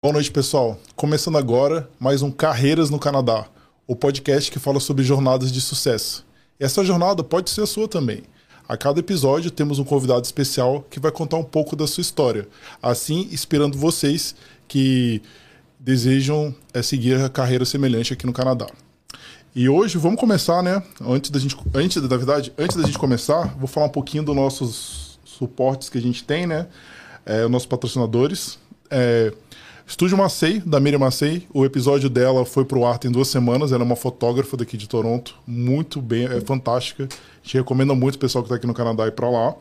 Boa noite, pessoal. Começando agora mais um Carreiras no Canadá, o podcast que fala sobre jornadas de sucesso. Essa jornada pode ser a sua também. A cada episódio temos um convidado especial que vai contar um pouco da sua história, assim inspirando vocês que desejam é, seguir a carreira semelhante aqui no Canadá. E hoje vamos começar, né? Antes da gente, antes da verdade, antes da gente começar, vou falar um pouquinho dos nossos suportes que a gente tem, né? É, os nossos patrocinadores. É, Estúdio Macei, da Miriam Macei. O episódio dela foi pro ar tem duas semanas. Ela é uma fotógrafa daqui de Toronto. Muito bem, é fantástica. A gente recomenda muito o pessoal que está aqui no Canadá ir para lá.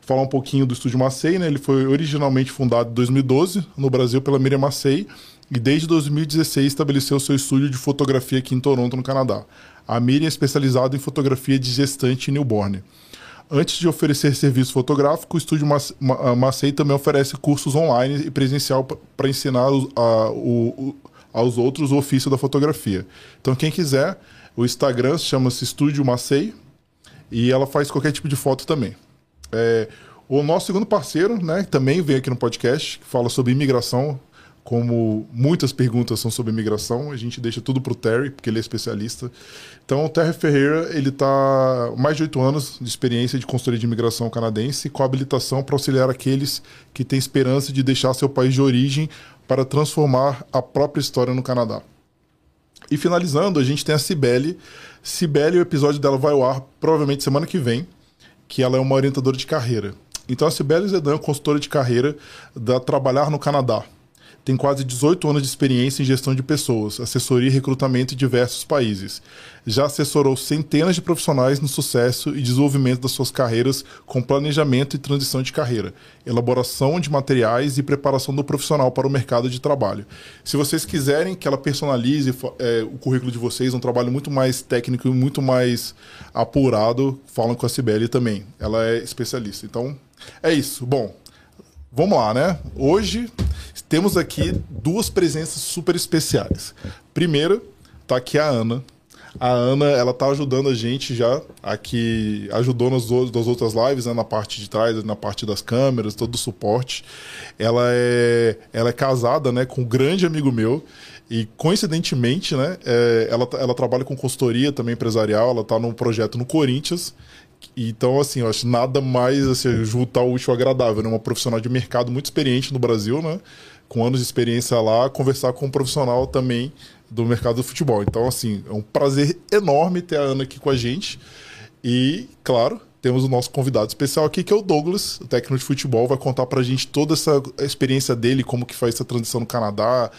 Falar um pouquinho do Estúdio Macei, né? Ele foi originalmente fundado em 2012 no Brasil pela Miriam Macei e desde 2016 estabeleceu seu estúdio de fotografia aqui em Toronto, no Canadá. A Miriam é especializada em fotografia de gestante e newborn. Antes de oferecer serviço fotográfico, o Estúdio Macei também oferece cursos online e presencial para ensinar a, o, aos outros o ofício da fotografia. Então, quem quiser, o Instagram chama-se Estúdio Macei e ela faz qualquer tipo de foto também. É, o nosso segundo parceiro, né, também vem aqui no podcast, que fala sobre imigração, como muitas perguntas são sobre imigração, a gente deixa tudo para o Terry, porque ele é especialista. Então, o Terry Ferreira, ele está mais de oito anos de experiência de consultoria de imigração canadense, com habilitação para auxiliar aqueles que têm esperança de deixar seu país de origem para transformar a própria história no Canadá. E finalizando, a gente tem a Cibele. Cibele, o episódio dela vai ao ar provavelmente semana que vem, que ela é uma orientadora de carreira. Então, a Cibele Zedan consultora de carreira da Trabalhar no Canadá tem quase 18 anos de experiência em gestão de pessoas, assessoria e recrutamento em diversos países. Já assessorou centenas de profissionais no sucesso e desenvolvimento das suas carreiras com planejamento e transição de carreira, elaboração de materiais e preparação do profissional para o mercado de trabalho. Se vocês quiserem que ela personalize é, o currículo de vocês, um trabalho muito mais técnico e muito mais apurado, falam com a Sibeli também. Ela é especialista. Então, é isso. Bom, vamos lá, né? Hoje temos aqui duas presenças super especiais. Primeiro, tá aqui a Ana. A Ana, ela tá ajudando a gente já, aqui ajudou nas, nas outras lives, né, na parte de trás, na parte das câmeras, todo o suporte. Ela é, ela é casada, né, com um grande amigo meu. E coincidentemente, né, é, ela, ela trabalha com consultoria também empresarial, ela está num projeto no Corinthians. Então, assim, eu acho nada mais assim, juntar o útil ao agradável, né? Uma profissional de mercado muito experiente no Brasil, né? Com anos de experiência lá, conversar com um profissional também do mercado do futebol. Então, assim, é um prazer enorme ter a Ana aqui com a gente. E, claro, temos o nosso convidado especial aqui, que é o Douglas, o técnico de futebol, vai contar pra gente toda essa experiência dele, como que faz essa transição no Canadá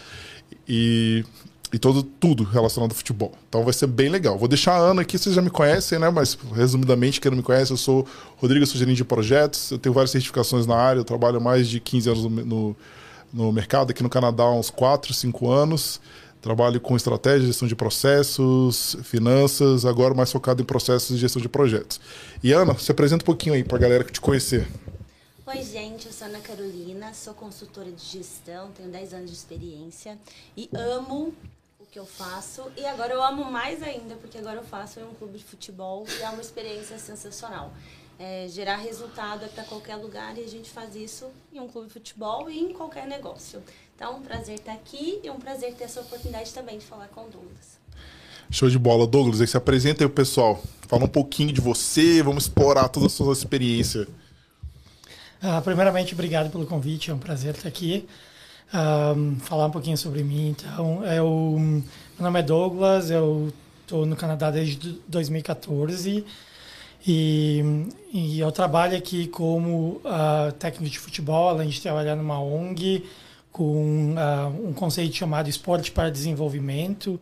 e, e todo, tudo relacionado ao futebol. Então vai ser bem legal. Vou deixar a Ana aqui, vocês já me conhecem, né? Mas, resumidamente, quem não me conhece, eu sou Rodrigo, sou gerente de projetos, eu tenho várias certificações na área, eu trabalho há mais de 15 anos no, no no mercado aqui no Canadá há uns 4, 5 anos. Trabalho com estratégia, gestão de processos, finanças, agora mais focado em processos de gestão de projetos. E Ana, se apresenta um pouquinho aí para a galera que te conhecer. Oi, gente, eu sou Ana Carolina, sou consultora de gestão, tenho 10 anos de experiência e amo o que eu faço. E agora eu amo mais ainda, porque agora eu faço em um clube de futebol e é uma experiência sensacional é, gerar resultado para qualquer lugar e a gente faz isso em um clube de futebol e em qualquer negócio. Então, um prazer estar aqui e um prazer ter essa oportunidade também de falar com o Douglas. Show de bola. Douglas, aí se apresenta aí o pessoal. Fala um pouquinho de você, vamos explorar toda a sua experiência. Uh, primeiramente, obrigado pelo convite, é um prazer estar aqui. Uh, falar um pouquinho sobre mim. Então, eu, meu nome é Douglas, eu estou no Canadá desde 2014 e, e eu trabalho aqui como uh, técnico de futebol, além de trabalhar numa ONG com uh, um conceito chamado Esporte para Desenvolvimento,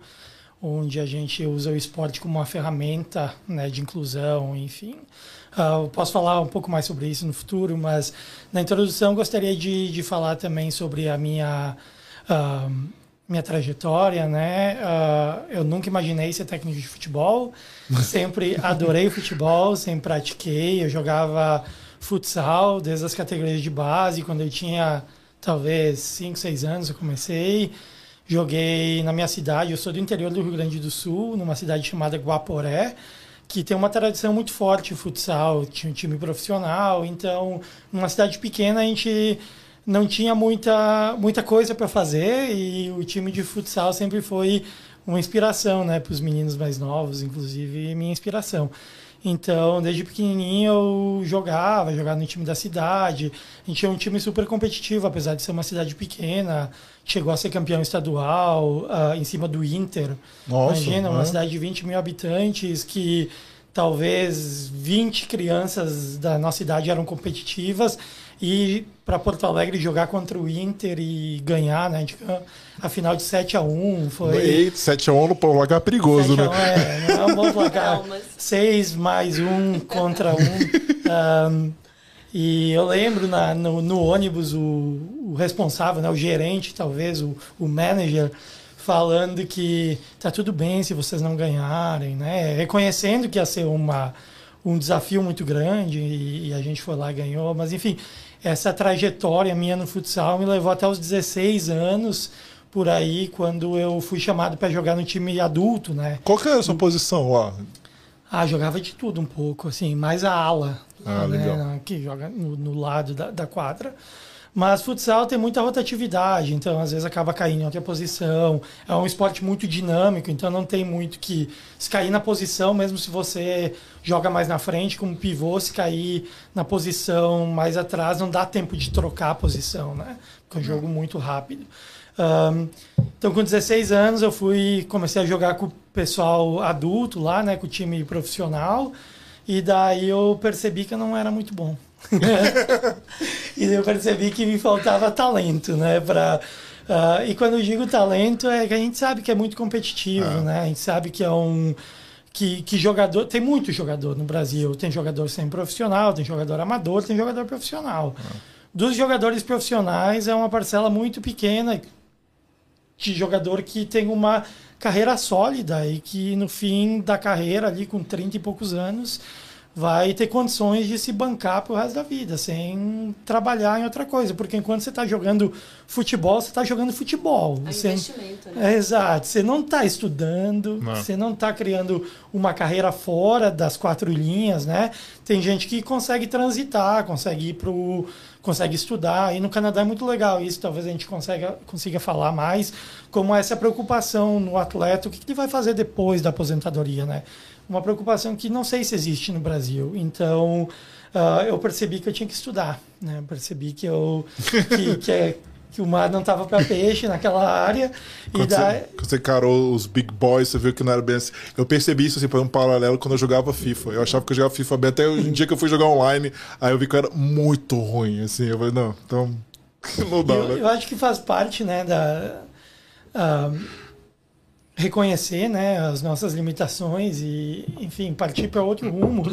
onde a gente usa o esporte como uma ferramenta né, de inclusão, enfim. Uh, posso falar um pouco mais sobre isso no futuro, mas na introdução gostaria de, de falar também sobre a minha uh, minha trajetória, né? Uh, eu nunca imaginei ser técnico de futebol. Sempre adorei futebol, sempre pratiquei. Eu jogava futsal desde as categorias de base. Quando eu tinha talvez 5, 6 anos, eu comecei. Joguei na minha cidade. Eu sou do interior do Rio Grande do Sul, numa cidade chamada Guaporé que tem uma tradição muito forte de futsal, tinha um time profissional, então, numa cidade pequena a gente não tinha muita, muita coisa para fazer e o time de futsal sempre foi uma inspiração, né, para os meninos mais novos, inclusive minha inspiração. Então, desde pequenininho eu jogava, jogava no time da cidade. A gente tinha um time super competitivo, apesar de ser uma cidade pequena. Chegou a ser campeão estadual uh, em cima do Inter. Nossa, Imagina, uma né? cidade de 20 mil habitantes que talvez 20 crianças da nossa idade eram competitivas e para Porto Alegre jogar contra o Inter e ganhar, né? A, a final de 7 a 1 foi Eita, 7x1 no placar perigoso, 7 a né? 1, é, não é um bom placar. Traumas. 6 mais um contra um. Ahm, e eu lembro na, no, no ônibus o, o responsável, né, o gerente, talvez, o, o manager, falando que tá tudo bem se vocês não ganharem, né? Reconhecendo que ia ser uma, um desafio muito grande e, e a gente foi lá e ganhou. Mas, enfim, essa trajetória minha no futsal me levou até os 16 anos, por aí, quando eu fui chamado para jogar no time adulto, né? Qual que era a sua posição lá? Ah, jogava de tudo um pouco, assim, mais a ala, Ah, né, que joga no, no lado da, da quadra. Mas futsal tem muita rotatividade, então às vezes acaba caindo em outra posição. É um esporte muito dinâmico, então não tem muito que se cair na posição, mesmo se você joga mais na frente como pivô, se cair na posição mais atrás, não dá tempo de trocar a posição, né? Porque é um jogo muito rápido. Ahn, então, com 16 anos, eu fui comecei a jogar com o pessoal adulto lá, né, com o time profissional, e daí eu percebi que eu não era muito bom. e eu percebi que me faltava talento, né, para e quando eu digo talento é que a gente sabe que é muito competitivo, Ah. né? A gente sabe que é um que, que jogador tem muito jogador no Brasil, tem jogador sem profissional, tem jogador amador, tem jogador profissional. Dos jogadores profissionais é uma parcela muito pequena de jogador que tem uma carreira sólida e que no fim da carreira, ali com 30 e poucos anos, vai ter condições de se bancar pro resto da vida, sem trabalhar em outra coisa. Porque enquanto você está jogando futebol, você está jogando futebol. É Você- investimento, né? é, exato. Você não está estudando, Não. você não está criando uma carreira fora das quatro linhas, né? Tem gente que consegue transitar, consegue ir pro, consegue estudar. E no Canadá é muito legal isso. Talvez a gente consiga, consiga falar mais como essa preocupação no atleta, o que que ele vai fazer depois da aposentadoria, né? Uma preocupação que não sei se existe no Brasil. Então, ah, eu percebi que eu tinha que estudar, né? Percebi que eu que, que, é- que o mar não estava para peixe naquela área e Quando, daí você, quando você encarou os big boys, você viu que não era bem assim. Eu percebi isso, assim, por um paralelo, quando eu jogava FIFA. Eu achava que eu jogava FIFA bem, até um dia que eu fui jogar online, aí eu vi que eu era muito ruim, assim. Eu falei, não, então... Não dá, eu, né? eu acho que faz parte, né, da ah, reconhecer, né, as nossas limitações e, enfim, partir para outro rumo.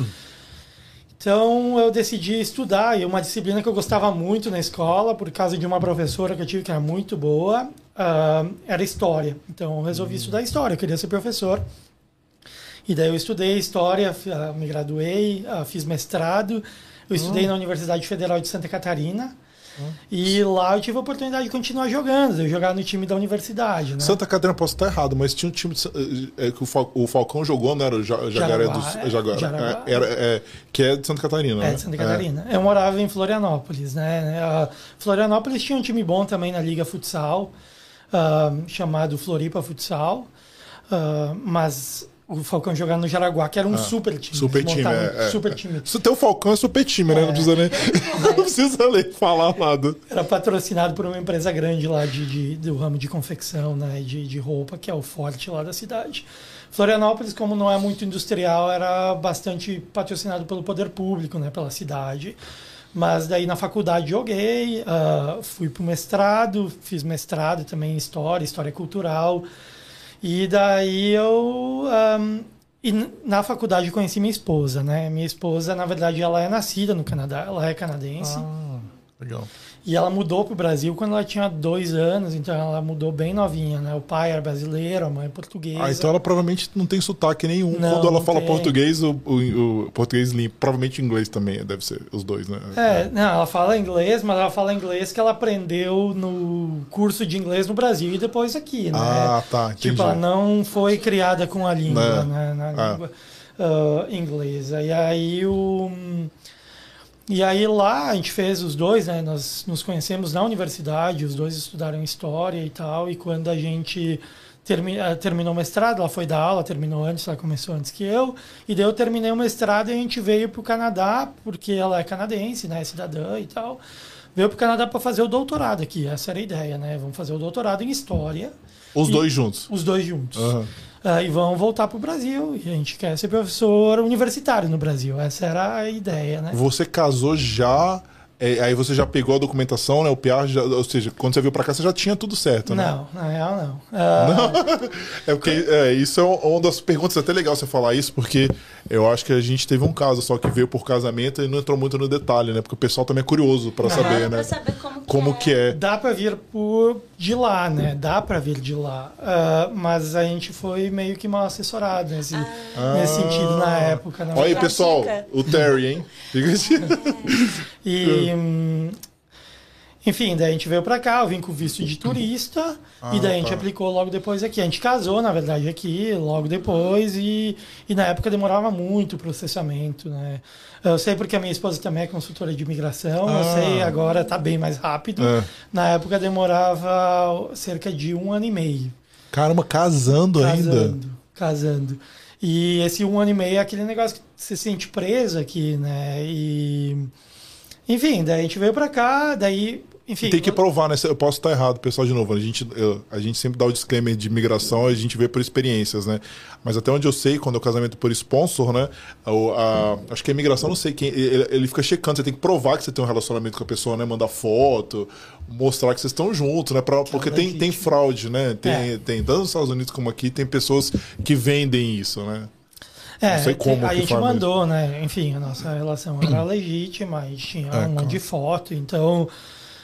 Então eu decidi estudar e uma disciplina que eu gostava muito na escola por causa de uma professora que eu tive que era muito boa ah, era história. Então eu resolvi estudar história, eu queria ser professor. E daí eu estudei história, ah, me graduei, ah, fiz mestrado. Eu estudei na Universidade Federal de Santa Catarina. E lá eu tive a oportunidade de continuar jogando, eu jogar no time da universidade, né? Santa Catarina, posso estar errado, mas tinha um time é, que o, Fal- o Falcão jogou, não era o Ja- Jaguaré dos é, Jaguaré, Jaraguá. é, era, é, que é de Santa Catarina, É, né? de Santa Catarina. Eu morava em Florianópolis, né? A Florianópolis tinha um time bom também na Liga Futsal, ah, chamado Floripa Futsal, ah, mas o Falcão jogava no Jaraguá, que era um super time. Ah, Super time, é, é, super é. time. Se tem o Falcão, é super time, né? Não precisa nem. não precisa nem falar nada. Era patrocinado por uma empresa grande lá de, de- do ramo de confecção, né? De, de roupa, que é o forte lá da cidade. Florianópolis, como não é muito industrial, era bastante patrocinado pelo poder público, né? Pela cidade. Mas daí na faculdade joguei, ah, fui para o mestrado, fiz mestrado também em História, História Cultural. E daí eu... ahm, e na faculdade eu conheci minha esposa, né? Minha esposa, na verdade, ela é nascida no Canadá, ela é canadense. Ah, legal. E ela mudou para o Brasil quando ela tinha dois anos, então ela mudou bem novinha, né? O pai era brasileiro, a mãe é portuguesa. Ah, então ela provavelmente não tem sotaque nenhum. Não, Quando ela fala tem. português, o, o- o português limpo. Provavelmente inglês também, deve ser os dois, né? É, não, ela fala inglês, mas ela fala inglês que ela aprendeu no curso de inglês no Brasil e depois aqui, né? Ah, tá, entendi. Tipo, ela não foi criada com a língua, Né? né? Na Ah. língua ah, inglesa. E aí o. E aí lá a gente fez os dois, né? Nós nos conhecemos na universidade, os dois estudaram história e tal. E quando a gente termi eh, terminou o mestrado, ela foi dar aula, terminou antes, ela começou antes que eu. E daí eu terminei o mestrado e a gente veio para o Canadá, porque ela é canadense, né? É cidadã e tal. Veio para o Canadá para fazer o doutorado aqui, essa era a ideia, né? Vamos fazer o doutorado em história. Os dois juntos. Os dois juntos. Aham. Ah, e vão voltar para o Brasil. E a gente quer ser professor universitário no Brasil. Essa era a ideia, né? Você casou já. É, aí você já pegou a documentação, né? O PR, já, ou seja, quando você veio pra cá, você já tinha tudo certo, né? Não, na real não. Ah, É porque é, isso é uma das perguntas, é até legal você falar isso, porque eu acho que a gente teve um caso só que veio por casamento e não entrou muito no detalhe, né? Porque o pessoal também é curioso pra saber, Pra né? saber como que Como é. que é. Dá para vir por de lá, né? Dá para vir de lá. Ah, mas a gente foi meio que mal assessorado nesse, nesse sentido na época. né? Olha aí, pessoal, o Terry, hein? Fica assim. E, hum, enfim, daí a gente veio pra cá, eu vim com visto de turista, Ah, e daí a gente tá. aplicou logo depois aqui. A gente casou, na verdade, aqui, logo depois, e, e na época demorava muito o processamento, né? Eu sei porque a minha esposa também é consultora de imigração, eu Ah. sei, agora tá bem mais rápido. É. Na época demorava cerca de um ano e meio. Caramba, casando, ainda. Casando, casando. E esse um ano e meio é aquele negócio que você se sente preso aqui, né? E. Enfim, daí a gente veio pra cá, daí. Enfim. Tem que provar, né? Eu posso estar errado, pessoal, de novo. A gente, eu- a gente sempre dá o disclaimer de imigração, a gente vê por experiências, né? Mas até onde eu sei, quando é o casamento por sponsor, né? o- a- acho que a imigração, não sei quem. Ele, ele fica checando, você tem que provar que você tem um relacionamento com a pessoa, né? Mandar foto, mostrar que vocês estão juntos, né? Pra- porque tem, tem fraude, né? Tem, É. tem, tanto nos Estados Unidos como aqui, tem pessoas que vendem isso, né? É, Não sei como a que gente mandou, né? Enfim, a nossa relação era legítima, a gente tinha É, um monte claro. de foto, então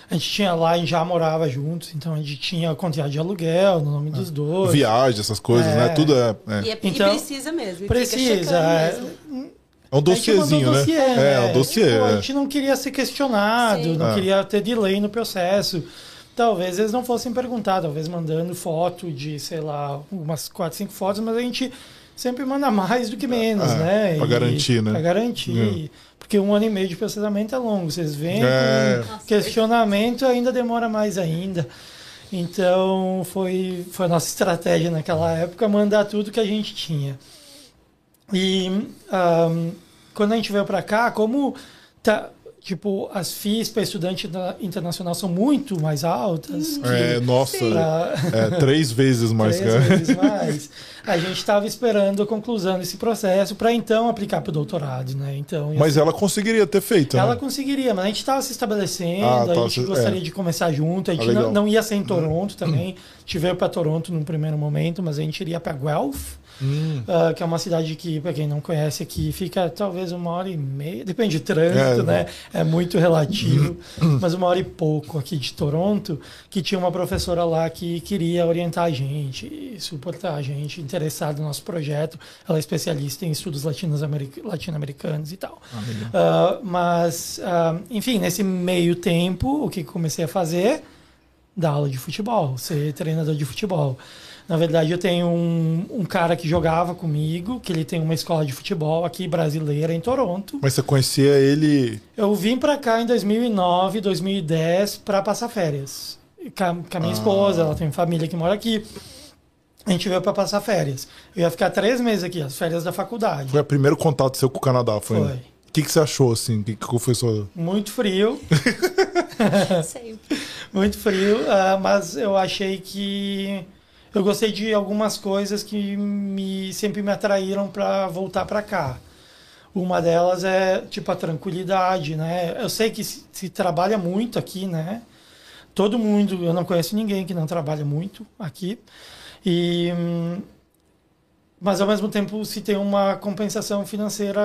a gente tinha lá e já morava juntos, então a gente tinha quantidade de aluguel no nome dos dois. Viagem, essas coisas, É. né? Tudo é. é. E, é- Então, e precisa mesmo. e Precisa. é, mesmo. É um dossiezinho, mandou né? dossiê, É, né? um dossiê. Tipo, a é. gente não queria ser questionado, Sim. não É. queria ter delay no processo. Talvez eles não fossem perguntar, talvez mandando foto de, sei lá, umas quatro, cinco fotos, mas a gente sempre manda mais do que menos, É, né? pra E- garantir, né? Pra garantir. Porque um ano e meio de processamento é longo. Vocês veem É. questionamento ainda demora mais ainda. Então foi, foi a nossa estratégia naquela época mandar tudo que a gente tinha. E ahm, quando a gente veio para cá, como tá, tipo, as FIIs para estudante na- internacional são muito mais altas que É, nossa, pra- é, três vezes mais, três cara. vezes mais, a gente estava esperando a conclusão desse processo para então aplicar para o doutorado, né? Então, Mas ela conseguiria ter feito, ela né? conseguiria, mas a gente estava se estabelecendo, Ah, a tá, gente se- gostaria é. de começar junto, a gente Ah, não, não ia ser em Toronto também, a gente veio para Toronto num primeiro momento, mas a gente iria para Guelph, Hum. ah, que é uma cidade que, para quem não conhece aqui, fica talvez uma hora e meia, depende de trânsito, É, né? É muito relativo, mas uma hora e pouco aqui de Toronto, que tinha uma professora lá que queria orientar a gente, suportar a gente, interessado no nosso projeto. Ela é especialista em estudos latino-americ- latino-americanos e tal. Ah, mas, ah, enfim, nesse meio tempo, o que comecei a fazer? Dar aula de futebol, ser treinador de futebol. Na verdade, eu tenho um, um cara que jogava comigo, que ele tem uma escola de futebol aqui brasileira em Toronto. Mas você conhecia ele. Eu vim pra cá em 2009, 2010 para passar férias. Com a, com a minha Ah. esposa, ela tem família que mora aqui. A gente veio para passar férias. Eu ia ficar três meses aqui, as férias da faculdade. Foi o primeiro contato seu com o Canadá, foi? Foi. né? O que, que você achou, assim? O que, que foi sua. Muito frio, Sempre. muito frio, ah, mas eu achei que eu gostei de algumas coisas que me sempre me atraíram para voltar para cá. Uma delas é tipo a tranquilidade, né? Eu sei que se, se trabalha muito aqui, né? Todo mundo, eu não conheço ninguém que não trabalha muito aqui. E hum, mas ao mesmo tempo se tem uma compensação financeira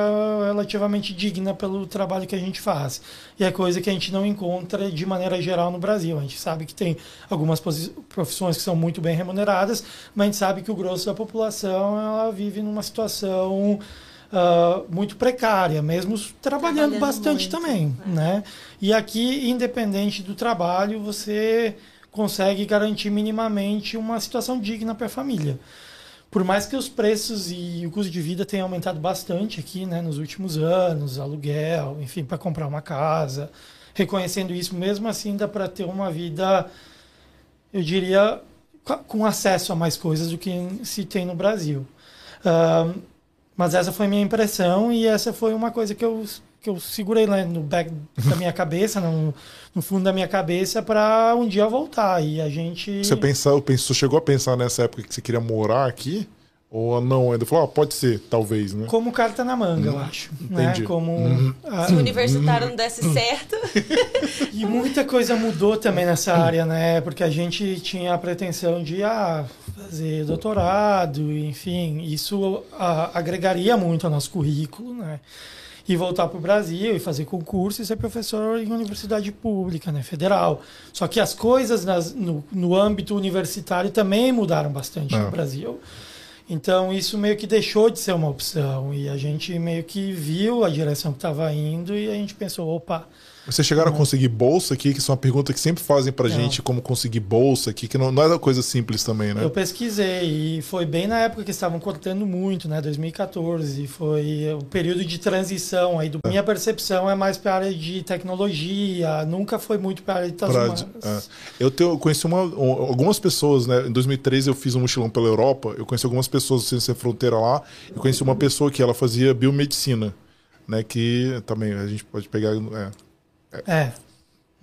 relativamente digna pelo trabalho que a gente faz. E é coisa que a gente não encontra de maneira geral no Brasil. A gente sabe que tem algumas profissões que são muito bem remuneradas, mas a gente sabe que o grosso da população ela vive numa situação ah, muito precária, mesmo trabalhando, Trabalhando bastante muito, também, é. né? E aqui, independente do trabalho, você consegue garantir minimamente uma situação digna para a família. Por mais que os preços e o custo de vida tenham aumentado bastante aqui, né, nos últimos anos, aluguel, enfim, para comprar uma casa, reconhecendo isso, mesmo assim dá para ter uma vida, eu diria, com acesso a mais coisas do que se tem no Brasil. Uh, mas essa foi minha impressão e essa foi uma coisa que eu que eu segurei lá no back da minha cabeça, no, no fundo da minha cabeça, para um dia voltar. E a gente. Você pensou, pensou, chegou a pensar nessa época que você queria morar aqui? Ou não? Ainda falou, ah, pode ser, talvez, né? Como carta na manga, eu acho. Né? Entendi. Né? Como, uhum. a... Se o universitário não desse certo. e muita coisa mudou também nessa área, né? Porque a gente tinha a pretensão de ah, fazer doutorado, enfim, isso ah, agregaria muito ao nosso currículo, né? E voltar para o Brasil e fazer concurso e ser professor em universidade pública, né, federal. Só que as coisas nas, no, no âmbito universitário também mudaram bastante no é. Brasil. Então isso meio que deixou de ser uma opção e a gente meio que viu a direção que estava indo e a gente pensou, opa, vocês chegaram a conseguir bolsa aqui, que é uma pergunta que sempre fazem pra não. gente, como conseguir bolsa aqui, que não, não é uma coisa simples também, né? Eu pesquisei e foi bem na época que estavam cortando muito, né? 2014, foi o período de transição aí. Do... É. Minha percepção é mais para a área de tecnologia, nunca foi muito para a área de pra, é. Eu tenho, conheci uma, algumas pessoas, né? Em 2013 eu fiz um mochilão pela Europa, eu conheci algumas pessoas sem ser fronteira lá, eu conheci uma pessoa que ela fazia biomedicina, né? Que também a gente pode pegar... É, é.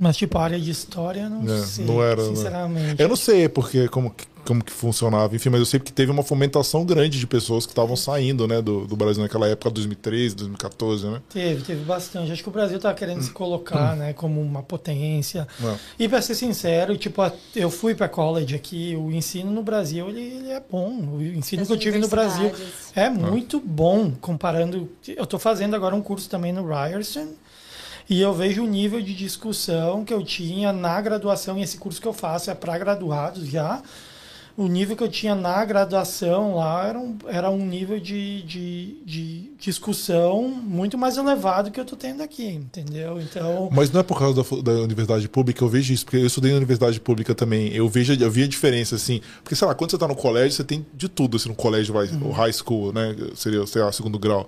Mas, tipo, a área de história, não é, sei, não era, sinceramente. Eu não sei porque, como, como que funcionava, enfim, mas eu sei que teve uma fomentação grande de pessoas que estavam saindo, né, do, do Brasil naquela época, 2013, 2014, né? Teve, teve bastante. Acho que o Brasil estava querendo se colocar, né, como uma potência. Não. É. E, para ser sincero, tipo, eu fui para college aqui, o ensino no Brasil, ele, ele é bom. O ensino As que eu tive no Brasil é muito bom, comparando... Eu estou fazendo agora um curso também no Ryerson, e eu vejo o nível de discussão que eu tinha na graduação, e esse curso que eu faço é para graduados já. O nível que eu tinha na graduação lá era um, era um nível de, de, de discussão muito mais elevado que eu estou tendo aqui, entendeu? Então. Mas não é por causa da, da, universidade pública, eu vejo isso, porque eu estudei na universidade pública também. Eu vejo, eu vi a diferença, assim. Porque, sei lá, quando você está no colégio, você tem de tudo, assim, no colégio, vai, uhum. o high school, né? Seria, sei lá, segundo grau.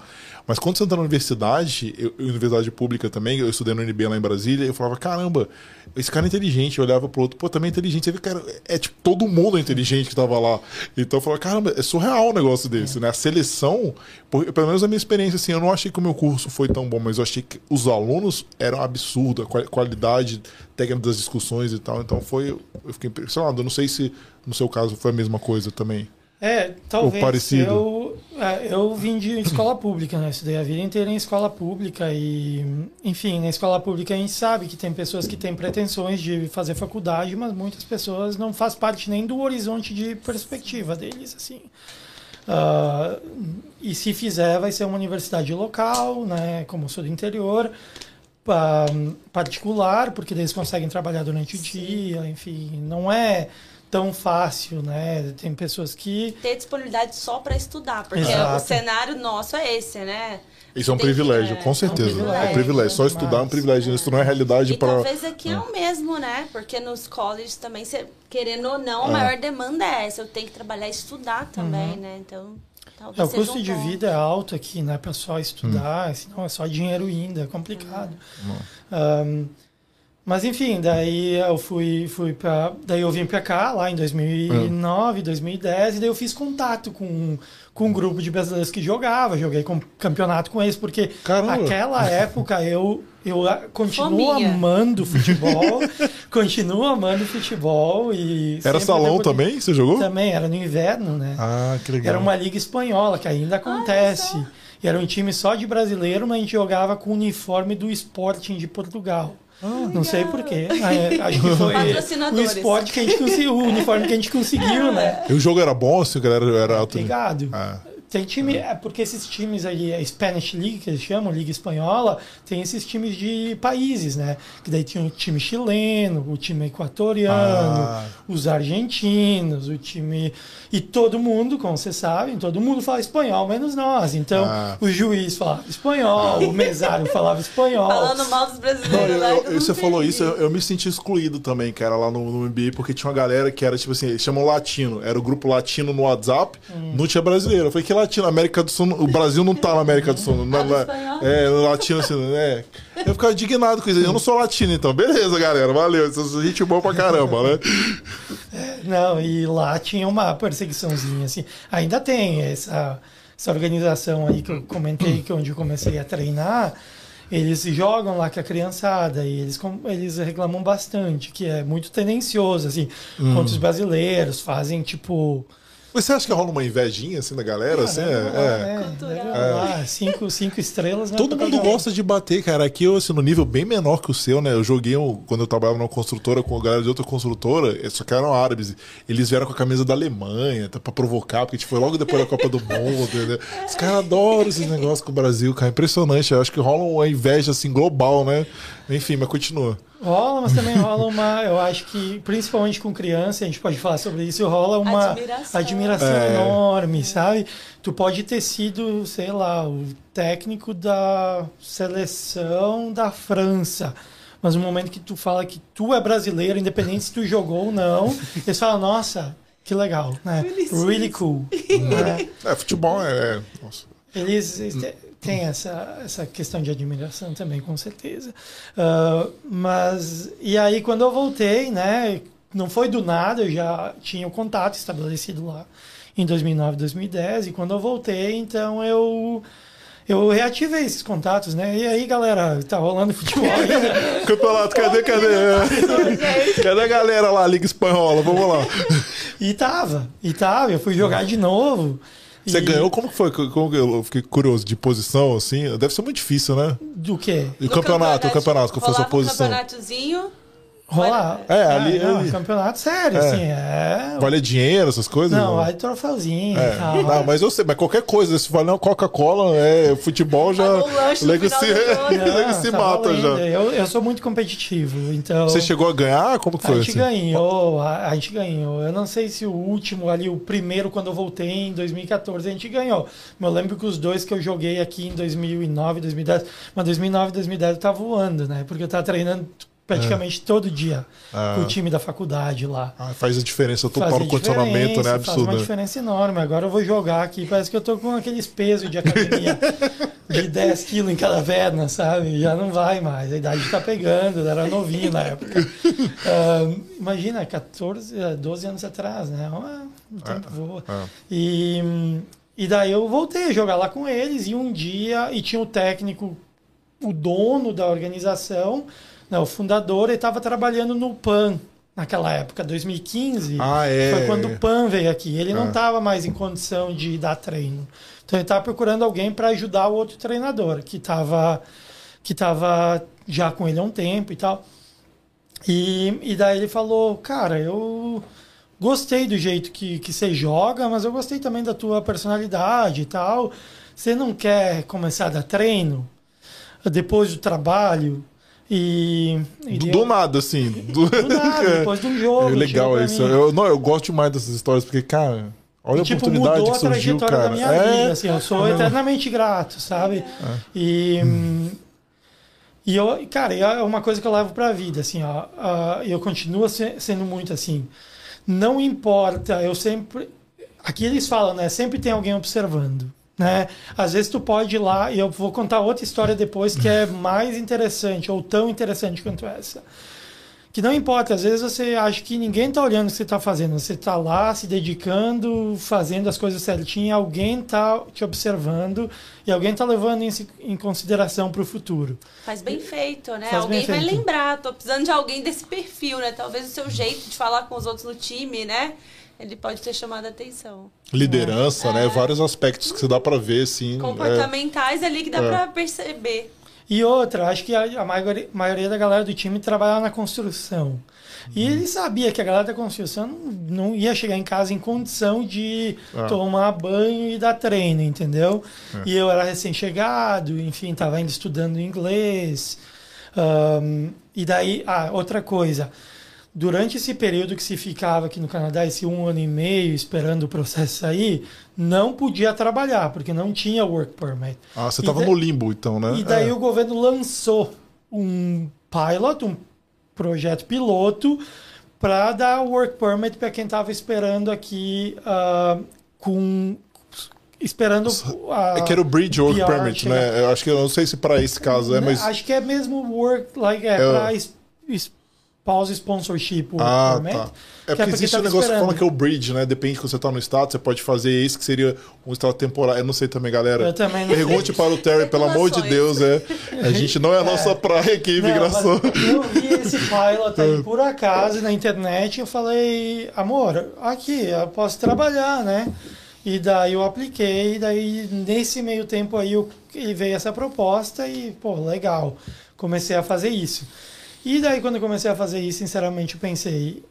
Mas quando você entra na universidade, eu, universidade pública também, eu estudei no UNB lá em Brasília, eu falava, caramba, esse cara é inteligente. Eu olhava pro outro, pô, também é inteligente. Você vê, cara, é tipo, todo mundo é inteligente que tava lá. Então eu falava, caramba, é surreal um negócio desse, né? A seleção, pelo menos a minha experiência, assim, eu não achei que o meu curso foi tão bom, mas eu achei que os alunos eram absurdos, a qualidade técnica das discussões e tal. Então foi, eu fiquei impressionado. Eu não sei se no seu caso foi a mesma coisa também. É, talvez. Ou parecido. Eu, é, eu vim de escola pública, né? Estudei a vida inteira em escola pública e, enfim, na escola pública a gente sabe que tem pessoas que têm pretensões de fazer faculdade, mas muitas pessoas não faz parte nem do horizonte de perspectiva deles, assim. Uh, e se fizer, vai ser uma universidade local, né? Como eu sou do interior, particular, porque eles conseguem trabalhar durante o dia, enfim, não é tão fácil, né? Tem pessoas que. Ter disponibilidade só para estudar, porque Exato. o cenário nosso é esse, né? Isso é um privilégio, com certeza. É um privilégio. É um privilégio. Só estudar é um privilégio. Isso não é realidade para. Talvez aqui é. é o mesmo, né? Porque nos colleges também, você, querendo ou não, a é. maior demanda é essa. Eu tenho que trabalhar e estudar também, uhum. né? Então. É, o custo um de vida é alto aqui, né? Para só estudar, hum. senão é só dinheiro indo, é complicado. Hum. Um, mas enfim, daí eu fui, fui para, daí eu vim para cá lá em 2009, uhum. 2010 e daí eu fiz contato com, com um grupo de brasileiros que jogava, joguei com campeonato com eles porque Caramba. naquela época eu eu continuo Fominha. amando futebol, continuo amando futebol e Era salão também? Você jogou? Também, era no inverno, né? Ah, que legal. Era uma liga espanhola que ainda acontece. e era um time só de brasileiro, mas a gente jogava com o uniforme do Sporting de Portugal. Ah, não sei porquê. É, acho que foi o esporte que a gente conseguiu, o uniforme que a gente conseguiu, né? E o jogo era bom, se a galera era alto. Obrigado. Ah. Tem time, é porque esses times aí, a Spanish League, que eles chamam, Liga Espanhola, tem esses times de países, né? Que daí tinha o time chileno, o time equatoriano, Ah. os argentinos, o time. E todo mundo, como vocês sabem, todo mundo fala espanhol, menos nós. Então, Ah. o juiz falava espanhol, o mesário falava espanhol. Falando mal dos Não, brasileiros. eu- né? eu- mundo você falou isso, eu, eu me senti excluído também, cara, lá no, no NBA, porque tinha uma galera que era, tipo assim, eles chamam latino. Era o grupo latino no WhatsApp, Hum. não tinha brasileiro. Eu falei, que latino? América do Sul, o Brasil não tá na América do Sul. Não, não- espanhol. é, latino assim, é. Eu ficava indignado com isso. Eu não sou latino, então. Beleza, galera, valeu. Gente boa pra caramba, né? Não, e lá tinha uma perseguiçãozinha, assim. Ainda tem essa, essa organização aí que eu comentei, que é onde eu comecei a treinar. Eles jogam lá com a criançada e eles, eles reclamam bastante, que é muito tendencioso, assim, contra os brasileiros, fazem tipo. Mas você acha que rola uma invejinha, assim, da galera? Assim, é, é. Cultural. lá, cinco, cinco estrelas, né? Todo mundo gosta de bater, cara. Aqui eu, assim, no nível bem menor que o seu, né? Eu joguei um- quando eu trabalhava numa construtora com a galera de outra construtora, só que eram árabes. Eles vieram com a camisa da Alemanha, tá, pra provocar, porque tipo, foi logo depois da Copa do Mundo. entendeu? Os caras adoram esses negócios com o Brasil, cara. Impressionante. Eu acho que rola uma inveja assim global, né? Enfim, mas continua. Rola, mas também rola uma. Eu acho que, principalmente com criança, a gente pode falar sobre isso, rola uma Admiração. admiração É. enorme, sabe? Tu pode ter sido, sei lá, o técnico da seleção da França. Mas no momento que tu fala que tu é brasileiro, independente se tu jogou ou não, eles falam, nossa, que legal, né? Really cool. né? É, futebol é. Nossa. Eles te- têm essa, essa questão de admiração também, com certeza. Ah, mas, e aí quando eu voltei, né, não foi do nada, eu já tinha o contato estabelecido lá em 2009, 2010, e quando eu voltei, então eu... Eu reativei esses contatos, né? E aí, galera, tá rolando futebol? Campeonato, cadê, cadê? Cadê a galera lá, Liga Espanhola? Vamos lá. E tava, e tava. Eu fui jogar de novo. Você E- ganhou? Como que foi? Como que eu fiquei curioso de posição, assim? Deve ser muito difícil, né? Do quê? E o campeonato, o campeonato, qual foi a sua rolava um posição? campeonatozinho. Rolar. É, ali- não, ali. campeonato sério, É. assim, é. Vale dinheiro, essas coisas? Não, vai troféuzinho É, e tal. não, mas eu sei, mas qualquer coisa, se valer uma Coca-Cola, é, futebol já. Nego final se. Não, se tá mata valendo. já. Eu, eu sou muito competitivo, então. Você chegou a ganhar? Como que A foi? gente assim? ganhou, a, a gente ganhou. Eu não sei se o último ali, o primeiro, quando eu voltei em 2014, a gente ganhou. Mas eu lembro que os dois que eu joguei aqui em 2009, 2010, mas 2009, 2010 eu tava voando, né? Porque eu tava treinando praticamente todo dia Ah. com o time da faculdade lá. Ah, faz a diferença total Fazia no condicionamento, né? diferença, Faz Absurdo. uma diferença enorme. Agora eu vou jogar aqui, parece que eu tô com aqueles pesos de academia de 10 quilos em cada perna, sabe? Já não vai mais. A idade tá pegando, eu era novinho na época. Ah, imagina, 14, eh, 12 anos atrás, né? Ah, O tempo voa. Ah. E, e daí eu voltei a jogar lá com eles e um dia, e tinha o técnico, o dono da organização, o fundador, ele estava trabalhando no PAN naquela época, 2015. Ah, é. Foi quando o PAN veio aqui. Ele não Ah. estava mais em condição de dar treino. Então ele estava procurando alguém para ajudar o outro treinador, que estava que tava já com ele há um tempo e tal. E, e daí ele falou, cara, eu gostei do jeito que, que você joga, mas eu gostei também da tua personalidade e tal. Você não quer começar a dar treino depois do trabalho? E, Do, eu- do nada, assim. Do, do nada, depois de um jogo. é legal isso. Eu, não, eu gosto demais dessas histórias, porque, cara, olha E, a tipo, oportunidade mudou que a surgiu, trajetória cara. da minha é, vida. Assim, eu sou eternamente grato, sabe? E, hum, e eu, cara, é uma coisa que eu levo pra vida, assim, ó. eu continuo se- sendo muito assim. Não importa, eu sempre. Aqui eles falam, né? Sempre tem alguém observando. Né? Às vezes tu pode ir lá, e eu vou contar outra história depois que é mais interessante, ou tão interessante quanto essa. Que não importa, às vezes você acha que ninguém está olhando o que você está fazendo. Você está lá se dedicando, fazendo as coisas certinho, alguém está te observando e alguém está levando isso em consideração para o futuro. Faz bem feito, né? Faz alguém vai feito. lembrar. Tô precisando de alguém desse perfil, né? Talvez o seu jeito de falar com os outros no time, né? Ele pode ter chamado a atenção. Liderança, É. né? Vários aspectos que você dá pra ver, assim. é. Comportamentais ali que dá É. pra perceber. E outra, acho que a, a maioria, maioria da galera do time trabalhava na construção. E ele sabia que a galera da construção não, não ia chegar em casa em condição de Ah. tomar banho e dar treino, entendeu? É. E eu era recém-chegado, enfim, estava ainda estudando inglês. Ahn, e daí, ah, outra coisa. Durante esse período que se ficava aqui no Canadá, esse um ano e meio esperando o processo sair, não podia trabalhar, porque não tinha work permit. Ah, você E tava da- no limbo, então, né? E daí É. o governo lançou um pilot, um projeto piloto, para dar work permit para quem estava esperando aqui ah, com esperando a, É que era o Bridge Work PR Permit, chegar. né? Eu acho que eu não sei se para esse caso é, mas. acho que é mesmo work like é, É para spouse sponsorship Ah, tá. É que porque porque existe um tava negócio que esperando. fala que é o bridge, né? Depende de quando você tá no estado, você pode fazer esse que seria um estado temporário. Eu não sei também, galera. Eu também não Pergunte para o Terry, pelo amor de Deus, é. A gente não é a nossa praia aqui, imigração. eu vi esse pilot aí por acaso na internet e eu falei, amor, aqui, eu posso trabalhar, né? E daí eu apliquei, e daí nesse meio tempo aí eu, veio essa proposta e, pô, legal. Comecei a fazer isso. E daí quando eu comecei a fazer isso, sinceramente, eu pensei,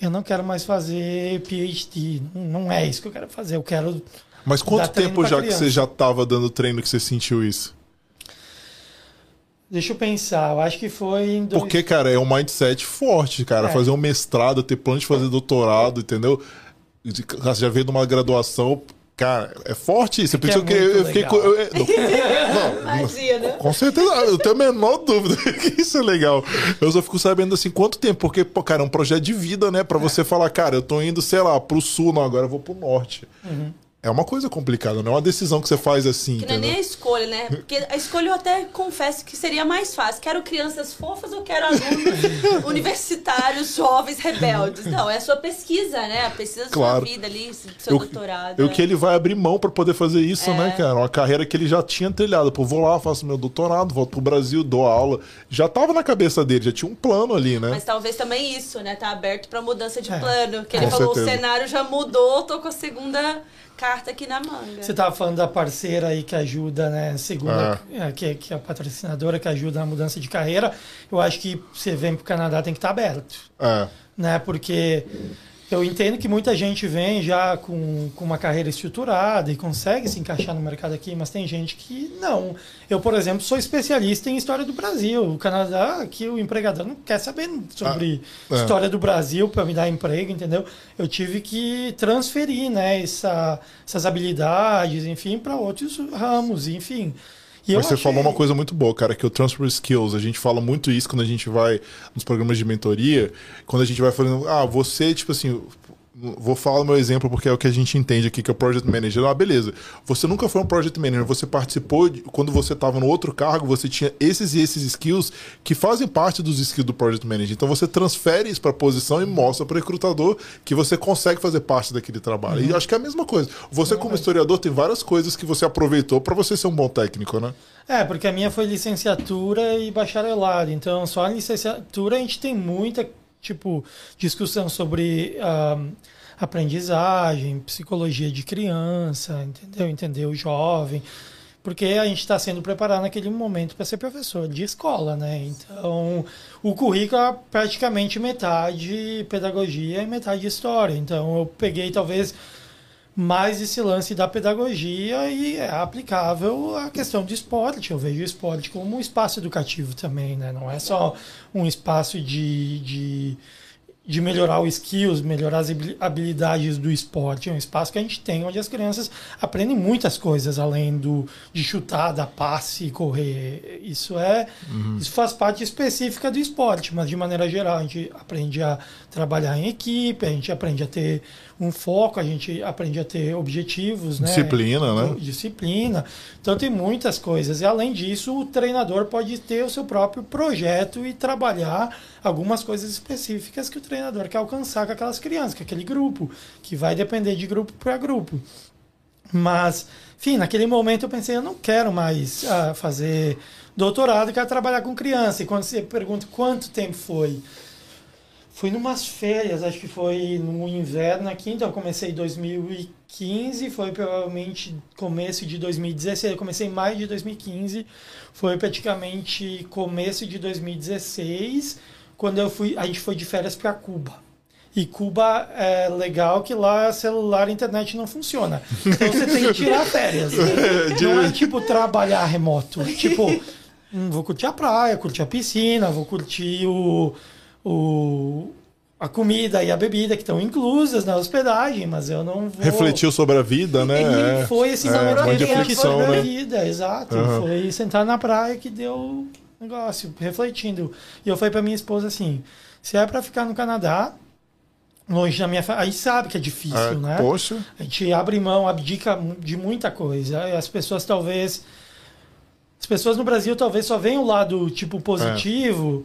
eu não quero mais fazer PhD, não é isso que eu quero fazer, eu quero Mas quanto tempo já que criança. você já tava dando treino que você sentiu isso? Deixa eu pensar, eu acho que foi em dois... Porque, cara, é um mindset forte, cara. É. Fazer um mestrado, ter plano de fazer doutorado, entendeu? Você já veio de uma graduação. Cara, é forte isso. que Por isso é que eu fiquei com. eu- eu- não, não, Imagina. com certeza, eu tenho a menor dúvida que isso é legal. Eu só fico sabendo assim, quanto tempo? Porque, pô, cara, é um projeto de vida, né? Pra você falar, cara, eu tô indo, sei lá, pro sul, não, agora eu vou pro norte. É uma coisa complicada, não é uma decisão que você faz assim, Que não é nem a escolha, né? Porque a escolha eu até confesso que seria mais fácil. Quero crianças fofas ou quero alunos universitários, jovens, rebeldes? Não, é a sua pesquisa, né? A pesquisa da Claro. sua vida ali, do seu Eu- doutorado. Eu é. que ele vai abrir mão pra poder fazer isso, É. né, cara? Uma carreira que ele já tinha trilhado. Pô, vou lá, faço meu doutorado, volto pro Brasil, dou aula. Já tava na cabeça dele, já tinha um plano ali, né? Mas talvez também isso, né? Tá aberto pra mudança de É. plano. Que Com ele falou, certeza. o cenário já mudou, tô com a segunda carta aqui na manga. Você estava falando da parceira aí que ajuda, né? Segunda, é, que, que é a patrocinadora que ajuda na mudança de carreira. Eu acho que você vem para o Canadá tem que estar aberto, É. né? Porque eu entendo que muita gente vem já com, com uma carreira estruturada e consegue se encaixar no mercado aqui, mas tem gente que não. Eu, por exemplo, sou especialista em história do Brasil. O Canadá, aqui o empregador não quer saber sobre Ah, é. história do Brasil para me dar emprego, entendeu? Eu tive que transferir, né, essa, essas habilidades, enfim, para outros ramos, enfim. E Mas você achei- falou uma coisa muito boa, cara, que o transfer skills. A gente fala muito isso quando a gente vai nos programas de mentoria, quando a gente vai falando, ah, você, tipo assim, vou falar o meu exemplo porque é o que a gente entende aqui, que é o project manager. Ah, beleza. Você nunca foi um project manager, você participou de, quando você estava no outro cargo, você tinha esses e esses skills que fazem parte dos skills do project manager. Então você transfere isso para a posição e mostra para o recrutador que você consegue fazer parte daquele trabalho. Uhum. E acho que é a mesma coisa. Você como historiador tem várias coisas que você aproveitou para você ser um bom técnico, né? É, porque a minha foi licenciatura e bacharelado. Então, só a licenciatura a gente tem muita, tipo, discussão sobre ah, aprendizagem, psicologia de criança, entendeu? Entender o jovem. Porque a gente está sendo preparado naquele momento para ser professor de escola, né? Então, o currículo é praticamente metade pedagogia e metade história. Então, eu peguei talvez mais esse lance da pedagogia e é aplicável à questão do esporte. Eu vejo o esporte como um espaço educativo também, né? Não é só um espaço de, de, de melhorar os skills, melhorar as habili- habilidades do esporte. É um espaço que a gente tem onde as crianças aprendem muitas coisas além do de chutar, dar passe e correr. Isso é isso faz parte específica do esporte, mas de maneira geral a gente aprende a trabalhar em equipe, a gente aprende a ter um foco, a gente aprende a ter objetivos, né? Disciplina, né? Disciplina. Então tem muitas coisas. E além disso, o treinador pode ter o seu próprio projeto e trabalhar algumas coisas específicas que o treinador quer alcançar com aquelas crianças, com aquele grupo, que vai depender de grupo para grupo. Mas, enfim, naquele momento eu pensei, eu não quero mais ah, fazer doutorado, quero trabalhar com criança. E quando você pergunta quanto tempo foi, Fui numas férias, acho que foi no inverno aqui, então eu comecei em 2015, foi provavelmente começo de 2016, eu comecei em maio de 2015, foi praticamente começo de 2016, quando eu fui, a gente foi de férias para Cuba. E Cuba é legal que lá celular e internet não funciona. Então você tem que tirar férias. Né? Não é tipo trabalhar remoto. Tipo, hum, vou curtir a praia, curtir a piscina, vou curtir o, o, a comida e a bebida que estão inclusas na hospedagem, mas eu não vou. Refletiu sobre a vida, né? E É. foi esse É, namoro uma reflexão, sobre a né? vida, exato. Aham. Foi sentar na praia que deu negócio, refletindo. E eu falei pra minha esposa assim: se é pra ficar no Canadá, longe da minha família, aí sabe que é difícil, É, né? Poxa. A gente abre mão, abdica de muita coisa. E as pessoas talvez. As pessoas no Brasil talvez só veem o lado tipo positivo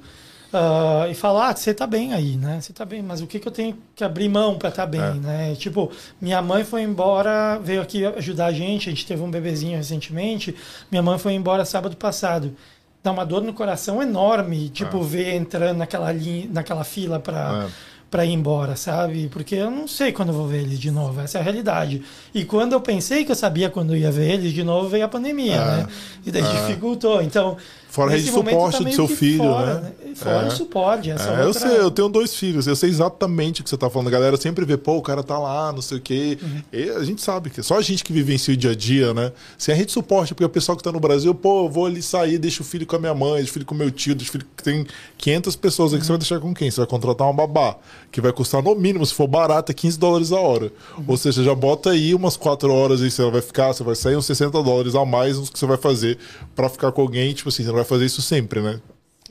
ah, e falar, ah, você tá bem aí, né? Você tá bem, mas o que, que eu tenho que abrir mão para estar bem, É. né? Tipo, minha mãe foi embora, veio aqui ajudar a gente, a gente teve um bebezinho recentemente. Minha mãe foi embora sábado passado. Dá uma dor no coração enorme, tipo, ver entrando naquela, linha, naquela fila para É. para ir embora, sabe? Porque eu não sei quando eu vou ver eles de novo, essa é a realidade. E quando eu pensei que eu sabia quando eu ia ver eles de novo, veio a pandemia, Ah, né? E daí dificultou. Então, Fora a rede de suporte tá do seu filho, fora, né? Fora É. o suporte, essa É, eu outra... sei, eu tenho dois filhos, eu sei exatamente o que você tá falando. A galera sempre vê, pô, o cara tá lá, não sei o quê. Uhum. E a gente sabe que só a gente que vivencia o dia a dia, né? Sem a rede de suporte, porque o pessoal que tá no Brasil, pô, eu vou ali sair, deixo o filho com a minha mãe, deixo o filho com o meu tio, deixo o filho que tem 500 pessoas aí que você vai deixar com quem? Você vai contratar uma babá, que vai custar no mínimo, se for barato, é 15 dólares a hora. Uhum. Ou seja, já bota aí umas 4 horas aí, você vai ficar, você vai sair uns 60 dólares a mais no que você vai fazer pra ficar com alguém, tipo assim, você não vai fazer isso sempre, né?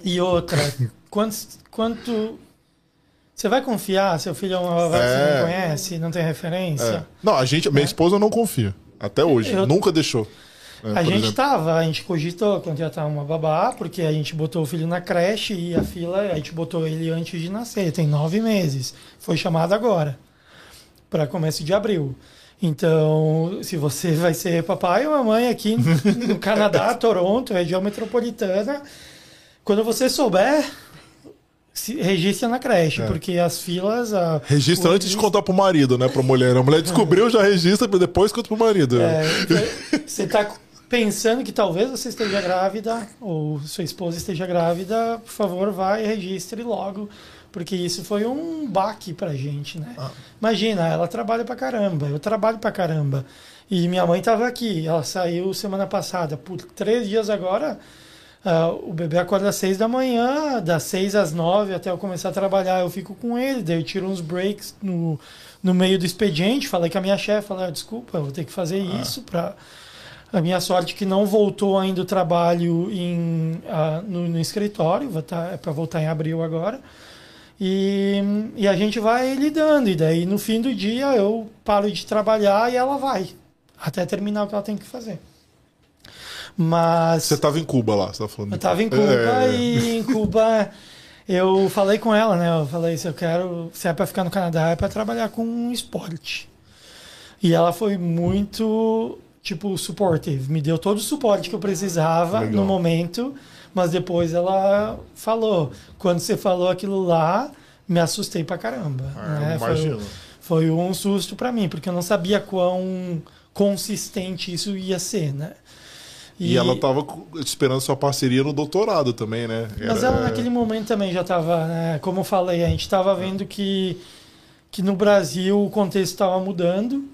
E outra, quanto, quanto... Você vai confiar? Seu filho é uma babá que você É. não conhece, não tem referência? É. Não, a gente, minha esposa não confia. Até hoje. Eu- Nunca deixou. né, A gente exemplo. tava, a gente cogitou contratar uma babá, porque a gente botou o filho na creche e a fila, a gente botou ele antes de nascer, tem nove meses. Foi chamado agora, para começo de abril. Então, se você vai ser papai ou mamãe aqui no Canadá, Toronto, região metropolitana, quando você souber, se registra na creche, porque as filas. A, Registra antes de contar pro marido, né? Pra mulher. A mulher descobriu, já registra, depois conta pro marido. É, você está pensando que talvez você esteja grávida ou sua esposa esteja grávida, por favor, vai e registre logo, porque isso foi um baque pra gente, né? Ah. Imagina, ela trabalha pra caramba, eu trabalho pra caramba. E minha mãe estava aqui, ela saiu semana passada. Por três dias agora, ah, o bebê acorda às seis da manhã, das seis às nove até eu começar a trabalhar, eu fico com ele, daí eu tiro uns breaks no, no meio do expediente. Falei com a minha chefe, falei, ah, desculpa, eu vou ter que fazer isso para a minha sorte é que não voltou ainda o trabalho em, ah, no, no escritório, tá, é para voltar em abril agora. E, e a gente vai lidando, e daí no fim do dia eu paro de trabalhar e ela vai, até terminar o que ela tem que fazer. Mas. Você tava em Cuba lá, você tá falando. Eu tava em Cuba É. e em Cuba eu falei com ela, né? Eu falei, se eu quero, se é pra ficar no Canadá, é pra trabalhar com um esporte. E ela foi muito, tipo, supportive. Me deu todo o suporte que eu precisava Legal. no momento, mas depois ela falou. Quando você falou aquilo lá, me assustei pra caramba. Ah, né? Foi- imagino. foi um susto para mim, porque eu não sabia quão consistente isso ia ser, né? E, ela tava co- esperando sua parceria no doutorado também, né? Mas Era- ela naquele momento também já estava, né, como eu falei, a gente estava vendo que, que no Brasil o contexto estava mudando,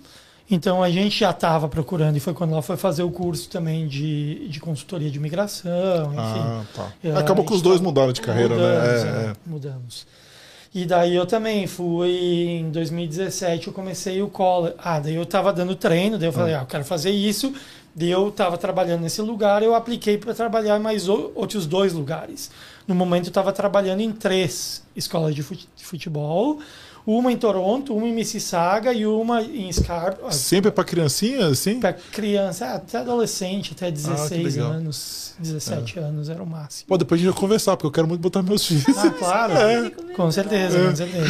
então a gente já estava procurando, e foi quando ela foi fazer o curso também de, de consultoria de imigração, enfim. Ah, tá. É, Acabou que os dois mudaram de carreira, mudamos, né? é, É. Mudamos. E daí eu também fui em 2017, eu comecei o college. Ah, daí eu tava dando treino, daí eu falei, ah, eu quero fazer isso. Daí eu tava trabalhando nesse lugar, eu apliquei para trabalhar em mais outros dois lugares. No momento eu estava trabalhando em três escolas de futebol, uma em Toronto, uma em Mississauga e uma em Scarborough. Sempre pra criancinha, assim? Para criança, ah, até adolescente, até 16 legal. anos, 17 anos era o máximo. Pô, depois a gente vai conversar, porque eu quero muito botar meus filhos. Ah, claro. Com certeza, com certeza.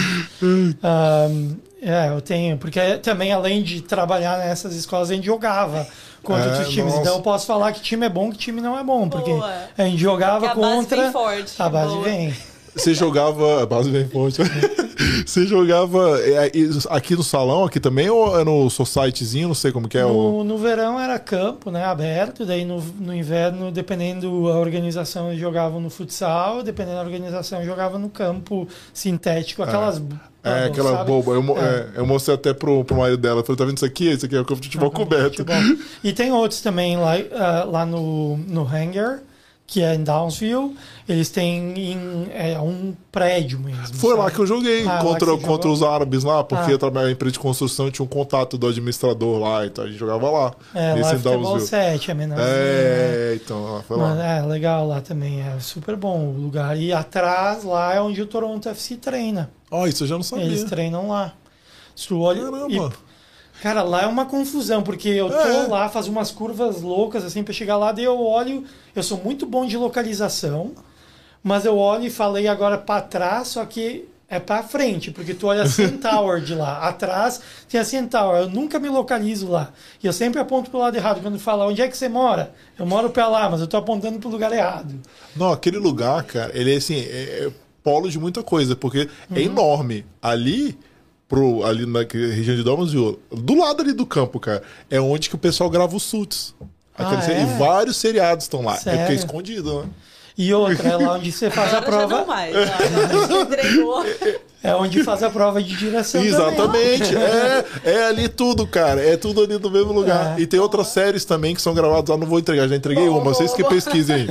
Ahm, é, eu tenho, porque também além de trabalhar nessas escolas, a gente jogava contra É, outros times. nossa. Então eu posso falar que time é bom, que time não é bom, porque Boa. a gente jogava Porque a base contra. vem forte, a base boa. vem. Você jogava. Base bem forte. Você jogava é, aqui no salão, aqui também, ou é no societyzinho? Não sei como que é. No, o... no verão era campo, né? Aberto. Daí no, no inverno, dependendo da organização, eles jogavam no futsal. Dependendo da organização, jogavam no campo sintético. Aquelas. É, aquela sabe? boba. Eu, é. É, eu, mostrei até pro, pro marido dela. Falei, tá vendo isso aqui? Esse aqui é o campo de futebol coberto. Futebol. E tem outros também lá, uh, lá no, no Hangar que é em Downsville, eles têm em, é, um prédio mesmo. Foi sabe? lá que eu joguei ah, contra, contra os árabes lá, porque ah. eu trabalhava em empresa de construção e tinha um contato do administrador lá, então a gente jogava lá. É, lá é futebol 7, é menorzinho. É, né? então lá foi Mas, lá. É, legal lá também, é super bom o lugar. E atrás lá é onde o Toronto FC treina. Ó, oh, isso eu já não sabia. Eles treinam lá. Se tu olha, Caramba. E, Cara, lá é uma confusão, porque eu tô é. lá, faço umas curvas loucas assim pra chegar lá, daí eu olho, eu sou muito bom de localização, mas eu olho e falei agora para trás, só que é para frente, porque tu olha a Centaur de lá, atrás tem a Centaur, eu nunca me localizo lá. E eu sempre aponto pro lado errado, quando fala onde é que você mora? Eu moro para lá, mas eu tô apontando pro lugar errado. Não, aquele lugar, cara, ele é assim, é, é polo de muita coisa, porque é uhum. é enorme. Ali pro, ali na região de Domas, do lado ali do campo, cara, é onde que o pessoal grava os suits. Ah, é? E vários seriados estão lá. Sério? É porque é escondido, né? E outra, é lá onde você faz a prova. não mais, lá, É onde faz a prova de direção. Exatamente. É, é ali tudo, cara. É tudo ali no mesmo lugar. É. E tem outras séries também que são gravadas lá. Não vou entregar, já entreguei oh, uma. Vocês que pesquisem.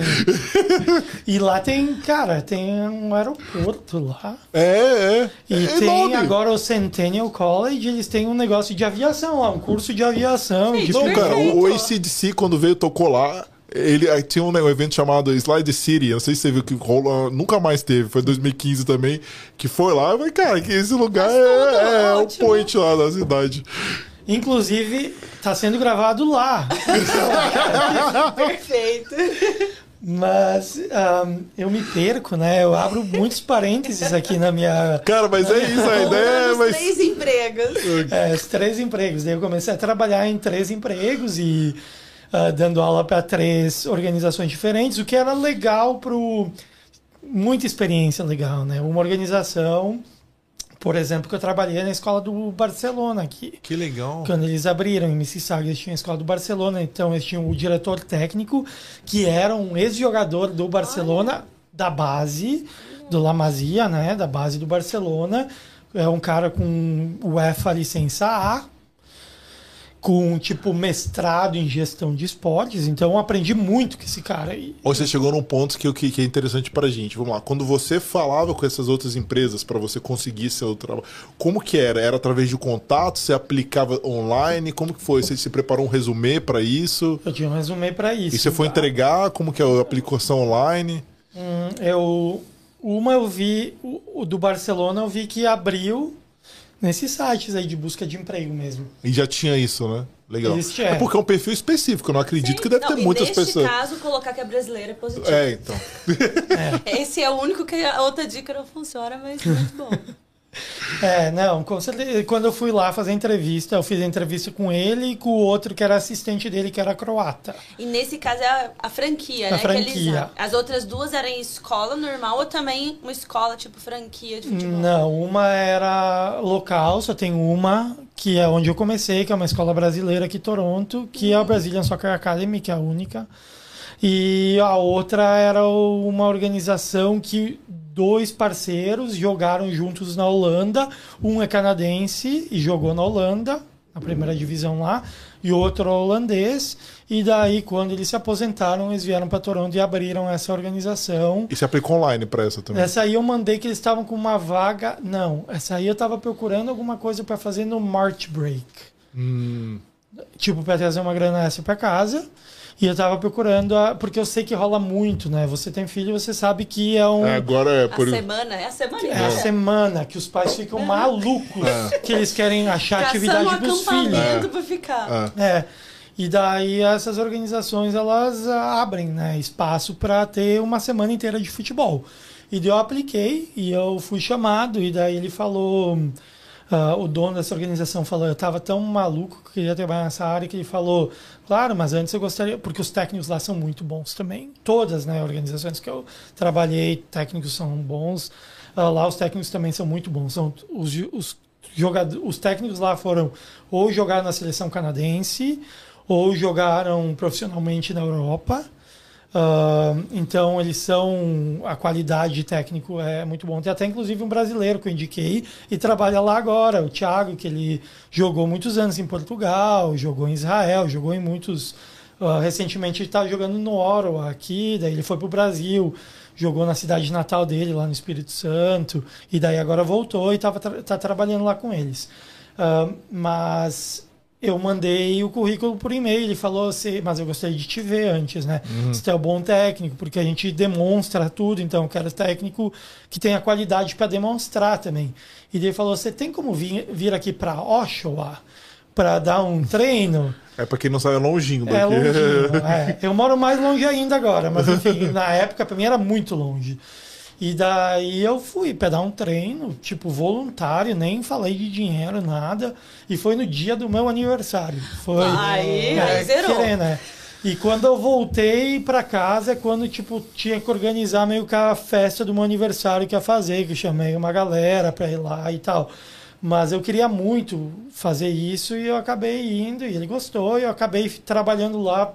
e lá tem, cara, tem um aeroporto lá. É, é. E é tem enorme. agora o Centennial College, eles têm um negócio de aviação lá, um curso de aviação. Sim, de não, cara, o ACDC, quando veio, tocou lá. Ele tinha um, evento chamado Slide City, não sei se você viu que rolou, nunca mais teve, foi 2015 também, que foi lá, mas cara, que esse lugar é, é o point lá da cidade. Inclusive, tá sendo gravado lá. Perfeito. Mas um, eu me perco, né? Eu abro muitos parênteses aqui na minha. Cara, mas é isso a ideia. É, mas... três empregos. É, os três empregos. Daí eu comecei a trabalhar em três empregos e uh, dando aula para três organizações diferentes, o que era legal para muita experiência legal, né? Uma organização, por exemplo, que eu trabalhei na escola do Barcelona aqui. Que legal. Quando eles abriram em Mississauga, eles tinham a escola do Barcelona, então eles tinham o diretor técnico, que era um ex-jogador do Barcelona, Ai. da base, do La Masia, né? Da base do Barcelona. É um cara com o EFA licença A, com tipo mestrado em gestão de esportes, então aprendi muito com esse cara aí. Ou você chegou num ponto que, que, que é interessante pra gente. Vamos lá, quando você falava com essas outras empresas para você conseguir seu trabalho, como que era? Era através de contato? Você aplicava online? Como que foi? Você se preparou um resumê para isso? Eu tinha um resumê para isso. E você foi tá? entregar? Como que é a aplicação online? Hum, eu uma eu vi o, o do Barcelona eu vi que abriu Nesses sites aí de busca de emprego mesmo. E já tinha isso, né? Legal. Existe, é. é porque é um perfil específico, eu não acredito Sim. que deve não, ter muitas pessoas. Nesse caso, colocar que é brasileira é positivo. É, então. É. Esse é o único que a outra dica não funciona, mas muito bom. É, não. Quando eu fui lá fazer entrevista, eu fiz a entrevista com ele e com o outro que era assistente dele, que era croata. E nesse caso é a, a franquia, a né? Franquia. Eles, as outras duas eram escola normal ou também uma escola tipo franquia de futebol? Não, uma era local, só tem uma, que é onde eu comecei, que é uma escola brasileira aqui em Toronto, que uhum. é a Brazilian Soccer Academy, que é a única. E a outra era uma organização que dois parceiros jogaram juntos na Holanda. Um é canadense e jogou na Holanda, na primeira divisão lá, e outro é holandês. E daí, quando eles se aposentaram, eles vieram para Toronto e abriram essa organização. E se aplicou online para essa também? Essa aí eu mandei que eles estavam com uma vaga. Não, essa aí eu estava procurando alguma coisa para fazer no March Break. Hum. Tipo, para trazer uma grana essa para casa. E eu tava procurando, a, porque eu sei que rola muito, né? Você tem filho, você sabe que é um. É, agora é por. A semana, é a semana. É a semana que os pais ficam é. malucos, é. que eles querem achar Caçando atividade dos filhos. É. Pra ficar. É. é. E daí essas organizações elas abrem né, espaço para ter uma semana inteira de futebol. E eu apliquei e eu fui chamado, e daí ele falou. Uh, o dono dessa organização falou, eu estava tão maluco que queria trabalhar nessa área que ele falou, claro, mas antes eu gostaria, porque os técnicos lá são muito bons também. Todas, né, organizações que eu trabalhei, técnicos são bons. Uh, lá os técnicos também são muito bons. São os, os jogadores, os técnicos lá foram ou jogar na seleção canadense ou jogaram profissionalmente na Europa. Uh, então eles são a qualidade de técnico é muito bom. Tem até inclusive um brasileiro que eu indiquei e trabalha lá agora, o Thiago, que ele jogou muitos anos em Portugal, jogou em Israel, jogou em muitos. Uh, recentemente ele está jogando no Oro aqui, daí ele foi para o Brasil, jogou na cidade natal dele, lá no Espírito Santo, e daí agora voltou e está tra tá trabalhando lá com eles. Uh, mas eu mandei o currículo por e-mail. Ele falou assim, mas eu gostaria de te ver antes, né? Uhum. Você é um bom técnico, porque a gente demonstra tudo, então eu quero técnico que tenha qualidade para demonstrar também. E ele falou: você tem como vir, vir aqui para Oshawa para dar um treino? É para quem não sabe, é longinho daqui. É longinho, é. Eu moro mais longe ainda agora, mas enfim, na época para mim era muito longe. E daí eu fui pegar um treino, tipo, voluntário, nem falei de dinheiro, nada. E foi no dia do meu aniversário. Foi. Aí, é, aí zerou. Querendo, né? E quando eu voltei para casa é quando, tipo, tinha que organizar meio que a festa do meu aniversário que ia fazer, que eu chamei uma galera pra ir lá e tal. Mas eu queria muito fazer isso e eu acabei indo e ele gostou e eu acabei trabalhando lá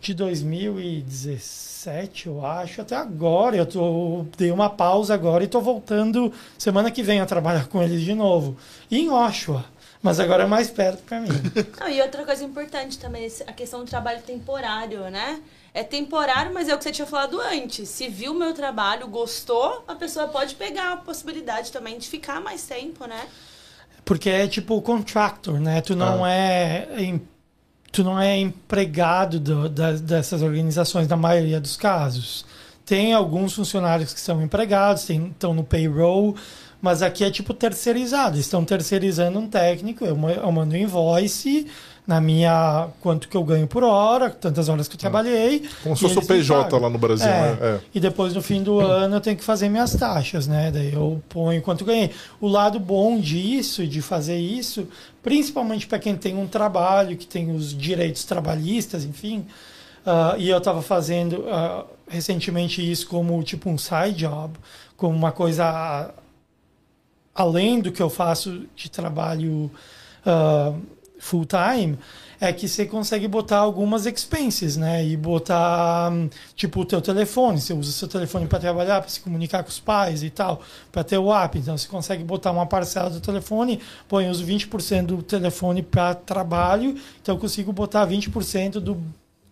de 2016 2017, eu acho, até agora. Eu tô, dei uma pausa agora e estou voltando semana que vem a trabalhar com eles de novo. E em Oshawa. Mas agora é mais perto para mim. Não, e outra coisa importante também, a questão do trabalho temporário, né? É temporário, mas é o que você tinha falado antes. Se viu o meu trabalho, gostou, a pessoa pode pegar a possibilidade também de ficar mais tempo, né? Porque é tipo o contractor, né? Tu não ah. é tu não é empregado do, da, dessas organizações na maioria dos casos. Tem alguns funcionários que são empregados, tem, estão no payroll, mas aqui é tipo terceirizado. Estão terceirizando um técnico, eu, eu mando invoice na minha quanto que eu ganho por hora, tantas horas que eu trabalhei. Como se fosse o PJ lá no Brasil, é, né? É. E depois no fim do ano eu tenho que fazer minhas taxas, né? Daí eu ponho quanto ganhei. O lado bom disso, de fazer isso, principalmente para quem tem um trabalho, que tem os direitos trabalhistas, enfim. Uh, e eu estava fazendo uh, recentemente isso como tipo um side job, como uma coisa além do que eu faço de trabalho uh, full time, é que você consegue botar algumas expenses, né? E botar, tipo, o teu telefone. Você usa o seu telefone para trabalhar, para se comunicar com os pais e tal, para ter o app. Então, você consegue botar uma parcela do telefone, põe os 20% do telefone para trabalho. Então, eu consigo botar 20% do,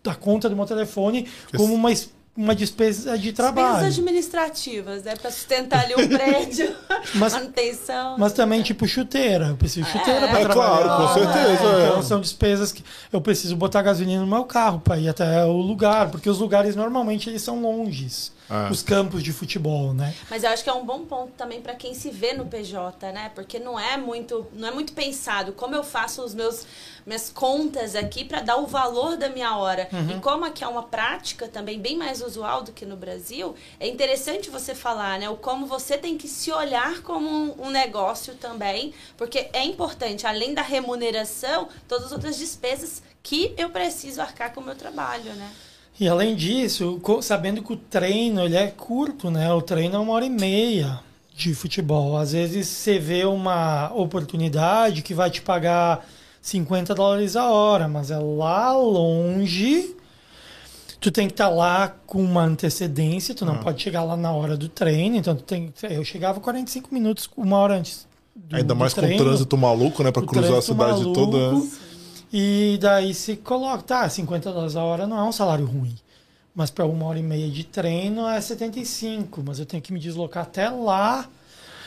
da conta do meu telefone como uma uma despesa de trabalho. Despesas administrativas, né? Para sustentar ali um prédio, mas, manutenção. Mas também, tipo, chuteira. Eu preciso de chuteira é, para é trabalhar. Claro, com certeza. É. Então, são despesas que eu preciso botar gasolina no meu carro para ir até o lugar, porque os lugares normalmente eles são longes. Ah. os campos de futebol, né? Mas eu acho que é um bom ponto também para quem se vê no PJ, né? Porque não é muito, não é muito pensado como eu faço os meus minhas contas aqui para dar o valor da minha hora. Uhum. E como aqui é uma prática também bem mais usual do que no Brasil, é interessante você falar, né? O como você tem que se olhar como um, um negócio também, porque é importante, além da remuneração, todas as outras despesas que eu preciso arcar com o meu trabalho, né? E além disso, sabendo que o treino ele é curto, né? O treino é uma hora e meia de futebol. Às vezes você vê uma oportunidade que vai te pagar 50 dólares a hora, mas é lá longe. Tu tem que estar tá lá com uma antecedência, tu não ah. pode chegar lá na hora do treino, então tu tem, eu chegava 45 minutos, uma hora antes. Do, Ainda mais treino, com o trânsito maluco, né, para cruzar a cidade maluco, toda. E daí se coloca, tá, 50 dólares a hora não é um salário ruim. Mas para uma hora e meia de treino é 75, mas eu tenho que me deslocar até lá.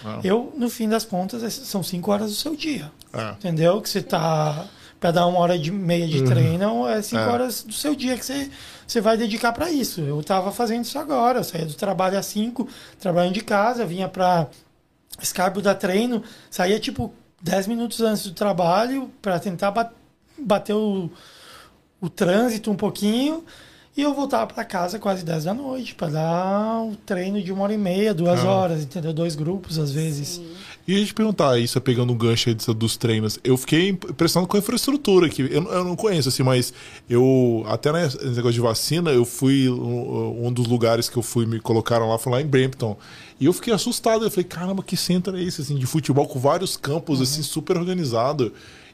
Ah. Eu, no fim das contas, são 5 horas do seu dia. Ah. Entendeu? Que você tá. Para dar uma hora e meia de uhum. treino, é 5 é. horas do seu dia que você, você vai dedicar para isso. Eu estava fazendo isso agora. Eu saía do trabalho às 5, trabalhando de casa, vinha para Skype da treino, saía tipo 10 minutos antes do trabalho para tentar bater bater o, o trânsito um pouquinho E eu voltava para casa quase 10 da noite para dar um treino de uma hora e meia, duas Ah. horas, entendeu? Dois grupos às vezes. E a gente perguntar isso, pegando um gancho aí dos treinos. Eu fiquei impressionado com a infraestrutura aqui. Eu, eu não conheço, assim, mas eu, até nesse negócio de vacina, eu fui. Um, um dos lugares que eu fui, me colocaram lá, foi lá em Brampton. E eu fiquei assustado. Eu falei, caramba, que centro é esse, assim, de futebol com vários campos, assim, super organizado.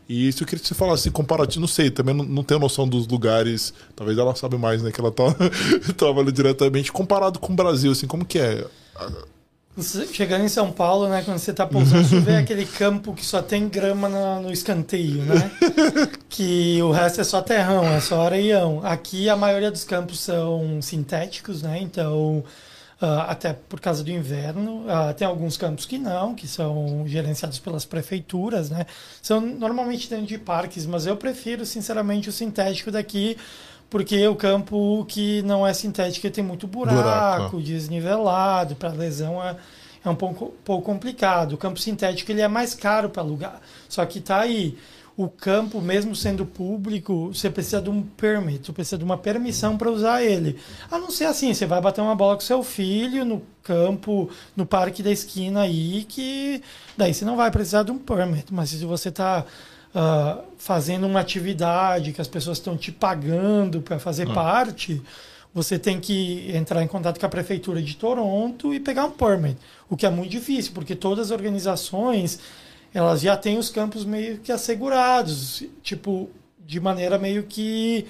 E isso eu queria que você falasse assim, comparativo, não sei, também não, não tenho noção dos lugares, talvez ela saiba mais, né, que ela tá trabalha diretamente, comparado com o Brasil, assim, como que é? Chegando em São Paulo, né, quando você tá pousando, você vê aquele campo que só tem grama na- no escanteio, né? que o resto é só terrão, é só areião. Aqui a maioria dos campos são sintéticos, né? Então, até por causa do inverno, ah, tem alguns campos que não, que são gerenciados pelas prefeituras, né? São normalmente dentro de parques, mas eu prefiro, sinceramente, o sintético daqui, porque o campo que não é sintético tem muito buraco, Buraco, desnivelado, para lesão é, é um pouco, pouco complicado. O campo sintético ele é mais caro para alugar. Só que tá aí. O campo, mesmo sendo público, você precisa de um permit, você precisa de uma permissão para usar ele. A não ser assim, você vai bater uma bola com seu filho no campo, no parque da esquina aí, que daí você não vai precisar de um permit. Mas se você está fazendo uma atividade que as pessoas estão te pagando para fazer parte, você tem que entrar em contato com a prefeitura de Toronto e pegar um permit, o que é muito difícil, porque todas as organizações elas já têm os campos meio que assegurados, tipo de maneira meio que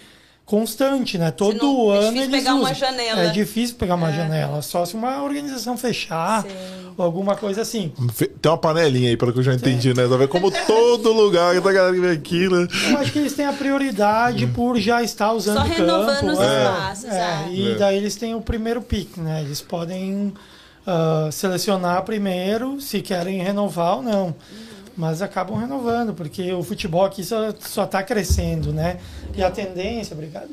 constante, né? Todo não- é ano difícil eles pegar uma usam. janela. É difícil pegar uma É. janela, só se uma organização fechar Sim. ou alguma coisa assim. Tem uma panelinha aí, pelo que eu já entendi, né? Tá vendo? Como todo lugar da galera que vem aqui, né? Eu acho que eles têm a prioridade por já estar usando Só o campo. renovando os é. espaços, É, é. e É. daí eles têm o primeiro pick, né? Eles podem ah, selecionar primeiro se querem renovar ou não. Mas acabam renovando, porque o futebol aqui só, só tá crescendo, né? E a tendência, obrigado.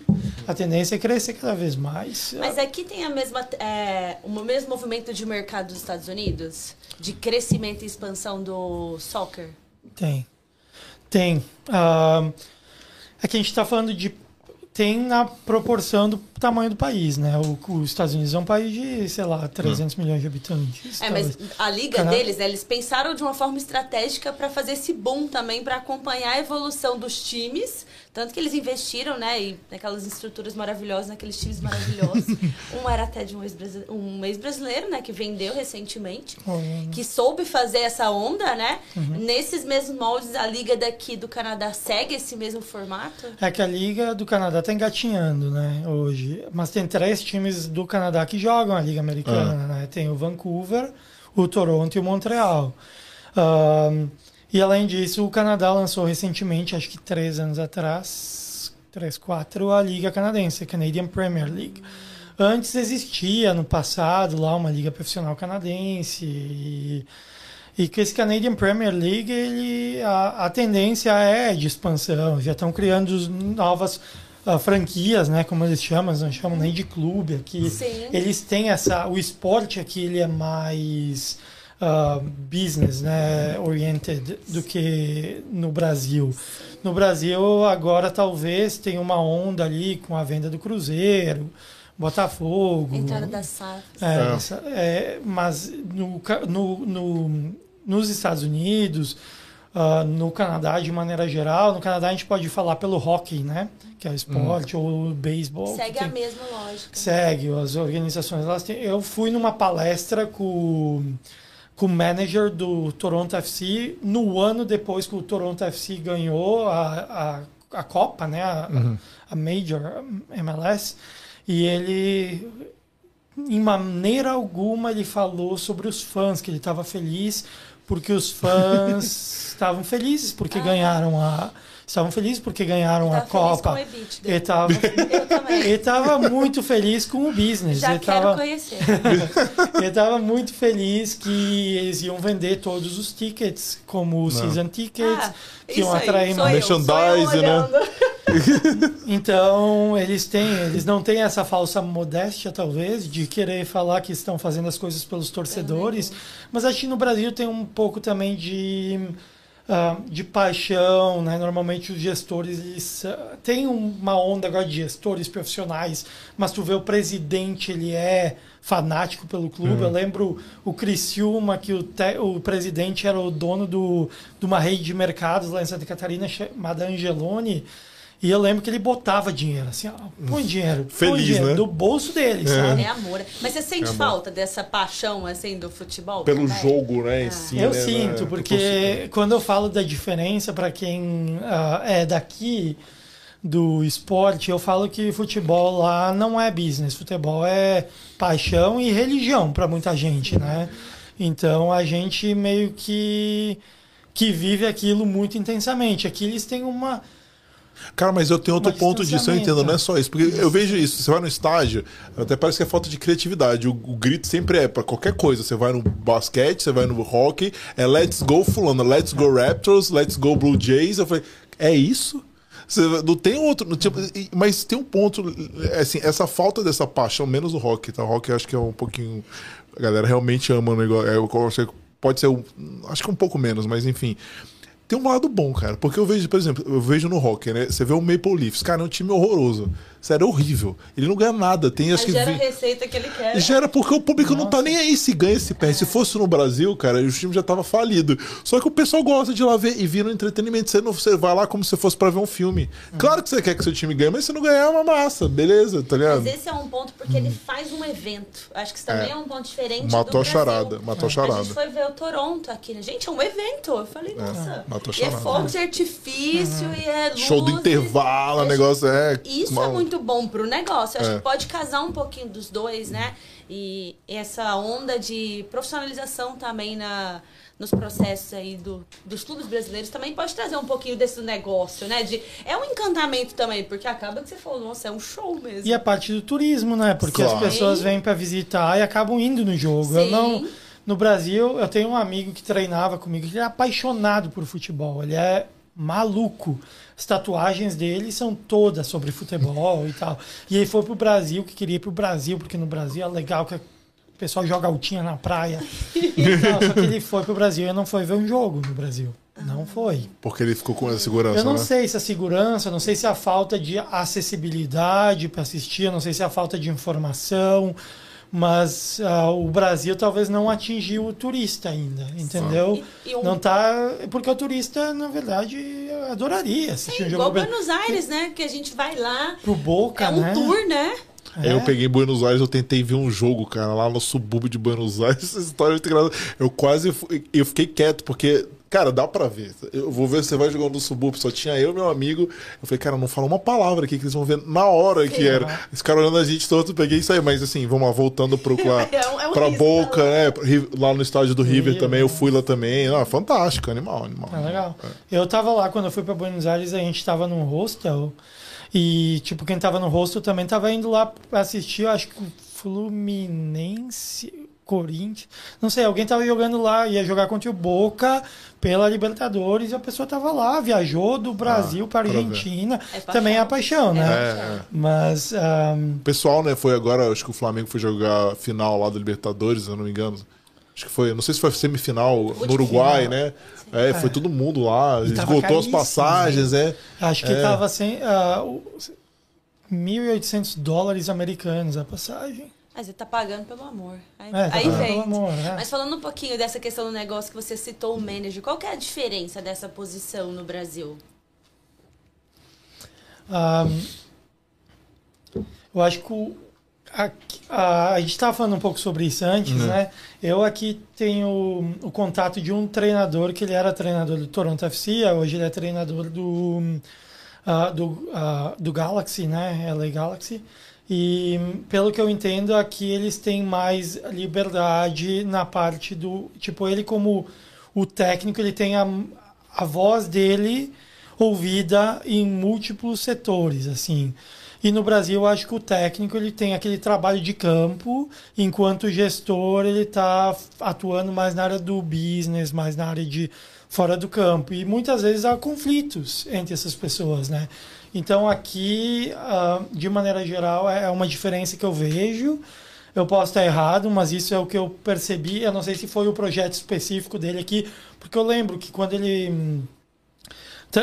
A tendência é crescer cada vez mais. Mas aqui tem a mesma, é, o mesmo movimento de mercado dos Estados Unidos? De crescimento e expansão do soccer? Tem. Tem. Ah, é que a gente está falando de. Tem na proporção do tamanho do país, né? O, os Estados Unidos é um país de, sei lá, 300 milhões de habitantes. É, mas talvez. a liga Cana- deles, né, eles pensaram de uma forma estratégica para fazer esse boom também, para acompanhar a evolução dos times. Tanto que eles investiram, né, e naquelas estruturas maravilhosas, naqueles times maravilhosos. um era até de um ex-brasileiro, um ex-brasileiro, né, que vendeu recentemente, que soube fazer essa onda, né? Uhum. Nesses mesmos moldes, a liga daqui do Canadá segue esse mesmo formato? É que a Liga do Canadá está engatinhando, né, hoje. Mas tem três times do Canadá que jogam a Liga Americana, né? Tem o Vancouver, o Toronto e o Montreal. Ahn, e além disso, o Canadá lançou recentemente, acho que três anos atrás, três, quatro, a Liga Canadense, a Canadian Premier League. Antes existia, no passado, lá uma liga profissional canadense. E, e que esse Canadian Premier League, ele, a, a tendência é de expansão. Já estão criando novas ah, franquias, né? Como eles chamam, não chamam nem de clube aqui. Sim. Eles têm essa. O esporte aqui ele é mais ah, business, né? Oriented do que no Brasil. No Brasil, agora talvez tenha uma onda ali com a venda do Cruzeiro, Botafogo. Entrada da SAF. É, É. é, mas no, no, no- nos Estados Unidos, ah, no Canadá de maneira geral, no Canadá a gente pode falar pelo hockey, né? Que é o esporte, ou o beisebol. Segue a tem- mesma lógica. Segue, as organizações. Elas têm, eu fui numa palestra com, com o manager do Toronto FC no ano depois que o Toronto FC ganhou a, a, a Copa, né? A, a Major MLS. E ele, em maneira alguma, ele falou sobre os fãs, que ele estava feliz porque os fãs estavam felizes porque ganharam a. Estavam felizes porque ganharam a Copa. Ele estava Eu também. ele estava muito feliz com o business. Já ele quero estava conhecer. ele estava muito feliz que eles iam vender todos os tickets, como os season tickets, Ah, que iam atrair mais. Merchandise, né? Então, eles têm, eles não têm essa falsa modéstia, talvez, de querer falar que estão fazendo as coisas pelos torcedores, mas acho que no Brasil tem um pouco também de uh, de paixão, né? Normalmente os gestores eles, uh, tem uma onda agora de gestores profissionais, mas tu vê o presidente ele é fanático pelo clube. Eu lembro o Criciúma que o, te, o presidente era o dono do, de uma rede de mercados lá em Santa Catarina chamada Angeloni. E eu lembro que ele botava dinheiro, assim, ó, põe dinheiro, Feliz, põe dinheiro né? do bolso dele, sabe? É amor. Mas você sente É falta dessa paixão, assim, do futebol? Pelo também? jogo, né? Em si, Eu né, sinto, né? porque quando eu falo da diferença para quem ah, é daqui do esporte, eu falo que futebol lá não é business, futebol é paixão e religião para muita gente, né? Então a gente meio que que vive aquilo muito intensamente. Aqui eles têm uma Cara, mas eu tenho outro Um ponto disso, eu entendo, não é só isso. Porque eu vejo isso, você vai no estádio, até parece que é falta de criatividade. O, o grito sempre é pra qualquer coisa. Você vai no basquete, você vai no hockey, é let's go fulano, let's go Raptors, let's go Blue Jays. Eu falei, é isso? Você não tem outro. não, Tipo, mas tem um ponto, assim, essa falta dessa paixão, menos o rock, tá? O rock eu acho que é um pouquinho. A galera realmente ama o negócio. É, acho que pode ser. acho que um pouco menos, mas enfim. Tem um lado bom, cara. Porque eu vejo, por exemplo, eu vejo no hockey, né? Você vê o Maple Leafs. Cara, é um time horroroso. Sério, é horrível. Ele não ganha nada. Tem, Mas acho que. gera a receita que ele quer. Gera porque o público não tá nem aí se ganha se perde. Se fosse no Brasil, cara, o time já tava falido. Só que o pessoal gosta de ir lá ver e vira um entretenimento. Você, não, você vai lá como se fosse pra ver um filme. Claro que você quer que seu time ganhe, mas se não ganhar é uma massa, beleza, tá ligado? Mas esse é um ponto porque ele faz um evento. Acho que isso também É. é, um ponto diferente Matou a charada, matou a A charada. gente foi ver o Toronto aqui, né? Gente, é um evento. Eu falei, nossa. matou a e é charada. fogo de artifício e é luzes. Show do intervalo, o Acho- negócio é. Isso é muito bom pro negócio. Eu acho É. que pode casar um pouquinho dos dois, né? E essa onda de profissionalização também na, nos processos aí do, dos clubes brasileiros também pode trazer um pouquinho desse negócio, né? De, é um encantamento também, porque acaba que você falou, nossa, é um show mesmo. E a parte do turismo, né? Porque Claro. as pessoas vêm para visitar e acabam indo no jogo. Eu Sim. não, no Brasil, eu tenho um amigo que treinava comigo, que ele é apaixonado por futebol. Ele é maluco. As tatuagens dele são todas sobre futebol e tal. E ele foi pro Brasil, que queria ir pro Brasil, porque no Brasil é legal que o pessoal joga altinha na praia. Então, só que ele foi pro Brasil e não foi ver um jogo no Brasil. Não foi. Porque ele ficou com a segurança, Eu não né? sei se a segurança, não sei se a falta de acessibilidade para assistir, não sei se a falta de informação, mas ah, o Brasil talvez não atingiu o turista ainda, entendeu? E- e um- Não tá, porque o turista na verdade adoraria assistir um jogo Igual. Buenos Aires, né? Que a gente vai lá, pro Boca, é um né? tour, né? É. Eu peguei em Buenos Aires, eu tentei ver um jogo, cara, lá no subúrbio de Buenos Aires. Essa história é muito engraçada. Eu quase fui- eu fiquei quieto, porque, cara, dá pra ver. Eu vou ver se você vai jogando no subúrbio. Só tinha eu e meu amigo. Eu falei, cara, não fala uma palavra aqui que eles vão ver na hora que Sim. era. Esse cara olhando a gente todo, peguei isso aí. Mas assim, vamos lá, voltando pro, lá, É um- é um pra risco, Boca, né? Ri- Lá no estádio do River também, eu né? fui lá também. Ah, fantástico, animal, animal. É legal. Eu tava lá quando eu fui para Buenos Aires, a gente tava num hostel e tipo quem tava no hostel também tava indo lá pra assistir, eu acho que o Fluminense, Corinthians, não sei, alguém tava jogando lá, ia jogar contra o Boca pela Libertadores, e a pessoa tava lá, viajou do Brasil para pra ver. Argentina, É paixão. também é a paixão, né? É, é. Mas O pessoal, né, foi agora, acho que o Flamengo foi jogar a final lá da Libertadores, se eu não me engano. Acho que foi, não sei se foi semifinal no Uruguai, final. né? É, foi todo mundo lá, E esgotou as passagens, né? acho que É. tava sem ah, o- 1.800 dólares americanos a passagem. Mas ele tá pagando pelo amor. Aí, É, tá aí vem. pelo amor, é. Mas falando um pouquinho dessa questão do negócio que você citou o manager, qual que é a diferença dessa posição no Brasil? Eu acho que o- a, a, a gente estava falando um pouco sobre isso antes, né? Eu aqui tenho o contato de um treinador que ele era treinador do Toronto FC, hoje ele é treinador do, ah, do, ah, do Galaxy, né? LA Galaxy. E pelo que eu entendo, aqui eles têm mais liberdade na parte do. Tipo, ele, como o técnico, ele tem a, a voz dele ouvida em múltiplos setores, assim. E no Brasil, eu acho que o técnico ele tem aquele trabalho de campo, enquanto o gestor ele está atuando mais na área do business, mais na área de fora do campo. E muitas vezes há conflitos entre essas pessoas, né? Então aqui, ah, de maneira geral, é uma diferença que eu vejo. Eu posso estar errado, mas isso é o que eu percebi. Eu não sei se foi o projeto específico dele aqui, porque eu lembro que quando ele. hum,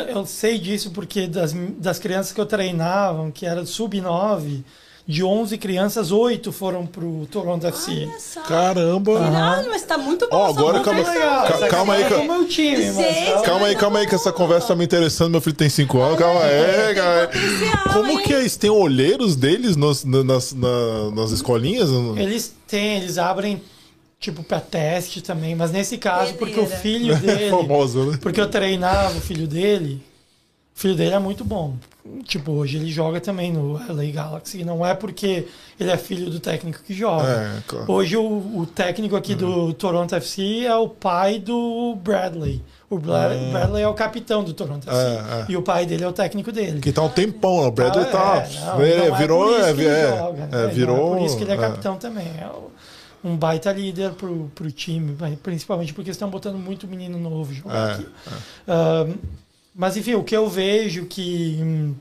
Eu sei disso porque das, das crianças que eu treinava, que era sub-9, de 11 crianças, 8 foram pro Toronto FC. Olha só. Caramba! Caralho, mas tá muito bom. Ó, essa agora calma- legal. ca- Essa calma aí, aqui é meu time, mas Gente, é o- Calma aí, calma aí, que essa conversa tá me interessando. Meu filho tem 5 anos. Calma aí, calma aí. potencial, Como hein? que é isso? Tem olheiros deles nos- na- nas, na- nas escolinhas? Eles têm, eles abrem tipo para teste também, mas nesse caso, porque o filho dele. Famosa, né? Porque eu treinava o filho dele. O filho dele é muito bom. Tipo, hoje ele joga também no LA Galaxy. Não é porque ele é filho do técnico que joga. É, claro. Hoje o, o técnico aqui do Toronto FC é o pai do Bradley. O Bla- Ah. Bradley é o capitão do Toronto FC. É, é. E o pai dele é o técnico dele. Que tá um tempão, né? o Bradley Ah, tá. é, não, é, então é virou. por isso É, que ele é, né? é, virou. É por isso que ele é é. capitão também. É um baita líder pro, pro time, principalmente porque estão botando muito menino novo jogar É, aqui. Mas enfim, o que eu vejo que, hum,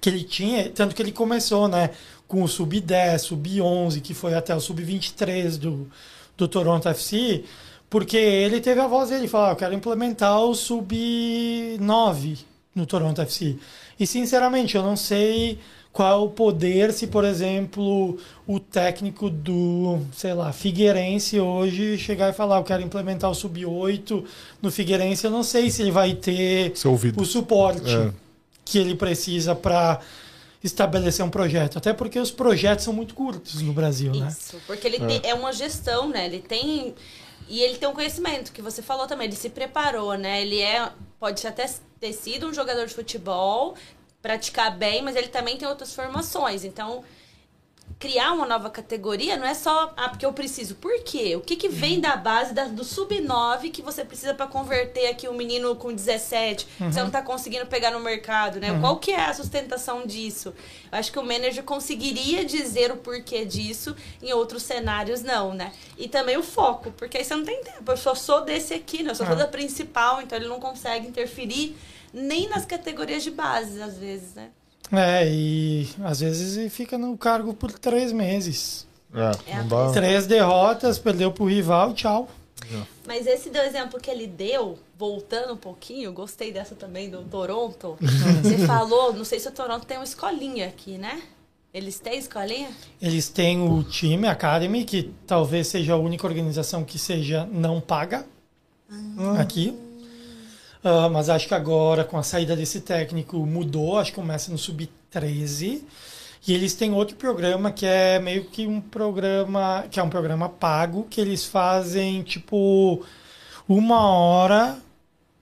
que ele tinha, tanto que ele começou, né, com o sub-10, sub-11, que foi até o sub-23 do, do Toronto FC, porque ele teve a voz dele falar, eu quero implementar o sub-9 no Toronto FC. E sinceramente, eu não sei qual é o poder se, por exemplo, o técnico do, sei lá, Figueirense hoje chegar e falar, eu quero implementar o sub-8 no Figueirense, eu não sei se ele vai ter o suporte É. que ele precisa para estabelecer um projeto. Até porque os projetos são muito curtos no Brasil, né? Isso, porque ele tem- é uma gestão, né? Ele tem. E ele tem um conhecimento, que você falou também, ele se preparou, né? Ele é. Pode até ter sido um jogador de futebol, praticar bem, mas ele também tem outras formações. Então, criar uma nova categoria não é só, ah, porque eu preciso. Por quê? O que, que vem da base da- do sub-9 que você precisa para converter aqui um menino com 17, que você não tá conseguindo pegar no mercado, né? Qual que é a sustentação disso? Eu acho que o manager conseguiria dizer o porquê disso, em outros cenários não, né? E também o foco, porque aí você não tem tempo. Eu só sou desse aqui, né? Eu sou Ah. toda principal, então ele não consegue interferir nem nas categorias de base, às vezes, né? É, e às vezes ele fica no cargo por três meses. É, É dá. Três derrotas, perdeu pro rival, tchau. Mas esse do exemplo que ele deu, voltando um pouquinho, gostei dessa também do Toronto. Você falou, não sei se o Toronto tem uma escolinha aqui, né? Eles têm escolinha? Eles têm o time Academy, que talvez seja a única organização que seja não paga aqui. Ah, mas acho que agora, com a saída desse técnico, mudou. Acho que começa no Sub-13. E eles têm outro programa que é meio que um programa, que é um programa pago, que eles fazem tipo uma hora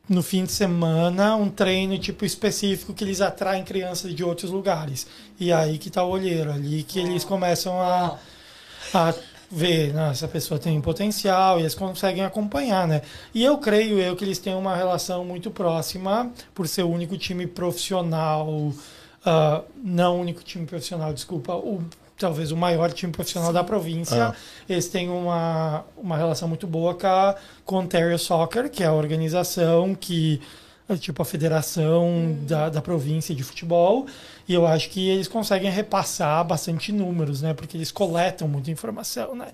no fim de semana, um treino tipo específico que eles atraem crianças de outros lugares. E aí que tá o olheiro, ali que eles começam a, a ver, né, essa pessoa tem potencial e eles conseguem acompanhar, né? E eu creio eu que eles têm uma relação muito próxima por ser o único time profissional, ah, não o único time profissional, desculpa, o talvez o maior time profissional da província. Eles têm uma, uma relação muito boa com a com Ontario Soccer, que é a organização que tipo a federação da, da província de futebol. E eu acho que eles conseguem repassar bastante números, né? Porque eles coletam muita informação, né?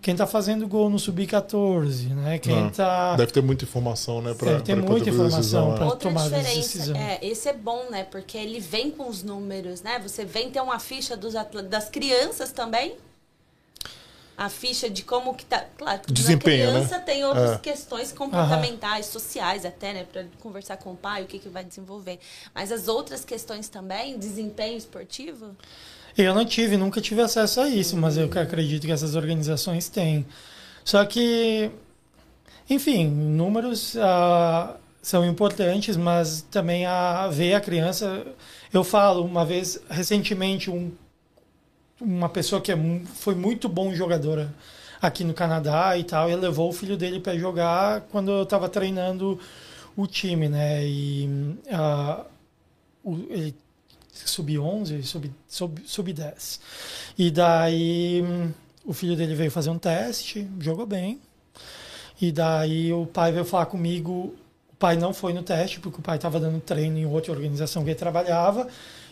Quem tá fazendo gol no Sub-14, né? Quem Ah, tá... Deve ter muita informação, né? Pra, Deve ter muita informação é. Outra tomada de diferença, decisão. é, esse é bom, né? Porque ele vem com os números, né? Você vem ter uma ficha dos das crianças também. A ficha de como que tá. Claro, Desempenho, né? criança tem outras É. questões comportamentais, sociais até, né? Pra conversar com o pai, o que, que vai desenvolver. Mas as outras questões também, desempenho esportivo. Eu não tive, nunca tive acesso a isso, mas eu acredito que essas organizações têm. Só que, enfim, números ah, são importantes, mas também a ver a criança. Eu falo, uma vez, recentemente, um, uma pessoa que é, foi muito bom jogadora aqui no Canadá e tal, ele levou o filho dele para jogar quando eu estava treinando o time, né? E o- ele sub-11, sub, sub, sub-10. E daí o filho dele veio fazer um teste, jogou bem. E daí o pai veio falar comigo. O pai não foi no teste, porque o pai estava dando treino em outra organização que ele trabalhava.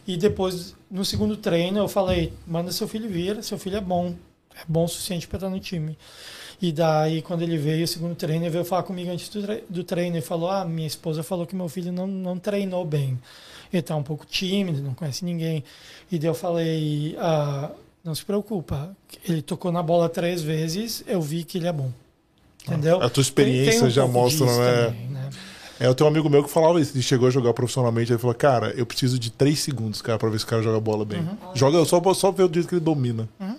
E depois, no segundo treino, eu falei: manda seu filho vir, seu filho é bom. é bom o suficiente para estar no time. E daí, quando ele veio, o segundo treino, ele veio falar comigo antes do, tre do treino e falou: Ah, minha esposa falou que meu filho não, não treinou bem. Ele tá um pouco tímido, não conhece ninguém. E daí eu falei: ah, Não se preocupa, ele tocou na bola três vezes, eu vi que ele é bom. Entendeu? A tua experiência tem, tem um já mostra, né? Também, né? É, eu tenho um amigo meu que falava isso, ele chegou a jogar profissionalmente, ele falou, cara, eu preciso de três segundos, cara, pra ver se o cara joga bola bem. Uhum. Joga só, só ver o jeito que ele domina. Uhum.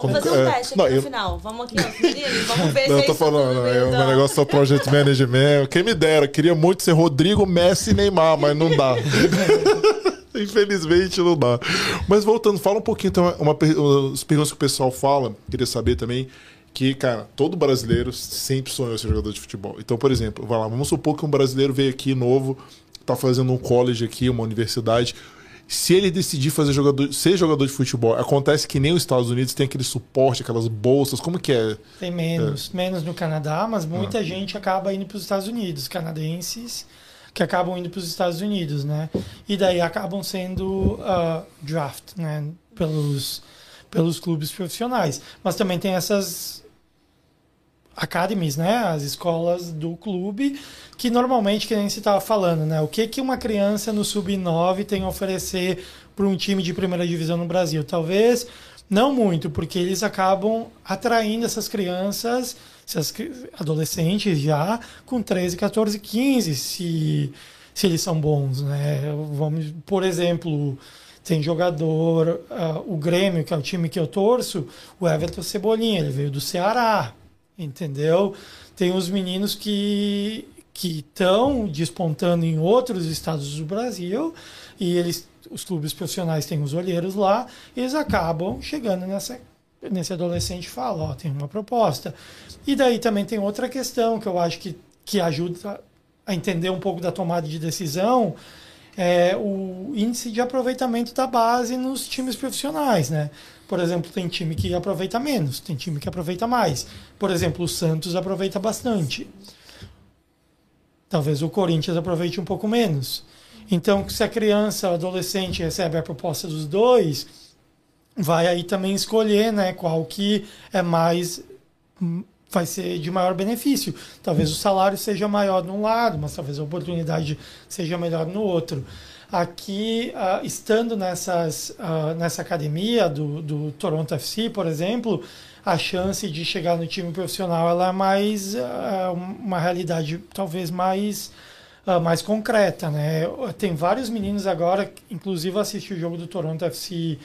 Vamos fazer um é, teste aqui não, no eu... final. Vamos aqui, ó, vamos ver não, se eu tô falando, não, é, o meu negócio é project management. Quem me dera, queria muito ser Rodrigo, Messi e Neymar, mas não dá. Infelizmente não dá. Mas voltando, fala um pouquinho então, uma, uma, as perguntas que o pessoal fala, queria saber também que, cara, todo brasileiro sempre sonhou ser jogador de futebol. Então, por exemplo, vai lá, vamos supor que um brasileiro veio aqui novo, tá fazendo um college aqui, uma universidade. Se ele decidir fazer jogador, ser jogador de futebol, acontece que nem os Estados Unidos tem aquele suporte, aquelas bolsas, como que é? Tem menos, é. menos no Canadá, mas muita ah. gente acaba indo para os Estados Unidos, canadenses que acabam indo para os Estados Unidos, né? E daí acabam sendo uh, draft, né? Pelos pelos clubes profissionais. Mas também tem essas academies, né? As escolas do clube, que normalmente, que nem se estava falando, né? O que, que uma criança no sub-9 tem a oferecer para um time de primeira divisão no Brasil? Talvez não muito, porque eles acabam atraindo essas crianças, essas adolescentes já, com 13, 14, 15, se, se eles são bons, né? Vamos, por exemplo, tem jogador, uh, o Grêmio, que é o time que eu torço, o Everton Cebolinha, ele veio do Ceará, entendeu? Tem os meninos que que estão despontando em outros estados do Brasil e eles os clubes profissionais têm os olheiros lá, eles acabam chegando nessa nesse adolescente falam, ó, tem uma proposta. E daí também tem outra questão que eu acho que que ajuda a entender um pouco da tomada de decisão, é o índice de aproveitamento da base nos times profissionais, né? Por exemplo, tem time que aproveita menos, tem time que aproveita mais. Por exemplo, o Santos aproveita bastante. Talvez o Corinthians aproveite um pouco menos. Então, se a criança, o adolescente recebe a proposta dos dois, vai aí também escolher, né, qual que é mais vai ser de maior benefício. Talvez o salário seja maior de um lado, mas talvez a oportunidade seja melhor no outro. Aqui, uh, estando nessas, uh, nessa academia do, do Toronto FC, por exemplo, a chance de chegar no time profissional ela é mais uh, uma realidade talvez mais mais concreta, né? Tem vários meninos agora, inclusive assisti o jogo do Toronto FC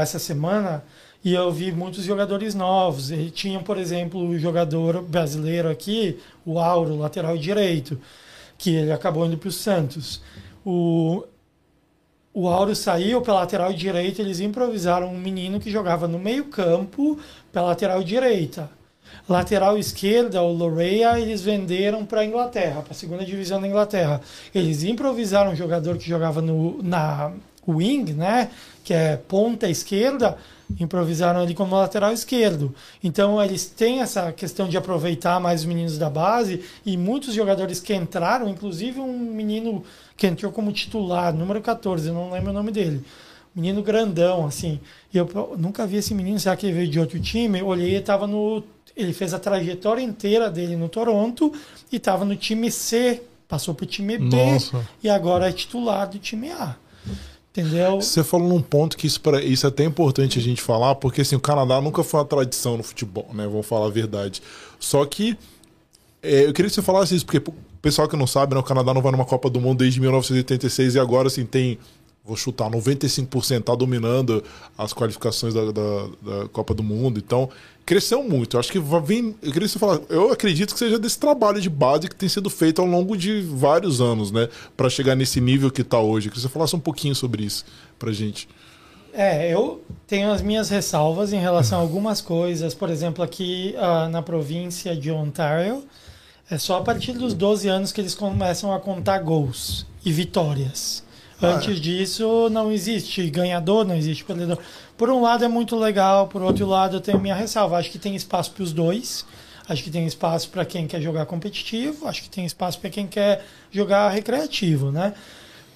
essa semana e eu vi muitos jogadores novos. E tinham, por exemplo, o jogador brasileiro aqui, o Auro, lateral direito, que ele acabou indo para o Santos. O, o Auro saiu pela lateral direita, eles improvisaram um menino que jogava no meio-campo pela lateral direita. Lateral esquerda, o Loreia, eles venderam para a Inglaterra, para a segunda divisão da Inglaterra. Eles improvisaram um jogador que jogava no, na wing, né, que é ponta esquerda, improvisaram ele como lateral esquerdo. Então eles têm essa questão de aproveitar mais os meninos da base e muitos jogadores que entraram, inclusive um menino que entrou como titular, número 14, eu não lembro o nome dele. Menino grandão, assim. E eu nunca vi esse menino, será que ele veio de outro time? Olhei, ele estava no. Ele fez a trajetória inteira dele no Toronto e estava no time C, passou para o time B Nossa. e agora é titular do time A. Entendeu? Você falou num ponto que isso, pra, isso é até importante a gente falar, porque assim, o Canadá nunca foi uma tradição no futebol, né? Vamos falar a verdade. Só que é, eu queria que você falasse isso, porque o pessoal que não sabe, né, o Canadá não vai numa Copa do Mundo desde 1986 e agora assim tem vou chutar, 95% está dominando as qualificações da, da, da, Copa do Mundo. Então, cresceu muito. Eu acho que vem. Eu queria falar, eu acredito que seja desse trabalho de base que tem sido feito ao longo de vários anos, né? Para chegar nesse nível que está hoje. Eu queria que você falasse um pouquinho sobre isso pra gente. É, eu tenho as minhas ressalvas em relação a algumas coisas. Por exemplo, aqui uh, na província de Ontário, é só a partir dos 12 anos que eles começam a contar gols e vitórias. Antes disso, não existe ganhador, não existe perdedor. Por um lado é muito legal, por outro lado eu tenho minha ressalva. Acho que tem espaço para os dois. Acho que tem espaço para quem quer jogar competitivo, acho que tem espaço para quem quer jogar recreativo, né?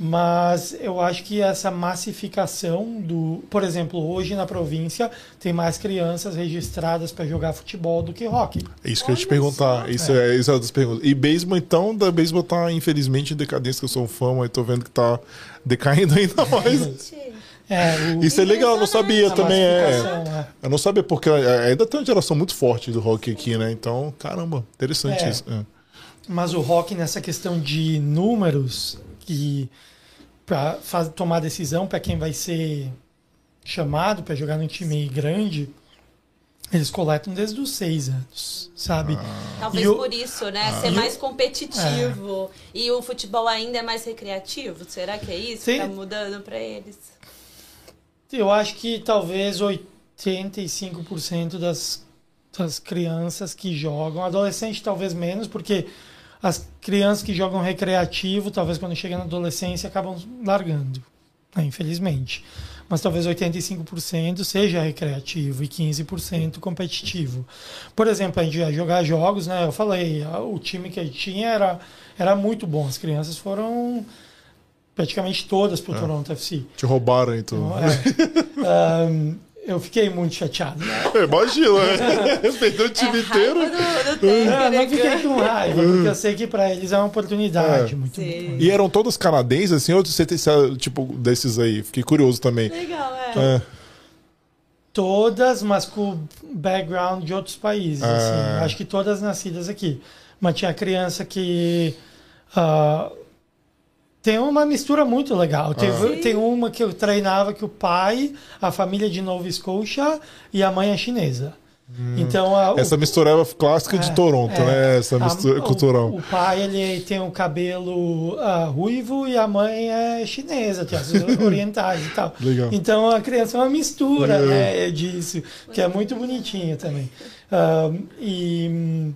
Mas eu acho que essa massificação do. Por exemplo, hoje na província tem mais crianças registradas para jogar futebol do que hockey. É isso que eu ia te Olha perguntar. só. Isso é, isso é uma das perguntas. E beisebol, então, da beisebol tá, infelizmente, em decadência, que eu sou um fã, mas tô vendo que tá decaindo ainda mais. Gente, É, o, Isso é legal, eu não sabia a também. É, massificação, é. eu não sabia, porque ainda tem uma geração muito forte do rock aqui, né? Então, caramba, interessante É. isso. É. Mas o rock nessa questão de números que para tomar decisão para quem vai ser chamado para jogar num time grande, eles coletam desde os seis anos, sabe? Talvez E o- por isso, né? Ser E o- mais competitivo. E o futebol ainda é mais recreativo? Será que é isso Sim. que tá mudando pra eles? Eu acho que talvez 85% das, das crianças que jogam, adolescente talvez menos, porque as crianças que jogam recreativo, talvez quando chegam na adolescência, acabam largando, né, infelizmente. Mas talvez 85% seja recreativo e 15% competitivo. Por exemplo, a gente ia jogar jogos, né? Eu falei, o time que a gente tinha era, era muito bom. As crianças foram praticamente todas para o Toronto FC. Te roubaram, então. É. Ahn, eu fiquei muito chateado. Né? Imagina, né? Perdeu o time é inteiro. do, do Não, fiquei né? com raiva, porque eu sei que para eles é uma oportunidade É. muito. E eram todos canadenses, assim, ou você tem, tipo, desses aí? Fiquei curioso também. Legal, é. É. Todas, mas com background de outros países. Assim. Acho que todas nascidas aqui. Mas tinha criança que. ah, tem uma mistura muito legal. Teve- Sim. tem uma que eu treinava que o pai, a família de Nova Escócia e a mãe é chinesa. Então, a, o- Essa mistureba clássica de É, Toronto, é. né? Essa A- mistura o- cultural. O, pai ele tem o cabelo ah, ruivo e a mãe é chinesa, tem as orientais e tal. Legal. Então a criança é uma mistura Legal. né, disso, que é muito bonitinho também. Ah, e hum,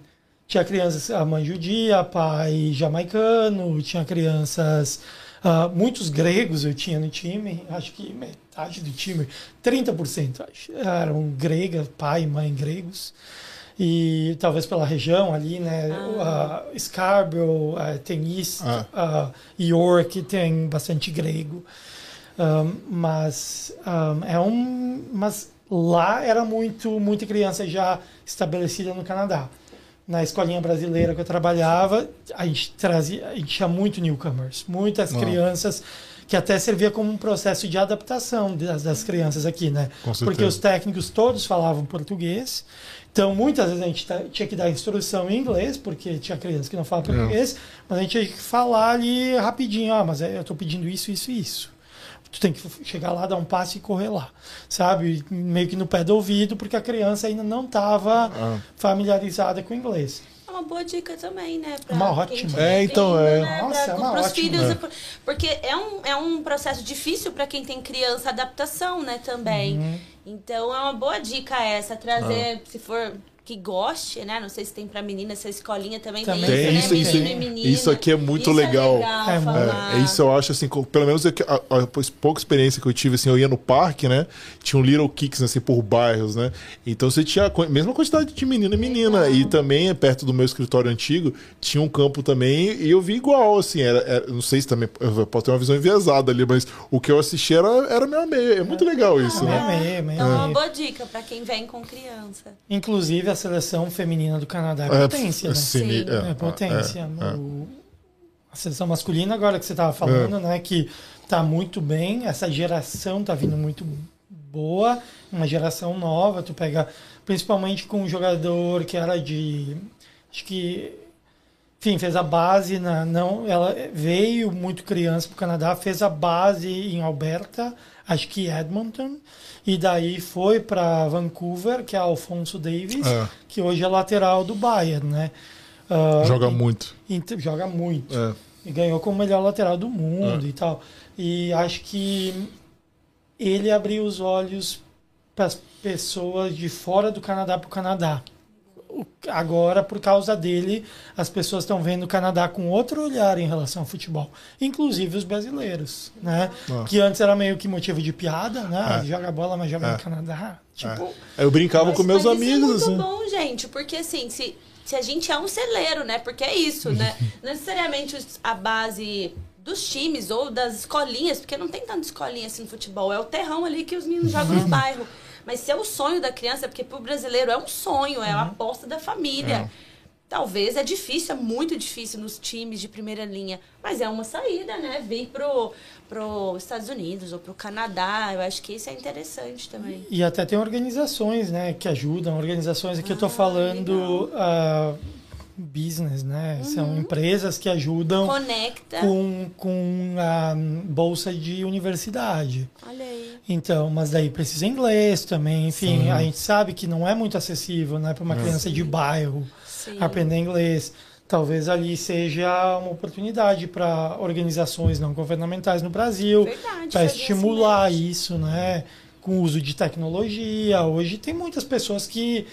tinha crianças, a mãe judia, pai jamaicano, tinha crianças. ah, muitos gregos eu tinha no time, acho que metade do time, 30% acho, eram grega, pai e mãe gregos e talvez pela região ali, né? Ah. Uh, Scarborough, uh, tem East, Ah. uh, York, tem bastante grego. Um, mas um, é um, mas lá era muito muita criança já estabelecida no Canadá. Na escolinha brasileira que eu trabalhava, a gente trazia, a gente tinha muito newcomers, muitas crianças que até servia como um processo de adaptação das, das crianças aqui, né? Porque os técnicos todos falavam português. Então, muitas vezes a gente tinha que dar instrução em inglês, porque tinha crianças que não falam É. português, mas a gente tinha que falar ali rapidinho, ah, mas eu estou pedindo isso, isso e isso. Tu tem que chegar lá, dar um passo e correr lá, sabe? Meio que no pé do ouvido, porque a criança ainda não estava Ah. familiarizada com o inglês. É uma boa dica também, né? Pra Uma ótima. É, então, é. Né? Nossa, pra, é uma pros ótima. filhos. É. Porque é um, é um processo difícil para quem tem criança, adaptação, né? Também. Uhum. Então é uma boa dica essa, trazer, Ah. se for que goste, né? Não sei se tem pra menina, essa escolinha também, Também tem, Tem isso, isso, né? isso, Menino e menina. isso aqui é muito Isso legal. É legal É, falar. É, é isso eu acho assim, pelo menos eu que- a, a pouca experiência que eu tive, assim, eu ia no parque, né? Tinha um Little Kicks, assim, por bairros, né? Então você tinha a mesma quantidade de menina e menina. E também, perto do meu escritório antigo, tinha um campo também, e eu vi igual, assim, era, era- não sei se também, eu posso ter uma visão enviesada ali, mas o que eu assisti era, era meio a meio. É muito legal isso, né? Meio, meio, meio, Então é uma boa dica pra quem vem com criança. Inclusive, a seleção feminina do Canadá é É, potência, né? sim, é, É potência. é, é. O- a seleção masculina, agora que você estava falando, né, que tá muito bem, essa geração tá vindo muito boa, uma geração nova, tu pega principalmente com um jogador que era de acho que enfim, fez a base na não, ela veio muito criança para o Canadá, fez a base em Alberta, acho que Edmonton, e daí foi para Vancouver, que é Alfonso Davis, É. que hoje é lateral do Bayern, né? Ah, Joga e- muito. Int- joga muito. É. E ganhou como melhor lateral do mundo e tal. E acho que ele abriu os olhos para as pessoas de fora do Canadá para o Canadá. Agora, por causa dele, as pessoas estão vendo o Canadá com outro olhar em relação ao futebol, inclusive os brasileiros, né? Ah. Que antes era meio que motivo de piada, né? É. Joga bola, mas joga É. no Canadá. Tipo, Eu brincava Mas- com meus mas Isso é amigos, muito assim. bom, gente, porque assim, se, se a gente é um celeiro, né? Porque é isso, né? Não necessariamente a base dos times ou das escolinhas, porque não tem tanta escolinha assim no futebol, é o terrão ali que os meninos jogam no bairro. Mas se é o sonho da criança, porque pro brasileiro é um sonho, é a aposta da família. Talvez é difícil, é muito difícil nos times de primeira linha, mas é uma saída, né? Vir pro, pro Estados Unidos ou pro Canadá, eu acho que isso é interessante também. E até tem organizações, né, que ajudam. Organizações aqui eu estou falando uh, business, né? São empresas que ajudam Conecta. com, com a bolsa de universidade. Olha aí. Então, mas daí precisa inglês também. Enfim, a gente sabe que não é muito acessível, né, para uma criança de bairro Sim. aprender inglês. Talvez ali seja uma oportunidade para organizações não governamentais no Brasil Verdade, para fazer estimular isso, né? Com o uso de tecnologia. Hoje tem muitas pessoas que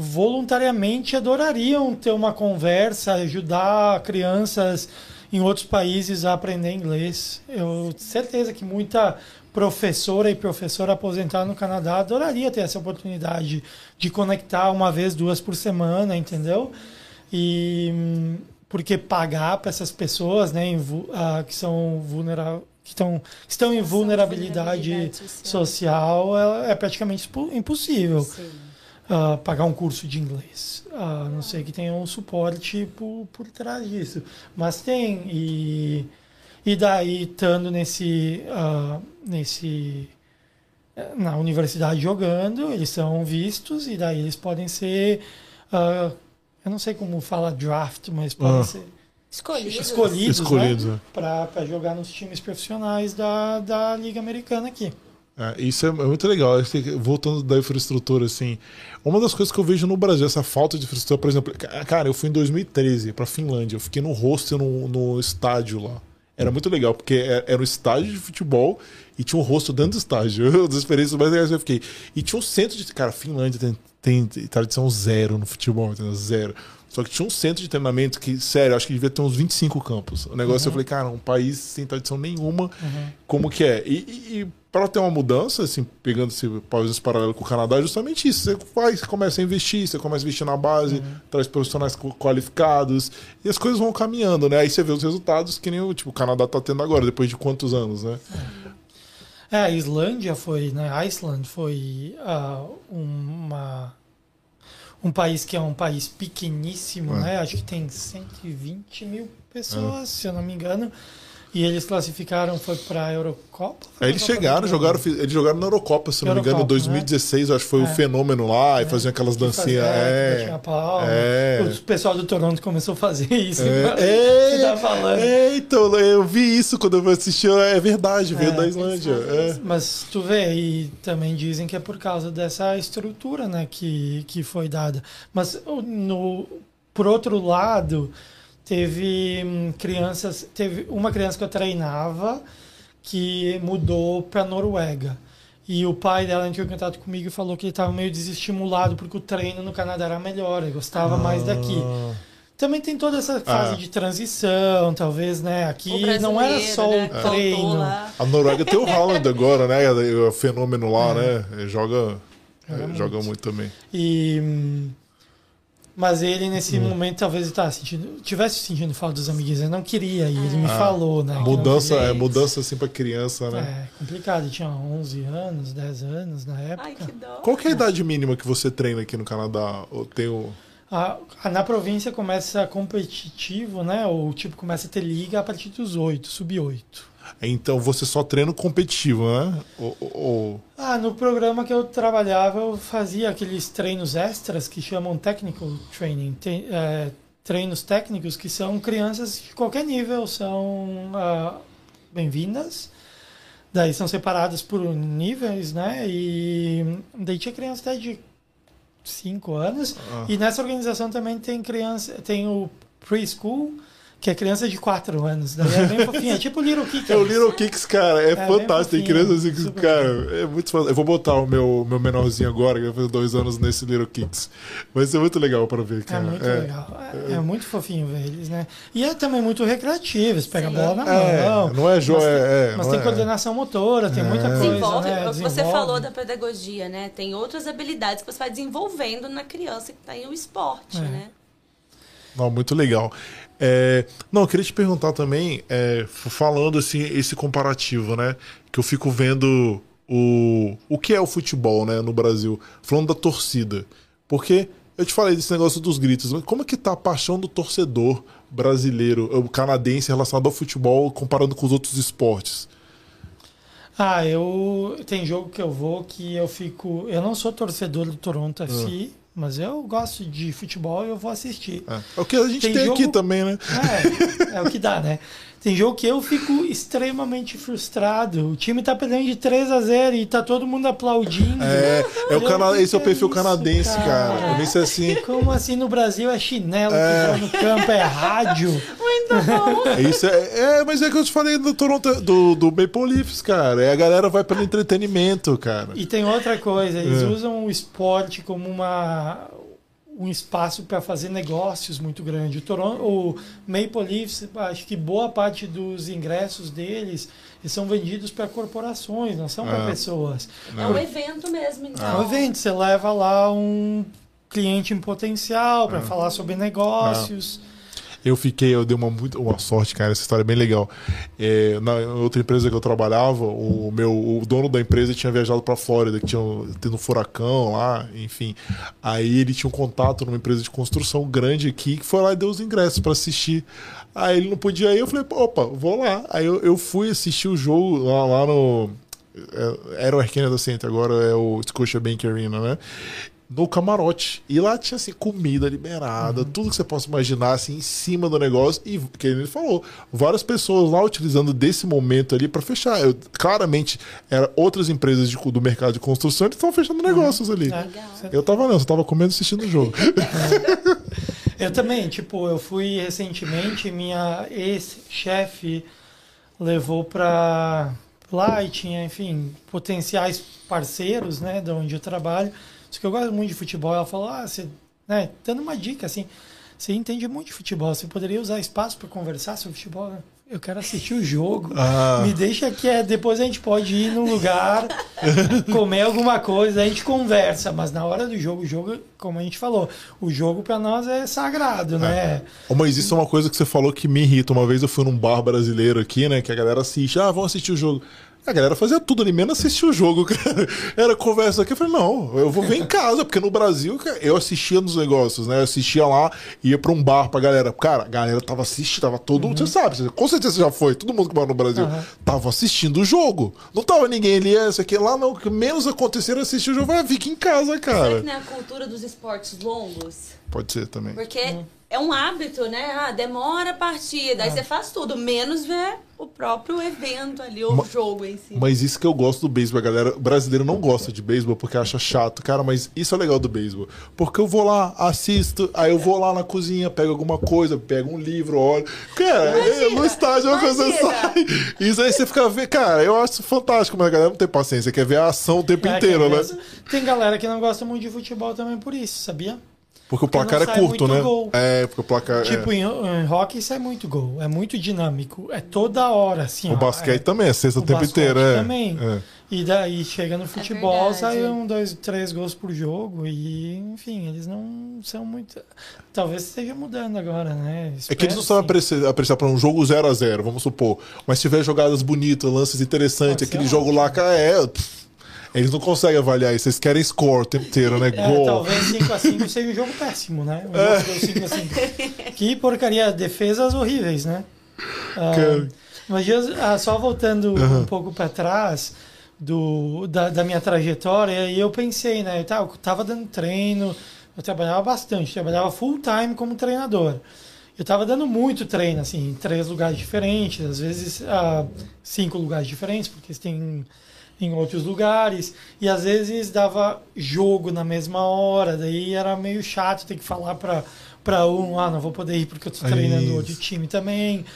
voluntariamente adorariam ter uma conversa, ajudar crianças em outros países a aprender inglês. Eu tenho certeza que muita professora e professora aposentada no Canadá adoraria ter essa oportunidade de conectar uma vez, duas por semana, entendeu? E porque pagar para essas pessoas, né, que são vulneráveis, que estão, estão em vulnerabilidade vulnerabilidade social, é, é praticamente impo- impossível Sim. Ah, pagar um curso de inglês. A não ser que tenha um suporte por, por trás disso. Mas tem. E, e daí, estando nesse, ah, nesse. eh, na universidade jogando, eles são vistos e daí eles podem ser. ah, eu não sei como fala draft, mas podem Ah. ser Escolhidos. escolhidos, Escolhidos, né? é. para jogar nos times profissionais da, da Liga Americana aqui. É, isso é muito legal. Voltando da infraestrutura, assim, uma das coisas que eu vejo no Brasil, essa falta de infraestrutura, por exemplo, ca- cara, eu fui em 2013 pra Finlândia, eu fiquei no hostel no, no estádio lá. Era muito legal, porque é- era um estádio de futebol e tinha um hostel dentro do estádio. Uma das experiências mais legais que eu fiquei. E tinha um centro de. Cara, Finlândia tem, tem tradição zero no futebol, entendeu? Zero. Só que tinha um centro de treinamento que, sério, acho que devia ter uns 25 campos. O negócio, eu falei, cara, um país sem tradição nenhuma, como que é? E, e para ter uma mudança, assim, pegando esse país paralelo com o Canadá, é justamente isso. Você faz, começa a investir, você começa a investir na base, traz profissionais qualificados, e as coisas vão caminhando, né? Aí você vê os resultados que nem o, tipo, o Canadá tá tendo agora, depois de quantos anos, né? É, a Islândia foi, né? A Iceland foi ah, uma um país que é um país pequeníssimo, É. né? Acho que tem 120 mil pessoas, se eu não me engano. E eles classificaram, foi para a Eurocopa? Aí eles pra Copa chegaram, jogaram, eles jogaram na Eurocopa, se não me engano, em Eurocopa, 2016, eu acho que foi o É. fenômeno lá, e faziam aquelas dancinhas. É, palma. É. O pessoal do Toronto começou a fazer isso. É, Você tá falando. é, então, eu vi isso quando eu assisti, é verdade, veio É, da Islândia. eles É. Mas tu vê, e também dizem que é por causa dessa estrutura né, que, que foi dada. Mas no, por outro lado, teve hum, crianças, teve uma criança que eu treinava que mudou para Noruega. E o pai dela entrou em contato comigo e falou que ele estava meio desestimulado porque o treino no Canadá era melhor, ele gostava mais daqui. Ah. Também tem toda essa fase Ah. de transição, talvez, né? Aqui não era só né, o treino. lá. A Noruega tem o Haaland agora, né? O fenômeno lá, né? Ele joga, Joga é, joga muito. muito também. E hum, mas ele nesse Hum. momento talvez ele tava sentindo, tivesse sentindo falta dos amiguinhos, ele não queria e ele me falou, né? Mudança, é, mudança assim pra criança, né? É complicado, ele tinha 11 anos, 10 anos na época. Ai, que dó. Qual que é a idade mínima que você treina aqui no Canadá? Ou tem o... A- a- na província começa competitivo, né? Ou tipo começa a ter liga a partir dos 8, sub 8. Então você só treina competitivo, né? Ou, ou- Ah, no programa que eu trabalhava, eu fazia aqueles treinos extras que chamam technical training, é, treinos técnicos que são crianças de qualquer nível são ah, bem-vindas. Daí são separadas por níveis, né? E daí tinha criança até de 5 anos. Ah. E nessa organização também tem criança, tem o preschool, que é criança de 4 anos. Daí é bem fofinha, é tipo Little Kickers. É o Little Kicks, cara, é, bem fantástico. Tem crianças assim que, super cara, é muito fantástico. Eu vou botar o meu, meu menorzinho agora, que vai fazer dois anos nesse Little Kicks. Vai ser muito legal pra ver, É cara. muito legal. É, é muito fofinho ver eles, né? E é também muito recreativo. Eles pegam a bola na É, mão. não é jo- Mas tem, é- é, mas tem é- coordenação motora, tem muita É. coisa, Desenvolve, né? o que você Desenvolve. falou da pedagogia, né? Tem outras habilidades que você vai desenvolvendo na criança que está em o esporte, É. né? Não, muito legal. É, não, eu queria te perguntar também, é, falando assim, esse comparativo, né? Que eu fico vendo o, o que é o futebol, né, no Brasil, falando da torcida. Porque eu te falei desse negócio dos gritos, mas como é que tá a paixão do torcedor brasileiro, canadense relacionado ao futebol, comparando com os outros esportes? Ah, eu tem jogo que eu vou que eu fico, eu não sou torcedor do Toronto FC, ah. Mas eu gosto de futebol e eu vou assistir. É, é o que a gente tem, tem jogo... aqui também, né? É, é o que dá, né? Tem jogo que eu fico extremamente frustrado. O time tá perdendo de 3 a 0 e tá todo mundo aplaudindo. É, é o cana... esse é o perfil canadense, cara. cara. Eu assim. Como assim no Brasil é chinelo é. que tá no campo, é rádio. Muito bom. É isso é, é, mas é que eu te falei do Toronto, do, do Maple Leafs, cara. É a galera vai pelo entretenimento, cara. E tem outra coisa, eles é. usam o esporte como uma um espaço para fazer negócios muito grande. O, Toronto, o Maple Leafs, acho que boa parte dos ingressos deles são vendidos para corporações, não são para é. pessoas. É um evento mesmo, então. É um evento, você leva lá um cliente em potencial para é. falar sobre negócios. Eu fiquei, eu dei uma, uma sorte, cara. Essa história é bem legal. É, na outra empresa que eu trabalhava, o meu o dono da empresa tinha viajado para Flórida, que tinha tendo um furacão lá, enfim. Aí ele tinha um contato numa empresa de construção grande aqui, que foi lá e deu os ingressos para assistir. Aí ele não podia ir, eu falei, opa, vou lá. Aí eu, eu fui assistir o jogo lá, lá no. É, era o Arcana Center, agora é o Scotiabank Arena, né? No camarote. E lá tinha assim, comida liberada, uhum. tudo que você possa imaginar assim, em cima do negócio. E que ele falou, várias pessoas lá utilizando desse momento ali para fechar. Eu, claramente, eram outras empresas de, do mercado de construção que estavam fechando uhum. negócios ali. É. Eu tava não, eu tava comendo assistindo o jogo. eu também, tipo, eu fui recentemente, minha ex-chefe levou para lá e tinha, enfim, potenciais parceiros, né, de onde eu trabalho isso que eu gosto muito de futebol. Ela falou, ah, você, né, dando uma dica assim, você entende muito de futebol, você poderia usar espaço para conversar sobre futebol, né? Eu quero assistir o jogo. Ah. Me deixa que é, depois a gente pode ir num lugar, comer alguma coisa, a gente conversa. Mas na hora do jogo, o jogo, como a gente falou, o jogo para nós é sagrado, é. né? Mas isso é uma coisa que você falou que me irrita. Uma vez eu fui num bar brasileiro aqui, né? Que a galera assiste. Ah, vamos assistir o jogo. A galera fazia tudo ali, menos assistir o jogo, cara. Era conversa aqui. Eu falei, não, eu vou ver em casa, porque no Brasil, cara, eu assistia nos negócios, né? Eu assistia lá, ia pra um bar pra galera. Cara, a galera tava assistindo, tava todo mundo, uhum. você sabe, com certeza você já foi, todo mundo que mora no Brasil, uhum. tava assistindo o jogo. Não tava ninguém ali, essa aqui lá, não. Que menos acontecer era assistir o jogo, vai, fica em casa, cara. Será que não é a cultura dos esportes longos? Pode ser também. Porque. Uhum é um hábito, né? Ah, demora a partida, aí é. você faz tudo, menos ver o próprio evento ali, o jogo em si. Mas isso que eu gosto do beisebol, a galera brasileira não gosta de beisebol porque acha chato. Cara, mas isso é legal do beisebol. Porque eu vou lá, assisto, aí eu vou lá na cozinha, pego alguma coisa, pego um livro, olho. Cara, imagina, no estádio é coisa sai. Isso aí você fica vendo. Cara, eu acho fantástico, mas a galera não tem paciência, quer ver a ação o tempo é, inteiro, né? Tem galera que não gosta muito de futebol também por isso, sabia? Porque o placar é curto, né? Gol. É, porque o placar. Tipo, é... em, em hockey isso é muito gol. É muito dinâmico. É toda hora, assim. O ó, basquete é... também, é sexta o tempo inteiro, é. também. É. E daí chega no é futebol, é sai um, dois, três gols por jogo. E, enfim, eles não são muito. Talvez esteja mudando agora, né? Espero é que eles não sabem apreciar, apreciar para um jogo 0 a 0 vamos supor. Mas se tiver jogadas bonitas, lances interessantes, aquele jogo lá, cara, é. Pff, eles não conseguem avaliar isso, eles querem score o tempo inteiro, né? É, Gol. Talvez 5x5 seja um jogo péssimo, né? Um é. jogo 5x5. Que porcaria, defesas horríveis, né? Ah, mas ah, só voltando uhum. um pouco para trás do, da, da, minha trajetória, e eu pensei, né? Tá, eu tava dando treino, eu trabalhava bastante, trabalhava full time como treinador. Eu estava dando muito treino, assim, em três lugares diferentes, às vezes ah, cinco lugares diferentes, porque tem em outros lugares e às vezes dava jogo na mesma hora, daí era meio chato ter que falar para para um, ah, não vou poder ir porque eu estou treinando Isso. outro time também.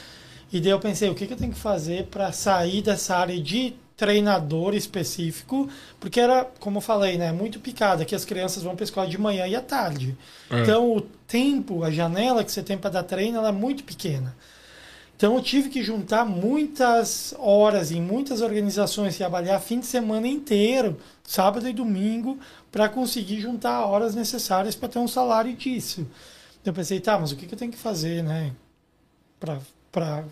E daí eu pensei, o que, que eu tenho que fazer para sair dessa área de treinador específico, porque era, como eu falei, né, muito picada, que as crianças vão para a escola de manhã e à tarde. É. Então, o tempo, a janela que você tem para dar treino, ela é muito pequena. Então eu tive que juntar muitas horas em muitas organizações, trabalhar fim de semana inteiro, sábado e domingo, para conseguir juntar horas necessárias para ter um salário disso. Eu pensei, tá, mas o que, que eu tenho que fazer, né? para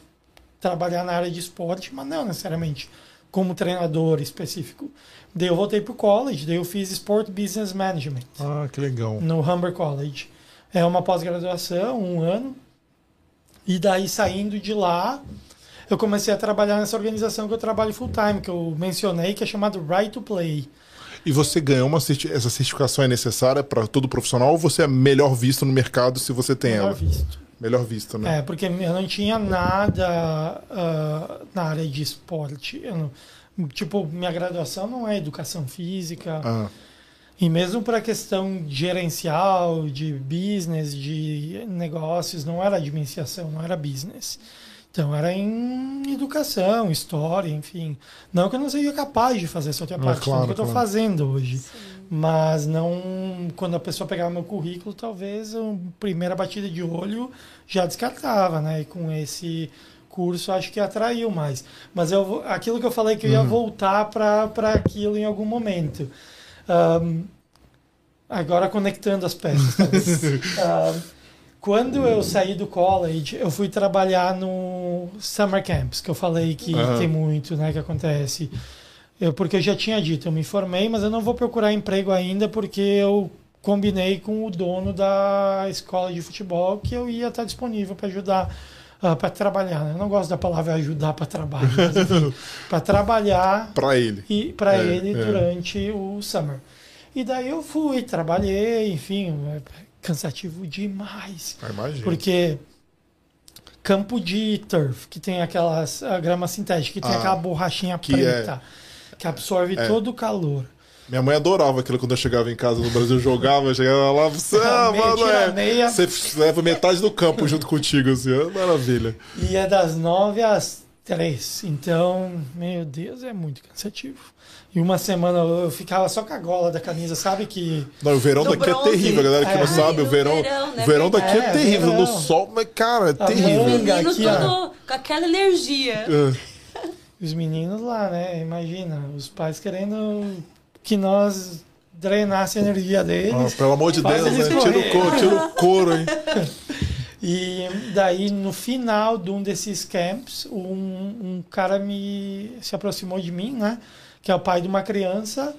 trabalhar na área de esporte, mas não necessariamente como treinador específico. Daí eu voltei para o college, daí eu fiz Sport Business Management. Ah, que legal. No Humber College. É uma pós-graduação, um ano. E daí, saindo de lá, eu comecei a trabalhar nessa organização que eu trabalho full time, que eu mencionei, que é chamado Right to Play. E você ganhou uma certi essa certificação é necessária para todo profissional ou você é melhor visto no mercado se você tem melhor ela? Visto. Melhor visto, né? É, porque eu não tinha nada uh, na área de esporte. Não, tipo, minha graduação não é educação física. Ah. E mesmo para a questão gerencial, de business, de negócios, não era administração, não era business. Então era em educação, história, enfim. Não que eu não seja capaz de fazer essa outra parte, claro, que eu estou claro. fazendo hoje. Sim. Mas não. Quando a pessoa pegava meu currículo, talvez a primeira batida de olho já descartava, né? E com esse curso acho que atraiu mais. Mas eu, aquilo que eu falei que eu ia voltar para aquilo em algum momento. Ahn, agora conectando as peças. Ahn, quando eu saí do college, eu fui trabalhar no summer camps, que eu falei que Aham. tem muito, né, que acontece. Eu, porque eu já tinha dito, eu me formei, mas eu não vou procurar emprego ainda porque eu combinei com o dono da escola de futebol que eu ia estar disponível para ajudar para trabalhar. né? Eu não gosto da palavra ajudar para trabalho, para trabalhar Para ele. e para É, ele é. durante o summer. E daí eu fui, trabalhei, enfim, é cansativo demais. Ah, imagina. Porque campo de turf, que tem aquelas grama sintética, que tem Ah, aquela borrachinha que é- preta, que absorve é. todo o calor. Minha mãe adorava aquilo quando eu chegava em casa no Brasil, eu jogava, eu chegava lá, você, ah, mano, é, você leva metade do campo junto contigo, assim, é maravilha. E é das nove às três. Então, meu Deus, é muito cansativo. E uma semana eu ficava só com a gola da camisa, sabe que Não, o verão Do daqui bronze. é terrível, a galera que É. não sabe, Ai, o no verão, verão, né, o verão daqui é, É, terrível, no verão. sol, mas cara, é A terrível. manga Menino aqui, ó. todo com aquela energia. É. os meninos lá, né? Imagina, os pais querendo que nós drenasse a energia Ah, deles. pelo amor de Deus, né? Tira o couro, tira o couro, hein? E daí, no final de um desses camps, um, um cara me se aproximou de mim, né? Que é o pai de uma criança,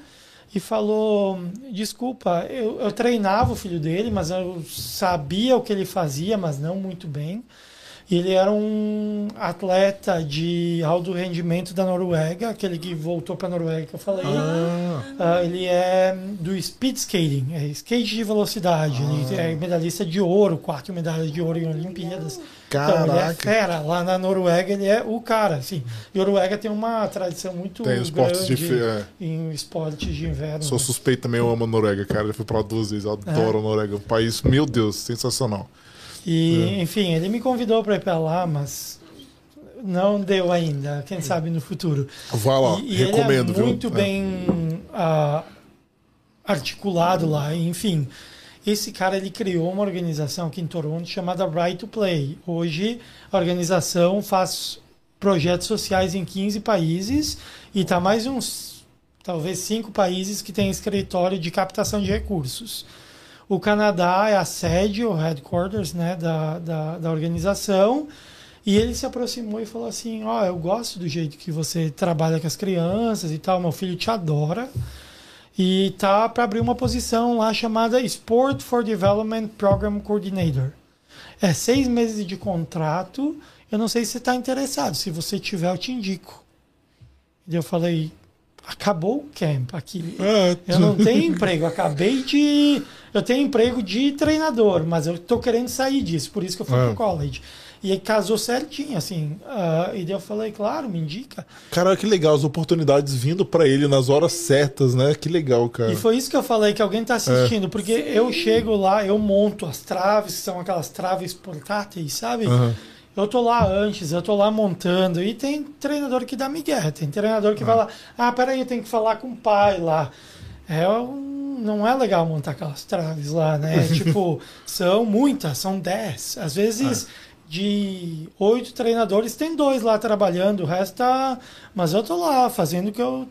e falou: Desculpa, eu, eu treinava o filho dele, mas eu sabia o que ele fazia, mas não muito bem. E ele era um atleta de alto rendimento da Noruega, aquele que voltou para a Noruega que eu falei. Ah, Ah, ele é do speed skating, é skate de velocidade. Ele Ah. é medalhista de ouro, quatro medalhas de ouro em Olimpíadas. Então, ele é caraca. fera. Lá na Noruega ele é o cara, assim. E Noruega tem uma tradição muito Tem esportes de grande fe- é. em esportes de inverno. Sou né? suspeito também, eu amo a Noruega, cara. Eu fui lá duas vezes, adoro a Noruega. Um país, meu Deus, sensacional. E, É. enfim, ele me convidou para ir para lá, mas não deu ainda. Quem sabe no futuro. Vai lá, E, e recomendo, é viu? muito É. bem ah, articulado lá, enfim. Esse cara ele criou uma organização aqui em Toronto chamada Right to Play. Hoje a organização faz projetos sociais em 15 países e está mais uns talvez cinco países que têm escritório de captação de recursos. O Canadá é a sede, o headquarters né, da, da, da organização. E ele se aproximou e falou assim: Ó, eu gosto do jeito que você trabalha com as crianças e tal, meu filho te adora. E tá para abrir uma posição lá chamada Sport for Development Program Coordinator. É seis meses de contrato. Eu não sei se você está interessado. Se você tiver, eu te indico. E eu falei: acabou o camp aqui. É, Eu não tenho emprego, acabei de. Eu tenho emprego de treinador, mas eu tô querendo sair disso, por isso que eu fui É. pro college. E aí casou certinho, assim. ah, e daí eu falei, claro, me indica. Cara, que legal, as oportunidades vindo pra ele nas horas certas, né? Que legal, cara. E foi isso que eu falei, que alguém tá assistindo, porque eu chego lá, eu monto as traves, que são aquelas traves portáteis, sabe? Aham. Eu tô lá antes, eu tô lá montando, e tem treinador que dá migué, tem treinador que vai lá, ah, peraí, eu tenho que falar com o pai lá. É um, não é legal montar aquelas traves lá, né? tipo, são muitas, são dez. Às vezes, de oito treinadores, tem dois lá trabalhando, o resto tá... Mas eu tô lá, fazendo o que eu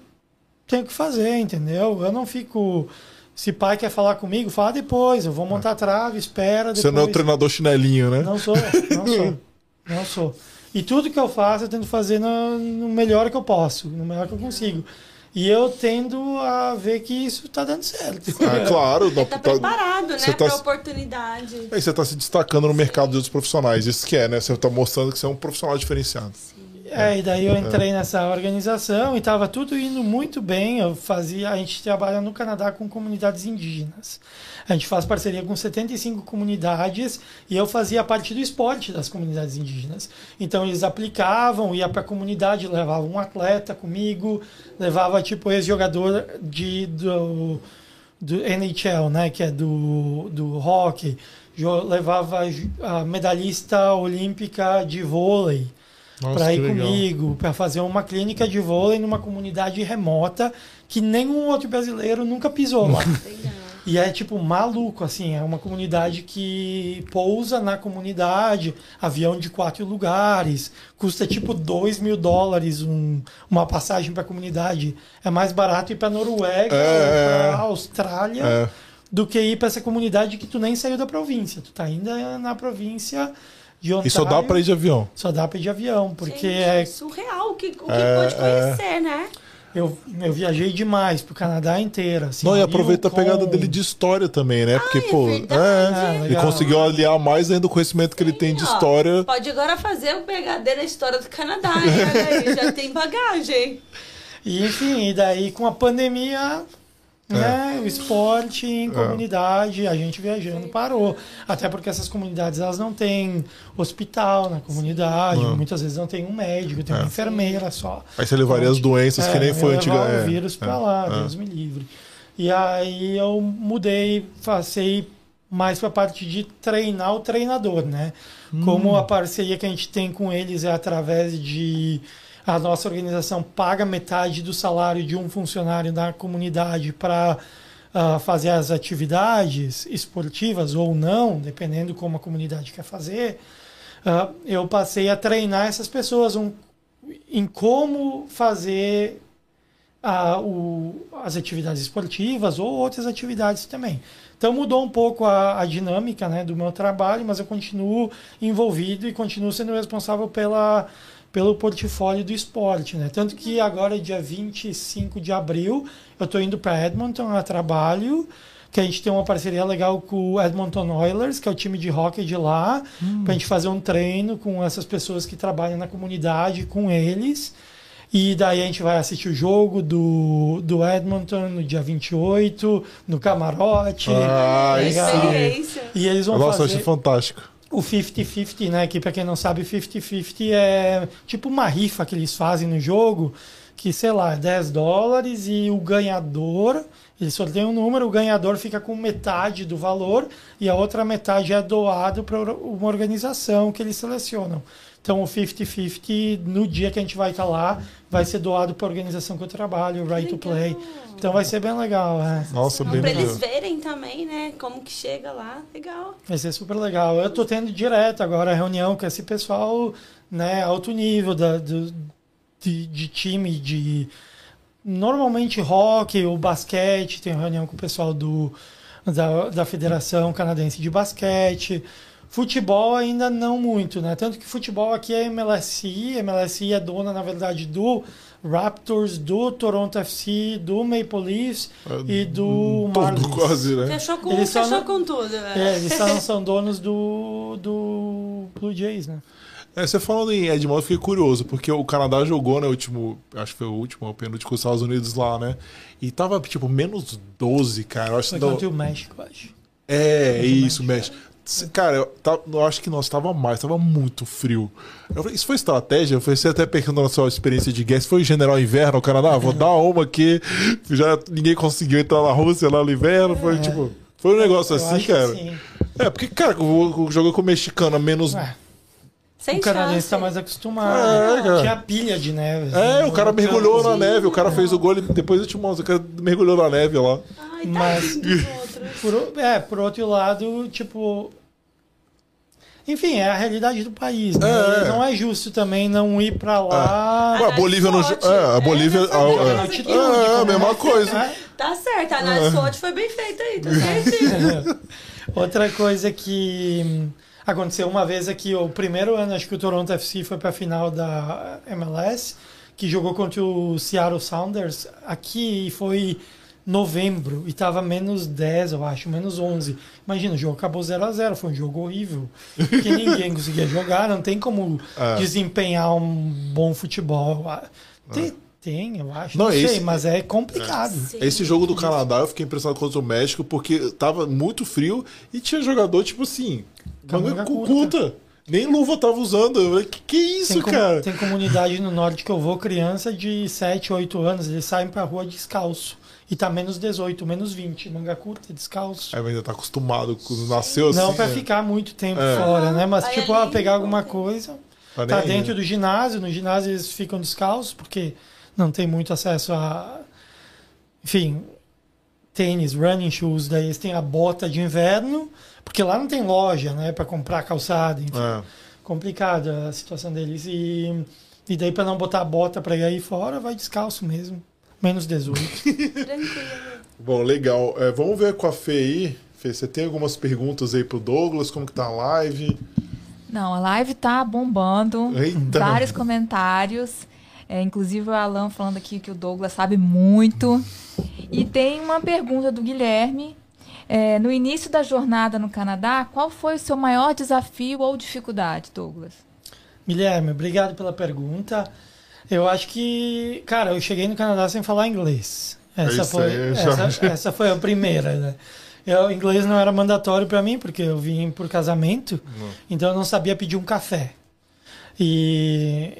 tenho que fazer, entendeu? Eu não fico... Se pai quer falar comigo, fala depois, eu vou montar a trave, espera depois. Você não é o treinador chinelinho, né? Não sou, não sou. Não sou. E tudo que eu faço eu tento fazer no, no melhor que eu posso, no melhor que eu consigo. E eu tendo a ver que isso tá dando certo. Ah, claro. Você tá preparado, né, você tá- pra oportunidade. Aí você tá se destacando no mercado de outros profissionais. Isso que é, né? Você tá mostrando que você é um profissional diferenciado. É, e daí eu entrei nessa organização e estava tudo indo muito bem. Eu fazia, a gente trabalha no Canadá com comunidades indígenas. A gente faz parceria com 75 comunidades e eu fazia parte do esporte das comunidades indígenas. Então eles aplicavam, ia para a comunidade, levava um atleta comigo, levava tipo ex-jogador de do, do NHL, né, que é do, do hockey, levava a medalhista olímpica de vôlei para ir legal. comigo, para fazer uma clínica de vôlei numa comunidade remota que nenhum outro brasileiro nunca pisou lá. E é tipo maluco, assim, é uma comunidade que pousa na comunidade, avião de quatro lugares, custa tipo 2 mil dólares um, uma passagem para a comunidade. É mais barato ir para Noruega, É, é. para Austrália, É. do que ir para essa comunidade que tu nem saiu da província. Tu tá ainda na província de Ontário. E só dá pra ir de avião. Só dá para ir de avião, porque Gente, é surreal o que, o que É, pode conhecer, né? Eu, eu viajei demais pro Canadá inteiro. Assim, Não, e aproveita a pegada dele de história também, né? Porque, é pô, verdade. Ah, Ele legal. conseguiu aliar mais ainda o conhecimento que ele tem de Ó, história. Pode agora fazer o PHD na história do Canadá, aí, já tem bagagem. E, enfim, e daí com a pandemia, né, o esporte em comunidade, a gente viajando parou. Até porque essas comunidades elas não têm hospital na comunidade, muitas vezes não tem um médico, tem uma enfermeira só. Aí você levaria as doenças que É, nem foi antigamente. o vírus pra lá, Deus me livre. E aí eu mudei, passei mais pra parte de treinar o treinador, né? Como a parceria que a gente tem com eles é através de a nossa organização paga metade do salário de um funcionário da comunidade para fazer as atividades esportivas ou não, dependendo como a comunidade quer fazer. ah, eu passei a treinar essas pessoas um, em como fazer a- o- as atividades esportivas ou outras atividades também. Então mudou um pouco a, a dinâmica né, do meu trabalho, mas eu continuo envolvido e continuo sendo responsável pela, pelo portfólio do esporte. Né? Tanto que agora, dia 25 de abril, eu estou indo para Edmonton a trabalho, que a gente tem uma parceria legal com o Edmonton Oilers, que é o time de hockey de lá, para a gente fazer um treino com essas pessoas que trabalham na comunidade, com eles. E daí a gente vai assistir o jogo do, do Edmonton no dia 28, no camarote. Ah, sim. Experiência. E eles vão Nossa, eu fazer achei fantástico. O 50-50, né? Que pra quem não sabe, 50-50 é tipo uma rifa que eles fazem no jogo, que sei lá, é 10 dólares e o ganhador, eles sorteiam um número, o ganhador fica com metade do valor e a outra metade é doado para uma organização que eles selecionam. Então o 50-50, no dia que a gente vai estar lá, vai ser doado para a organização que eu trabalho, o Right to Play. Então vai ser bem legal, é. Nossa, bem legal. eles verem também, né? Como que chega lá. Legal. Vai ser super legal. Eu tô tendo direto agora a reunião com esse pessoal, né, alto nível da, do, de, de time de normalmente hockey ou basquete, tem reunião com o pessoal do, da, da Federação Canadense de Basquete. Futebol ainda não muito, né? Tanto que futebol aqui é MLSI, MLSI é dona, na verdade, do Raptors, do Toronto FC, do Maple Leafs e do Todo Marlins. quase, né? Fechou com, Eles só fechou não- com tudo, É, né? eles são, são donos do, do Blue Jays, né? É, você falando em Edmonton, eu fiquei curioso, porque o Canadá jogou, né, o último, acho que foi o último, o penúltimo com os Estados Unidos lá, né? E tava, tipo, menos 12, cara. Eu acho Foi que não- contra o México, acho. É, isso, mexe. Cara, eu, tá- eu acho que nós tava mais, tava muito frio. Eu falei, isso foi estratégia? Eu falei, você até perguntando na sua experiência de guerra, foi general inverno no Canadá? Vou dar uma aqui. Já ninguém conseguiu entrar na Rússia lá no inverno. Foi tipo. Foi um negócio Eu assim, cara. sim. É, porque, cara, o, o jogo com o mexicano a menos. Ué, Sem o canadense chance. tá mais acostumado. É, cara. Tinha pilha de neve. É, o cara mergulhou na neve, o cara fez o gol e depois eu te mostro, o cara mergulhou na neve lá. Ai, Mas- dos outros. Por, o- é, por outro lado, tipo. Enfim, é a realidade do país, né? É. Não é justo também não ir pra lá. Ué, a Bolívia não. sorte. É, a Bolívia. É, a- essa é, altitude, é, a como mesma é- coisa. É. Tá certo, a análise SWOT foi bem feita aí, tá certinho. Outra coisa que Aconteceu uma vez aqui, o primeiro ano, acho que o Toronto FC foi para a final da MLS, que jogou contra o Seattle Sounders aqui e foi novembro e tava menos 10, eu acho, menos 11. Imagina, o jogo acabou 0 a 0 foi um jogo horrível. Que ninguém conseguia jogar, não tem como É. desempenhar um bom futebol. Tem, tem eu acho, Não, não, sei, esse- mas é complicado. Sim. Esse jogo do Canadá eu fiquei impressionado contra o México porque tava muito frio e tinha jogador, tipo assim, Com manga manga cu- curta. curta. Nem luva tava usando. Eu falei, que que é isso, Tem, com- cara? tem comunidade no norte que eu vou, criança de 7, 8 anos, eles saem pra rua descalço. E tá menos 18, menos 20, manga curta, descalço. Aí ainda tá acostumado, quando nasceu assim. Não pra né? ficar muito tempo É. fora, né? Mas Aí tipo, ali, ah, pegar alguma coisa. Tá Tá aí, dentro né? do ginásio, no ginásio eles ficam descalços, porque não tem muito acesso a. Enfim, tênis, running shoes, daí eles têm a bota de inverno, porque lá não tem loja, né, para comprar calçado, enfim. É. Complicada a situação deles. E, e daí, para não botar a bota para ir aí fora, vai descalço mesmo. Menos 18. Tranquilo. Bom, legal. É, vamos ver com a Fê aí. Fê, você tem algumas perguntas aí pro Douglas? Como que tá a live? Não, a live tá bombando. Eita. Vários comentários. É, inclusive o Alan falando aqui que o Douglas sabe muito. E tem uma pergunta do Guilherme. É, no início da jornada no Canadá, qual foi o seu maior desafio ou dificuldade, Douglas? Guilherme, obrigado pela pergunta. Eu acho que, cara, eu cheguei no Canadá sem falar inglês. Essa, isso foi, essa, essa foi a primeira, né? Eu, inglês não era mandatório para mim, porque eu vim por casamento, então eu não sabia pedir um café. E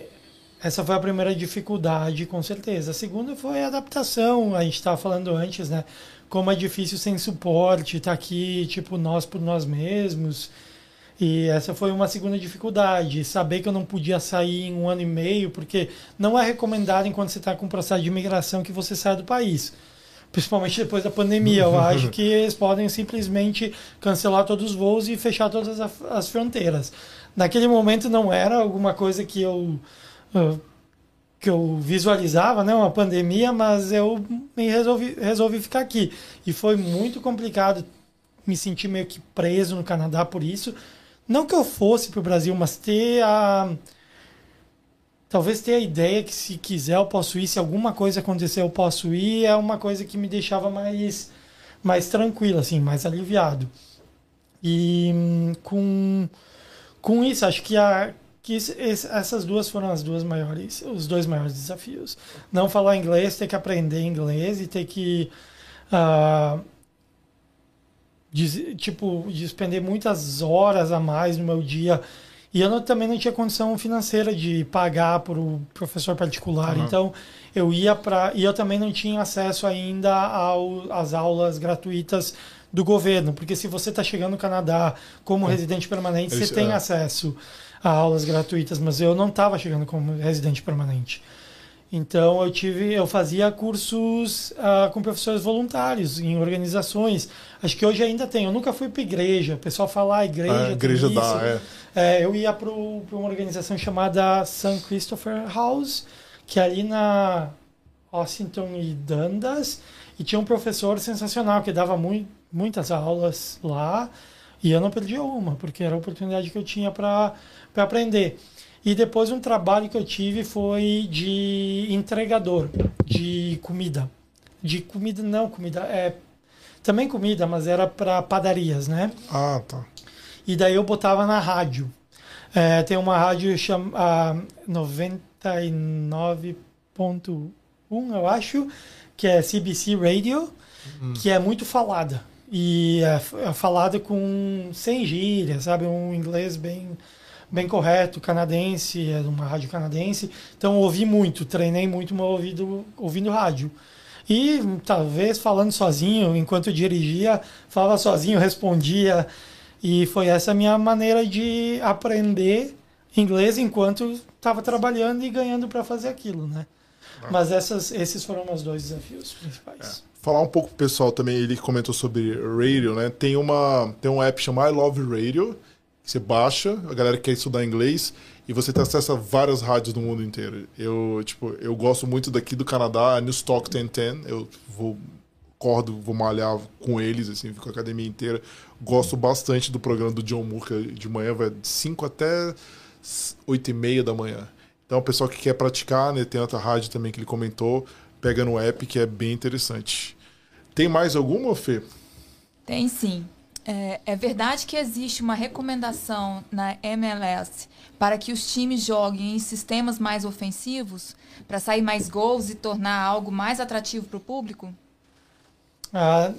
essa foi a primeira dificuldade, com certeza. A segunda foi a adaptação, a gente estava falando antes, né? Como é difícil sem suporte, estar aqui, tipo, nós por nós mesmos. E essa foi uma segunda dificuldade, saber que eu não podia sair em um ano e meio, porque não é recomendado enquanto você está com um processo de imigração que você saia do país. Principalmente depois da pandemia. Eu acho que eles podem simplesmente cancelar todos os voos e fechar todas as fronteiras. Naquele momento não era alguma coisa que eu, ah, que eu visualizava, né, uma pandemia, mas eu me resolvi, resolvi ficar aqui. E foi muito complicado me sentir meio que preso no Canadá por isso. Não que eu fosse para o Brasil, mas ter a. Talvez ter a ideia que se quiser eu posso ir, se alguma coisa acontecer eu posso ir, é uma coisa que me deixava mais, mais tranquilo, assim, mais aliviado. E hum, com, com isso, acho que, a, que essas duas foram as duas maiores, os dois maiores desafios. Não falar inglês, ter que aprender inglês e ter que. ah, des- tipo, despender muitas horas a mais no meu dia. E eu não- também não tinha condição financeira de pagar por um professor particular. Uhum. Então, eu ia para. E eu também não tinha acesso ainda ao, às aulas gratuitas do governo. Porque se você está chegando no Canadá como residente permanente, você tem é. acesso a aulas gratuitas. Mas eu não estava chegando como residente permanente. Então eu tive, eu fazia cursos ah, com professores voluntários em organizações. Acho que hoje ainda tem. Eu nunca fui para igreja. O pessoal fala, ah, igreja, A tem igreja isso. dá, é. É, eu ia para uma organização chamada St. Christopher House, que é ali na Washington e Dundas, e tinha um professor sensacional que dava mui- muitas aulas lá, e eu não perdia uma, porque era a oportunidade que eu tinha para aprender. E depois um trabalho que eu tive foi de entregador de comida. De comida, não, comida, é também comida, mas era para padarias, né? Ah, tá. E daí eu botava na rádio. É, tem uma rádio chamada 99.1, eu acho, que é CBC Radio, que é muito falada. E é, é falada com sem gíria, sabe? Um inglês bem, bem correto, canadense, é uma rádio canadense. Então ouvi muito, treinei muito meu ouvido ouvindo rádio. E talvez falando sozinho, enquanto dirigia, falava sozinho, respondia. E foi essa a minha maneira de aprender inglês enquanto estava trabalhando e ganhando para fazer aquilo, né? Mas essas, esses foram meus dois desafios principais. Falar um pouco pro pessoal também, ele comentou sobre radio, né? Tem, uma, tem um app chamado I Love Radio, você baixa, a galera que quer estudar inglês, e você tem acesso a várias rádios do mundo inteiro. Eu, tipo, eu gosto muito daqui do Canadá, a News Talk 1010, eu vou acordo, vou malhar com eles, assim, fico a academia inteira. Gosto bastante do programa do John é de manhã vai de 5 até 8 e meia da manhã. Então, o pessoal que quer praticar, né, tem outra rádio também que ele comentou, pega no app, que é bem interessante. Tem mais alguma, Fê? Tem sim. É, é, verdade que existe uma recomendação na MLS para que os times joguem em sistemas mais ofensivos para sair mais gols e tornar algo mais atrativo para o público? Ah,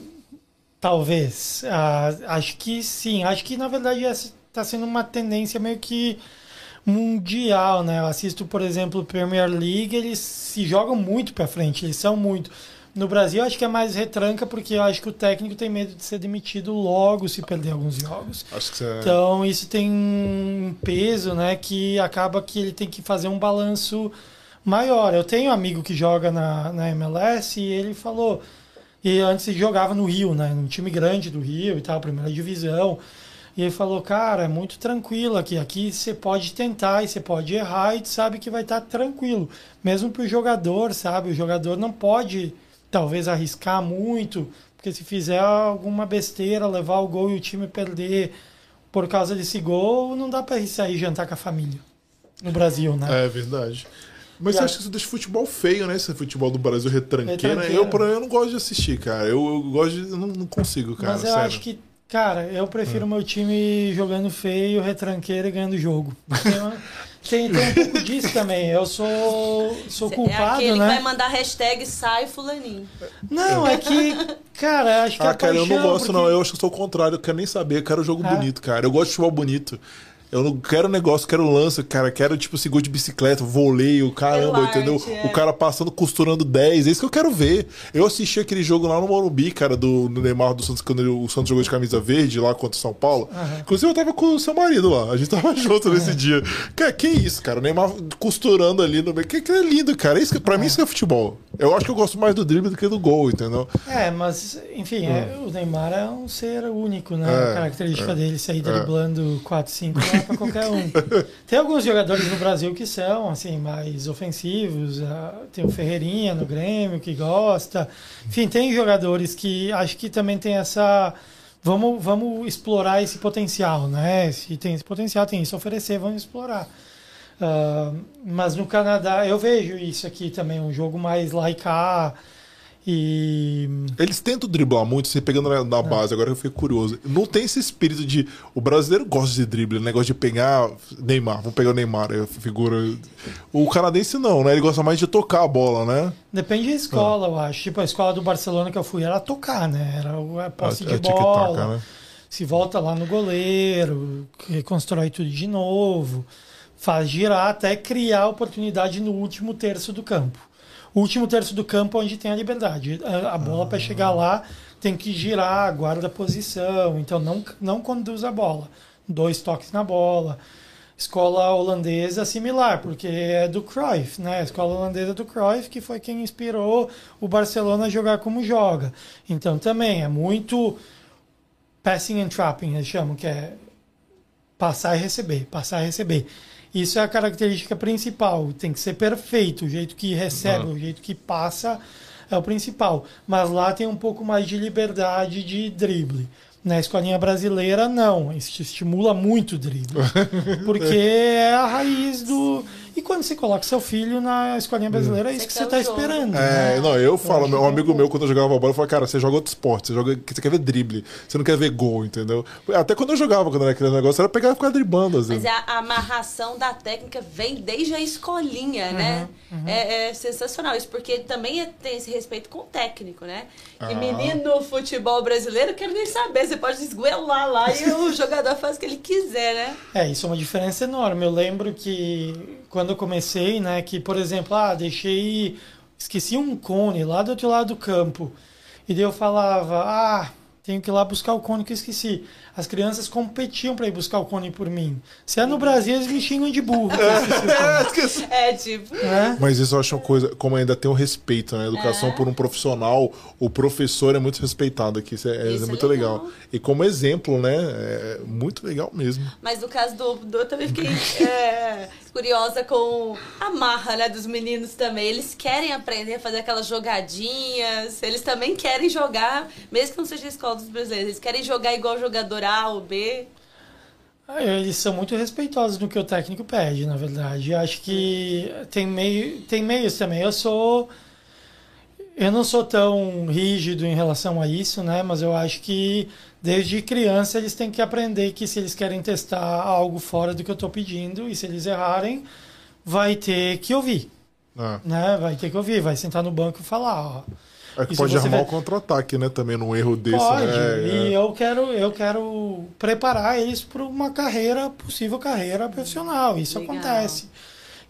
talvez. Ah, acho que sim. Acho que na verdade está sendo uma tendência meio que mundial, né? Eu assisto, por exemplo, Premier League, eles se jogam muito para frente, eles são muito. No Brasil, acho que é mais retranca, porque eu acho que o técnico tem medo de ser demitido logo se perder alguns jogos. Acho que é... Então, isso tem um peso, né? Que acaba que ele tem que fazer um balanço maior. Eu tenho um amigo que joga na, na MLS e ele falou. E antes jogava no Rio, né? Num time grande do Rio e tal, primeira divisão. E ele falou, cara, é muito tranquilo aqui. Aqui você pode tentar e você pode errar e sabe que vai estar tranquilo. Mesmo para o jogador, sabe? O jogador não pode talvez arriscar muito, porque se fizer alguma besteira, levar o gol e o time perder por causa desse gol, não dá para sair jantar com a família no Brasil, né? É verdade. Mas você acha que isso deixa futebol feio, né? Esse futebol do Brasil retranqueiro. Né? Eu, eu não gosto de assistir, cara. Eu, eu gosto de. Eu não, não consigo, cara. Mas eu sério. acho que, cara, eu prefiro é. meu time jogando feio, retranqueiro e ganhando jogo. Tem, tem um pouco disso também. Eu sou, sou é culpado, é aquele né? que vai mandar hashtag sai fulaninho. Não, é que, cara, acho que ah, é cara, paixão, eu não gosto porque... não. Eu acho que sou o contrário. Eu quero nem saber. Eu quero jogo É. bonito, cara. Eu gosto de futebol bonito. Eu não quero negócio, quero lança, cara. Quero, tipo, seguro de bicicleta, voleio, caramba, entendeu? é. O cara passando, costurando 10. É isso que eu quero ver. Eu assisti aquele jogo lá no Morumbi, cara, do, Neymar do Santos, quando ele- o Santos jogou de camisa verde lá contra o São Paulo. Inclusive, eu tava com o seu marido lá. A gente tava junto nesse dia. Cara, que isso, cara? O Neymar costurando ali no meio. Que, que é lindo, cara. Isso que, pra mim, isso que é futebol. Eu acho que eu gosto mais do drible do que do gol, entendeu? É, mas, enfim, é, o Neymar é um ser único, né? É, a característica é, dele sair é. driblando 4, 5 não é pra qualquer um. Tem alguns jogadores no Brasil que são, assim, mais ofensivos. ah, Tem o Ferreirinha no Grêmio, que gosta. Enfim, tem jogadores que acho que também tem essa... Vamos, vamos explorar esse potencial, né? Se tem esse potencial, tem isso a oferecer, vamos explorar. Ah, mas no Canadá, eu vejo isso aqui também, um jogo mais laicar e... Eles tentam driblar muito, você pegando na, É. na base, agora eu fiquei curioso. Não tem esse espírito de. O brasileiro gosta de drible, né? negócio de pegar Neymar, vamos pegar o Neymar, é a figura. O canadense não, né? Ele gosta mais de tocar a bola, né? Depende da escola, eu acho. Tipo, a escola do Barcelona que eu fui era tocar, né? Era a posse É- de é tic-tac, bola. né? Se volta lá no goleiro, reconstrói tudo de novo, faz girar até criar oportunidade no último terço do campo. O último terço do campo é onde tem a liberdade. A, a bola para chegar lá tem que girar, guarda a posição, então não, não conduz a bola. Dois toques na bola. Escola holandesa similar, porque é do Cruyff, né? A escola holandesa do Cruyff, que foi quem inspirou o Barcelona a jogar como joga. Então também é muito passing and trapping, eles chamam, que é passar e receber, passar e receber. Isso é a característica principal, tem que ser perfeito, o jeito que recebe, Uhum. o jeito que passa é o principal. Mas lá tem um pouco mais de liberdade de drible. Na escolinha brasileira, não. Isso estimula muito o drible. Porque é a raiz do. E quando você coloca seu filho na escolinha brasileira, é isso Você que quer você está jogo. esperando. É, né? não, eu falo, meu que um é um amigo meu, quando eu jogava bola, eu falava, cara, você joga outro esporte, você, joga, você quer ver drible, você não quer ver gol, entendeu? Até quando eu jogava, quando era aquele negócio, era pegar e ficar driblando, às vezes. Mas a amarração da técnica vem desde a escolinha, né? É, é sensacional isso, porque também é- tem esse respeito com o técnico, né? Que Ah. menino futebol brasileiro, quero nem saber, você pode esguelar lá e o jogador faz o que ele quiser, né? É, isso é uma diferença enorme. Eu lembro que quando eu comecei, né, que, por exemplo, ah, deixei. Esqueci um cone lá do outro lado do campo. E daí eu falava, ah, tenho que ir lá buscar o cone que eu esqueci. As crianças competiam para ir buscar o cone por mim. Se é no Brasil, eles me xingam de burro. Esqueci. É, tipo. É? Mas isso eu acho uma coisa, como ainda tem o respeito, né? A educação por um profissional, o professor é muito respeitado aqui, isso é, é Isso é muito legal. legal. E como exemplo, né? É muito legal mesmo. Mas no caso do, do eu também fiquei é, curiosa com a marra, né, dos meninos também. Eles querem aprender a fazer aquelas jogadinhas, eles também querem jogar, mesmo que não seja a escola dos brasileiros, eles querem jogar igual jogador A ou B. Ah, Eles são muito respeitosos no que o técnico pede, na verdade. Eu acho que tem meio, tem meios também. Eu sou eu não sou tão rígido em relação a isso, né? Mas eu acho que desde criança eles têm que aprender que se eles querem testar algo fora do que eu estou pedindo e se eles errarem, vai ter que ouvir, É. né? Vai ter que ouvir, vai sentar no banco e falar, ó. É que Isso pode você armar vê- o contra-ataque, né? Também num erro desse, Pode. né? E É. eu quero, eu quero preparar eles para uma carreira, possível carreira profissional. Isso Legal. acontece.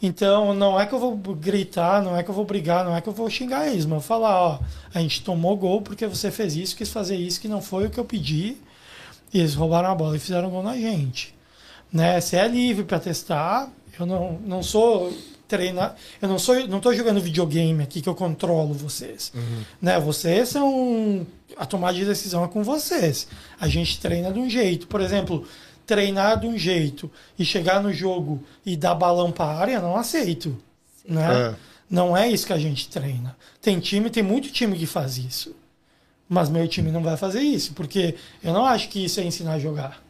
Então, não é que eu vou gritar, não é que eu vou brigar, não é que eu vou xingar eles, mas eu vou falar, ó, a gente tomou gol porque você fez isso, quis fazer isso, que não foi o que eu pedi, e eles roubaram a bola e fizeram gol na gente. Né? Se é livre para testar, eu não, não sou treinar, eu não sou, não tô jogando videogame aqui que eu controlo vocês. Né? Vocês são a tomada de decisão é com vocês. A gente treina de um jeito, por exemplo, treinar de um jeito e chegar no jogo e dar balão para a área, não aceito. Né? É. Não é isso que a gente treina. Tem time, tem muito time que faz isso. Mas meu time não vai fazer isso, porque eu não acho que isso é ensinar a jogar.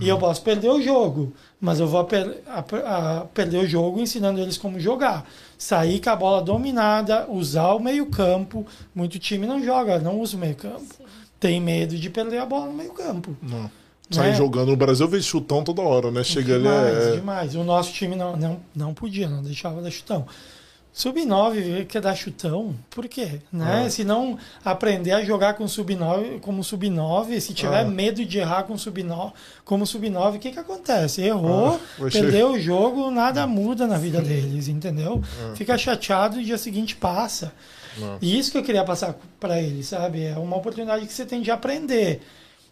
E eu posso perder o jogo, mas eu vou per- a- a- perder o jogo ensinando eles como jogar. Sair com a bola dominada, usar o meio-campo. Muito time não joga, não usa o meio-campo. Tem medo de perder a bola no meio-campo. Não. Sair Né? jogando no Brasil, eu vejo chutão toda hora, né? Chega ali. demais, É... demais. O nosso time não, não, não podia, não deixava dar chutão. Sub-9 quer dar chutão? Por quê? Né? Ah. Se não aprender a jogar com sub-9 como sub-9, se tiver Ah. medo de errar com sub-9, como sub-9, o que, que acontece? Errou, Ah, vai perdeu o jogo, nada muda na vida deles, entendeu? Fica chateado e dia seguinte passa. Ah. E isso que eu queria passar para eles, sabe? É uma oportunidade que você tem de aprender.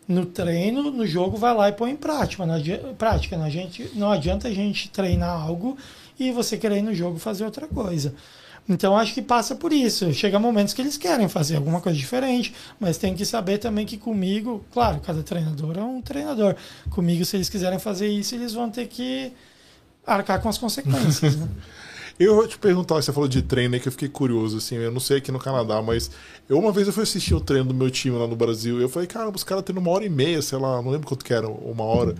No treino, no jogo, vai lá e põe em prática. Adianta, prática, não, a gente, não adianta a gente treinar algo e você querer ir no jogo fazer outra coisa. Então acho que passa por isso. Chega momentos que eles querem fazer alguma coisa diferente, mas tem que saber também que comigo, claro, cada treinador é um treinador. Comigo, se eles quiserem fazer isso, eles vão ter que arcar com as consequências. né? Eu vou te perguntar, você falou de treino aí que eu fiquei curioso, assim, eu não sei aqui no Canadá, mas eu uma vez eu fui assistir o treino do meu time lá no Brasil, e eu falei, cara, os caras treinam uma hora e meia, sei lá, não lembro quanto que era, uma hora.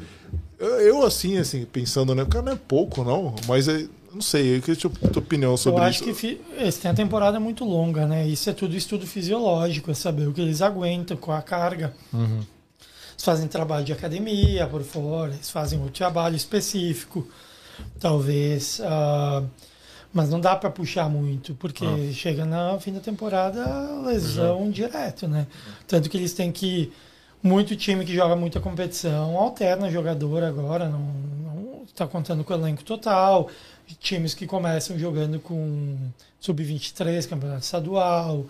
Eu, eu, assim, assim, pensando, né, cara, não é pouco, não, mas é, não sei, eu queria a tua opinião sobre Eu isso. acho que fi- eles têm a temporada muito longa, né? Isso é tudo estudo fisiológico, é saber o que eles aguentam com a carga. Uhum. Eles fazem trabalho de academia por fora, eles fazem um trabalho específico, talvez. ah, mas não dá para puxar muito, porque Ah. chega no fim da temporada lesão direto, né? Tanto que eles têm que. Muito time que joga muita competição alterna jogador agora, não está contando com o elenco total. Times que começam jogando com sub-23, campeonato estadual,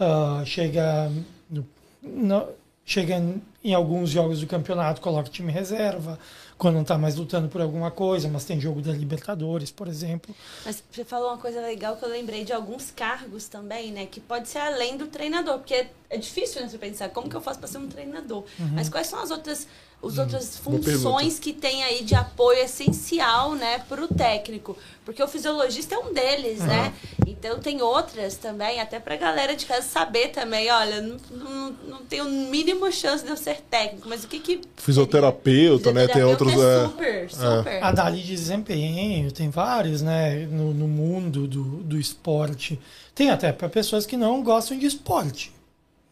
ah, chega, no, no- chega em alguns jogos do campeonato, coloca time reserva, quando não está mais lutando por alguma coisa, mas tem jogo da Libertadores, por exemplo. Mas você falou uma coisa legal que eu lembrei de alguns cargos também, né? Que pode ser além do treinador, porque é difícil né, você pensar como que eu faço para ser um treinador. Mas quais são as outras, as outras boa funções que tem aí de apoio essencial, né, para o técnico? Porque o fisiologista é um deles, né? Então tem outras também, até para a galera de casa saber também, olha, não, não, não tenho mínima chance de eu ser técnico, mas o que que Fisioterapeuta, né, tem outros... é é, super, super. Análise de desempenho, tem vários, né, no, no mundo do, do esporte. Tem até para pessoas que não gostam de esporte,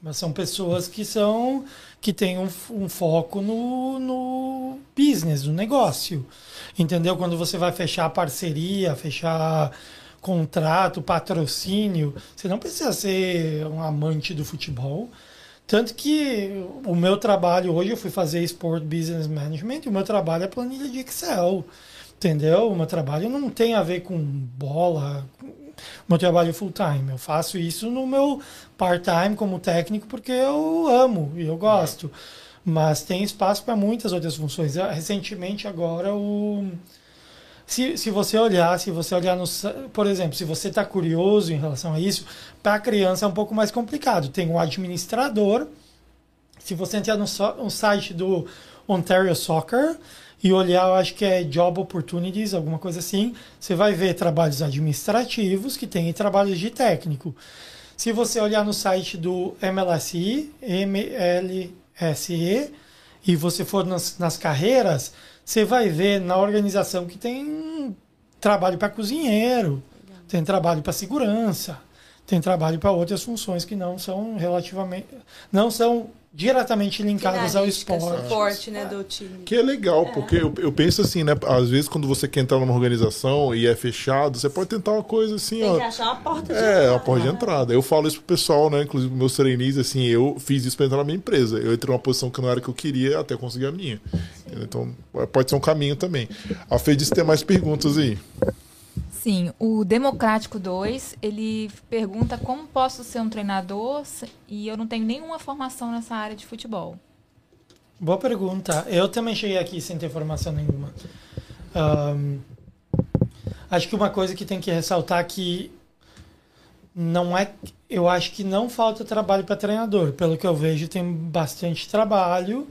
mas são pessoas que são que têm um, um foco no, no business, no negócio. Entendeu? Quando você vai fechar parceria, fechar contrato, patrocínio, você não precisa ser um amante do futebol. Tanto que o meu trabalho hoje, eu fui fazer Sport Business Management, o meu trabalho é planilha de Excel. Entendeu? O meu trabalho não tem a ver com bola. Meu trabalho full time. Eu faço isso no meu part-time como técnico porque eu amo e eu gosto. Mas tem espaço para muitas outras funções. Recentemente, agora, o. Se, se você olhar, se você olhar no. Por exemplo, se você está curioso em relação a isso, para a criança é um pouco mais complicado. Tem um administrador. Se você entrar no, no site do Ontario Soccer e olhar, eu acho que é Job Opportunities, alguma coisa assim, você vai ver trabalhos administrativos que tem trabalhos de técnico. Se você olhar no site do MLSI, MLSE, e você for nas, nas carreiras, você vai ver na organização que tem trabalho para cozinheiro, tem trabalho para segurança, tem trabalho para outras funções que não são relativamente não são diretamente linkadas ao esporte. suporte né, do time. Que é legal, é. porque eu, eu, penso assim, né? Às vezes quando você quer entrar numa organização e é fechado, você pode tentar uma coisa assim, Tem ó. que achar uma porta de é, entrada. É, uma porta de entrada. Eu falo isso pro pessoal, né? Inclusive meus trainees, assim, eu fiz isso pra entrar na minha empresa. Eu entrei numa posição que não era que eu queria até conseguir a minha. Então, pode ser um caminho também. A Fê disse que tem mais perguntas aí. Sim, o Democrático 2, ele pergunta como posso ser um treinador e eu não tenho nenhuma formação nessa área de futebol. Boa pergunta. Eu também cheguei aqui sem ter formação nenhuma. Um, acho que uma coisa que tem que ressaltar que não é, eu acho que não falta trabalho para treinador. Pelo que eu vejo, tem bastante trabalho.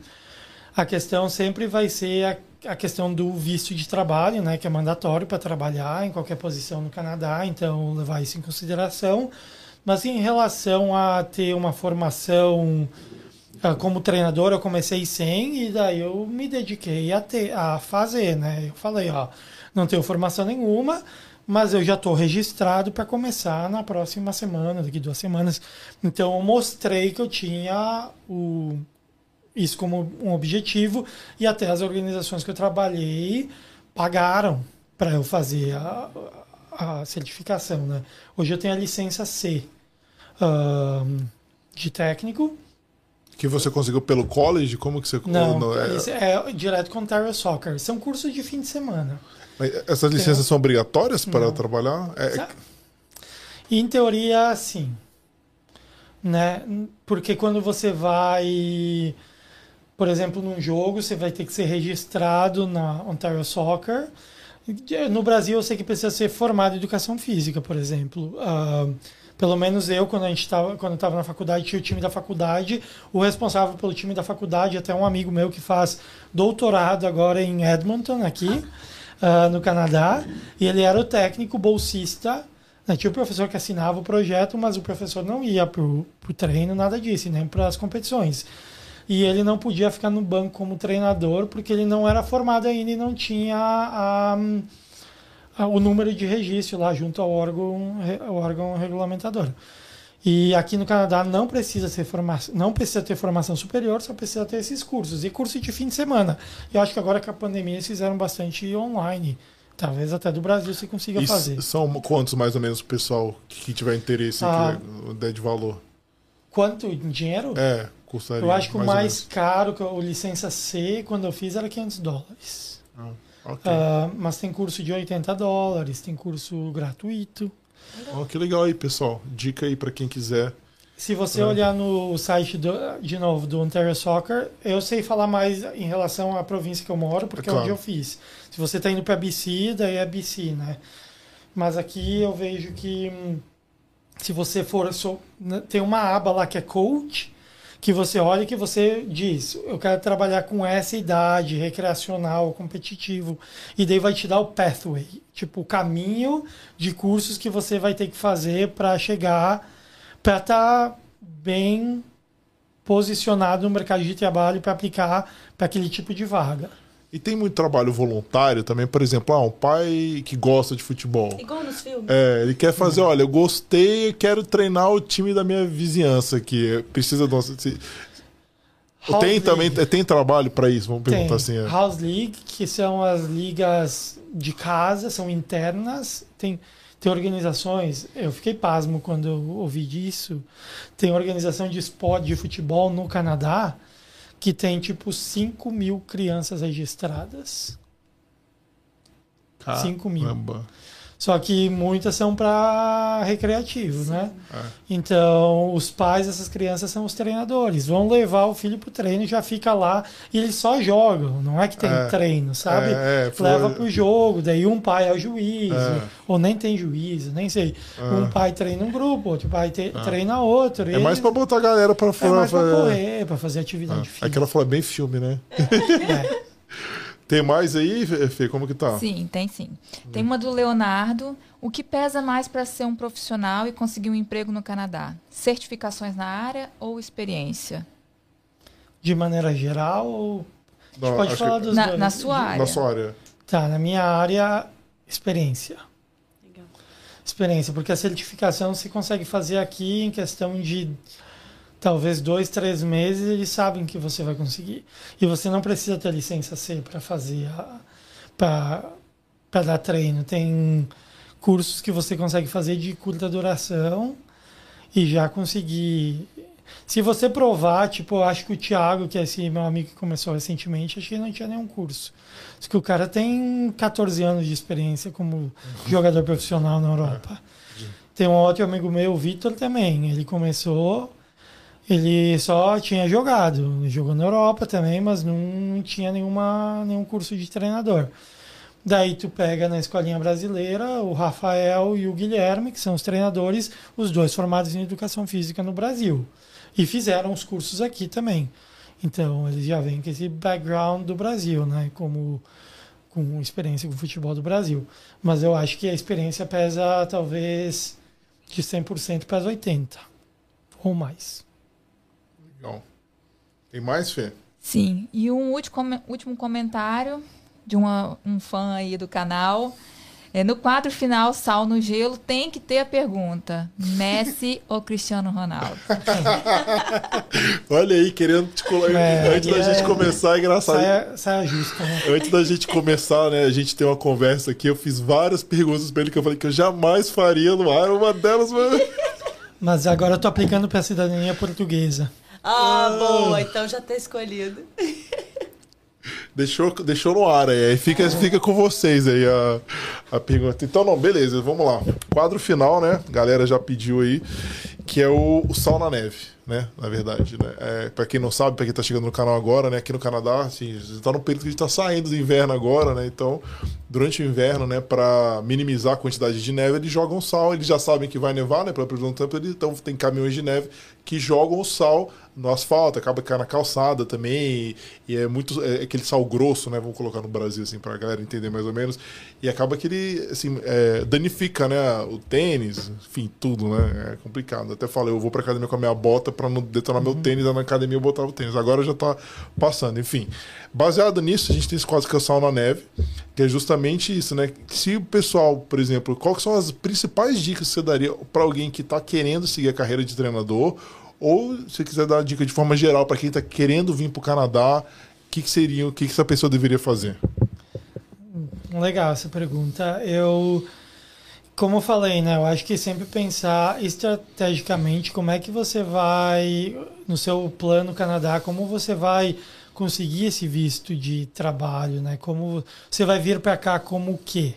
A questão sempre vai ser a a questão do visto de trabalho, né, que é mandatório para trabalhar em qualquer posição no Canadá, então levar isso em consideração. Mas em relação a ter uma formação uh, como treinador, eu comecei sem e daí eu me dediquei a, ter, a fazer, né? Eu falei, ó, não tenho formação nenhuma, mas eu já estou registrado para começar na próxima semana, daqui duas semanas. Então eu mostrei que eu tinha o isso como um objetivo e até as organizações que eu trabalhei pagaram para eu fazer a, a, certificação, né? Hoje eu tenho a licença C um, de técnico. Que você conseguiu pelo college? Como que você... Não, não é... é direto com Ontario Soccer. São cursos de fim de semana. Mas essas licenças são obrigatórias para não. trabalhar? É... Em teoria, sim. Né? Porque quando você vai por exemplo, num jogo você vai ter que ser registrado na Ontario Soccer. No Brasil eu sei que precisa ser formado em educação física, por exemplo. Uh, pelo menos eu, quando a gente estava quando estava na faculdade, tinha o time da faculdade. O responsável pelo time da faculdade, até um amigo meu que faz doutorado agora em Edmonton, aqui uh, no Canadá. E ele era o técnico bolsista. Né? Tinha o professor que assinava o projeto, mas o professor não ia para o treino, nada disso, nem para as competições e ele não podia ficar no banco como treinador porque ele não era formado ainda e não tinha a, a, o número de registro lá junto ao órgão, órgão regulamentador. E aqui no Canadá não precisa ser formação, não precisa ter formação superior, só precisa ter esses cursos e curso de fim de semana. Eu acho que agora com a pandemia eles fizeram bastante online. Talvez até do Brasil você consiga fazer. São quantos mais ou menos o pessoal que tiver interesse ah, que der de valor? Quanto em dinheiro? É custaria? Eu acho que o mais caro, que o licença C, quando eu fiz, era 500 dólares. Ah, okay. uh, mas tem curso de 80 dólares, tem curso gratuito. Oh, que legal aí, pessoal. Dica aí para quem quiser. Se você é. olhar no site, do, de novo, do Ontario Soccer, eu sei falar mais em relação à província que eu moro, porque é, claro. é onde eu fiz. Se você está indo para BC, daí é BC, né? Mas aqui eu vejo que hum, se você for... So, né, tem uma aba lá que é coach, que você olha e que você diz, eu quero trabalhar com essa idade, recreacional, competitivo, e daí vai te dar o pathway, tipo o caminho de cursos que você vai ter que fazer para chegar, para estar tá bem posicionado no mercado de trabalho para aplicar para aquele tipo de vaga. E tem muito trabalho voluntário também, por exemplo, ah, um pai que gosta de futebol. Igual nos filmes. É, ele quer fazer, olha, eu gostei, quero treinar o time da minha vizinhança aqui. Precisa de nossa. Se... Tem League. também tem trabalho para isso, vamos perguntar tem. assim. É. House League, que são as ligas de casa, são internas. Tem, tem organizações, eu fiquei pasmo quando eu ouvi disso. Tem organização de esporte de futebol no Canadá que tem tipo 5 mil crianças registradas. 5 mil. Só que muitas são para recreativo, né? Então, os pais dessas crianças são os treinadores. Vão levar o filho pro treino, já fica lá e eles só jogam. Não é que tem É. treino, sabe? É, é, foi- Leva pro jogo, daí um pai é o juiz, É. ou nem tem juiz, nem sei. Um pai treina um grupo, outro pai te- treina outro. É mais pra botar a galera pra É fora. mais pra correr, pra fazer atividade física. Aquela fala bem filme, né? É. Tem mais aí, Fê? Como que tá? Sim, tem sim. Tem uma do Leonardo. O que pesa mais para ser um profissional e conseguir um emprego no Canadá? Certificações na área ou experiência? De maneira geral, ou... a Não, gente pode falar que- dos Na- dois. na sua De- área. Na sua área. Tá, na minha área, experiência. Legal. Experiência, porque a certificação você consegue fazer aqui em questão de talvez dois, três meses, eles sabem que você vai conseguir. E você não precisa ter licença C para fazer, para dar treino. Tem cursos que você consegue fazer de curta duração e já conseguir. Se você provar, tipo, eu acho que o Thiago, que é esse meu amigo que começou recentemente, acho que ele não tinha nenhum curso. Diz que o cara tem 14 anos de experiência como jogador profissional na Europa. Tem um outro amigo meu, o Vitor, também. Ele começou, ele só tinha jogado. Jogou na Europa também, mas não tinha nenhuma, nenhum curso de treinador. Daí tu pega na escolinha brasileira o Rafael e o Guilherme, que são os treinadores, os dois formados em educação física no Brasil. E fizeram os cursos aqui também. Então, eles já vêm com esse background do Brasil, né? Como com experiência com o futebol do Brasil. Mas eu acho que a experiência pesa talvez de 100% pesa 80 ou mais. Tem mais, Fê? Sim. E um último, último comentário de uma, um fã aí do canal. É, no quadro final, Sal no Gelo, tem que ter a pergunta: Messi ou Cristiano Ronaldo? Olha aí, querendo te colocar. É, Antes da é. gente começar, é engraçado. Saia, saia justa, né? Antes da gente começar, né, a gente tem uma conversa aqui, eu fiz várias perguntas pra ele que eu falei que eu jamais faria no ar. Uma delas, mano. Mas agora eu tô aplicando para a cidadania portuguesa. Ah, boa, então já tá escolhido. Deixou, deixou no ar aí. Aí fica, fica com vocês aí a, a pergunta. Então, não, beleza, vamos lá. Quadro final, né? Galera já pediu aí, que é o, o sal na neve, né? Na verdade, né? É, pra quem não sabe, pra quem tá chegando no canal agora, né? Aqui no Canadá, assim, a gente tá no período que a gente tá saindo do inverno agora, né? Então, durante o inverno, né? Pra minimizar a quantidade de neve, eles jogam sal. Eles já sabem que vai nevar, né? Pela previsão do tempo, eles- então tem caminhões de neve que jogam o sal no asfalto, acaba caindo na calçada também, e, e é muito é aquele sal grosso, né? Vamos colocar no Brasil assim pra galera entender mais ou menos. E acaba que ele assim, é, danifica, né, o tênis, enfim, tudo, né? É complicado. Até falei, eu vou pra academia com a minha bota pra não detonar meu tênis, na academia eu botava o tênis. Agora já tá passando, enfim. Baseado nisso, a gente tem esse quadro que é sal na neve, que é justamente isso, né? Se o pessoal, por exemplo, quais são as principais dicas que você daria pra alguém que tá querendo seguir a carreira de treinador ou se você quiser dar dica de forma geral para quem está querendo vir para o Canadá, o que, que seria, o que, que essa pessoa deveria fazer? Legal essa pergunta. Eu, como eu falei, né? Eu acho que sempre pensar estrategicamente como é que você vai, no seu plano Canadá, como você vai conseguir esse visto de trabalho, né? Como você vai vir para cá como o quê?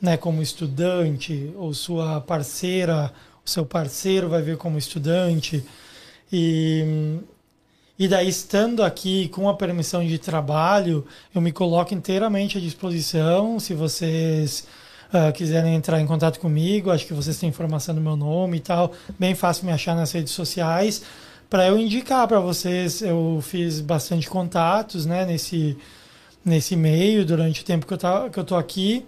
Né? Como estudante, ou sua parceira, o seu parceiro vai vir como estudante. E e daí, estando aqui com a permissão de trabalho, eu me coloco inteiramente à disposição. Se vocês ah, quiserem entrar em contato comigo, acho que vocês têm informação do meu nome e tal. Bem fácil me achar nas redes sociais. Para eu indicar para vocês, eu fiz bastante contatos né, nesse, nesse meio durante o tempo que eu, tá, que eu tô aqui.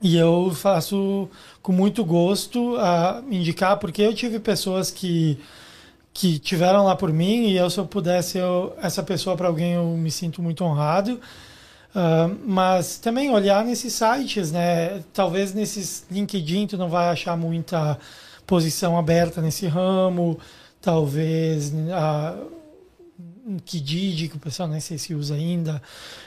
E eu faço com muito gosto a indicar, porque eu tive pessoas que que tiveram lá por mim e eu se eu pudesse eu, essa pessoa para alguém eu me sinto muito honrado Ah, mas também olhar nesses sites né? Talvez nesses LinkedIn tu não vai achar muita posição aberta nesse ramo. Talvez a Kijiji, que o pessoal nem sei se usa ainda,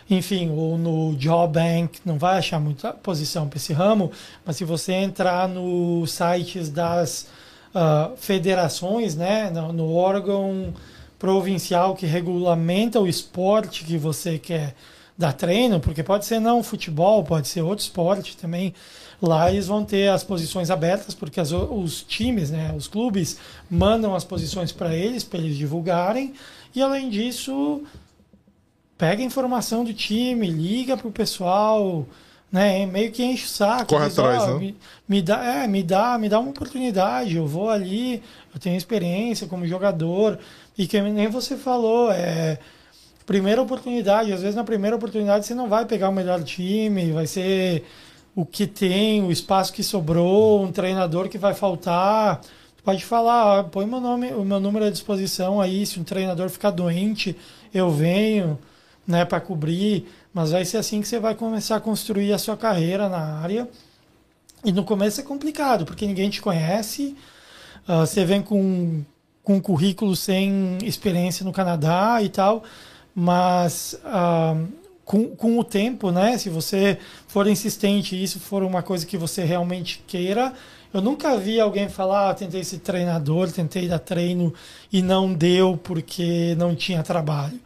enfim, ou no Job Bank, não vai achar muita posição para esse ramo, mas se você entrar nos sites das ah, federações, né, no, no órgão provincial que regulamenta o esporte que você quer dar treino, porque pode ser não futebol, pode ser outro esporte também. Lá eles vão ter as posições abertas, porque as, os times, né, os clubes, mandam as posições para eles, para eles divulgarem. E além disso, pega a informação do time, liga para o pessoal, né, meio que enche o saco. Corre diz, atrás, ó, né? me, me dá, é, me dá, me dá uma oportunidade. Eu vou ali, eu tenho experiência como jogador e que nem você falou, é primeira oportunidade. Às vezes na primeira oportunidade você não vai pegar o melhor time, vai ser o que tem, o espaço que sobrou, um treinador que vai faltar. Pode falar, ó, põe meu nome, o meu número à disposição aí. Se um treinador ficar doente, eu venho, né, para cobrir. Mas vai ser assim que você vai começar a construir a sua carreira na área. E no começo é complicado, porque ninguém te conhece. Uh, você vem com, com um currículo sem experiência no Canadá e tal. Mas uh, com, com o tempo, né? Se você for insistente e isso for uma coisa que você realmente queira. Eu nunca vi alguém falar, ah, tentei ser treinador, tentei dar treino e não deu porque não tinha trabalho.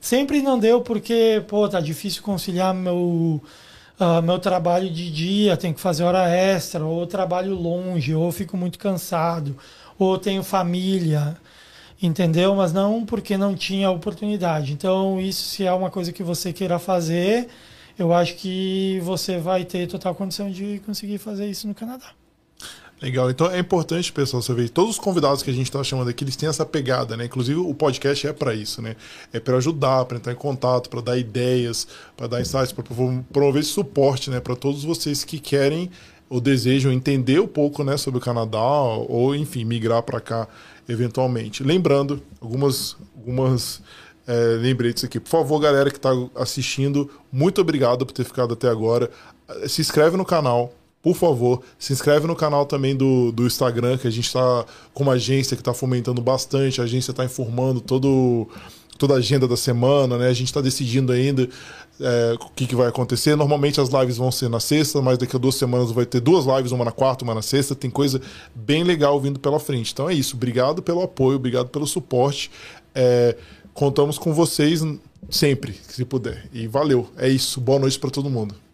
Sempre não deu porque, pô, tá difícil conciliar meu, uh, meu trabalho de dia, tenho que fazer hora extra, ou trabalho longe, ou fico muito cansado, ou tenho família, entendeu? Mas não porque não tinha oportunidade. Então, isso se é uma coisa que você queira fazer, eu acho que você vai ter total condição de conseguir fazer isso no Canadá. Legal, então é importante, pessoal, você ver todos os convidados que a gente está chamando aqui, eles têm essa pegada, né? Inclusive o podcast é para isso, né? É para ajudar, para entrar em contato, para dar ideias, para dar insights, para promover esse suporte, né? Para todos vocês que querem ou desejam entender um pouco, né, sobre o Canadá ou, enfim, migrar para cá eventualmente. Lembrando algumas algumas é, lembretes aqui. Por favor, galera que está assistindo, muito obrigado por ter ficado até agora. Se inscreve no canal, por favor, se inscreve no canal também do, do Instagram, que a gente está com uma agência que está fomentando bastante, a agência está informando todo, toda a agenda da semana, né? A gente está decidindo ainda é, o que, que vai acontecer. Normalmente as lives vão ser na sexta, mas daqui a duas semanas vai ter duas lives, uma na quarta, uma na sexta. Tem coisa bem legal vindo pela frente. Então é isso. Obrigado pelo apoio, obrigado pelo suporte. É, contamos com vocês sempre, se puder. E valeu. É isso. Boa noite para todo mundo.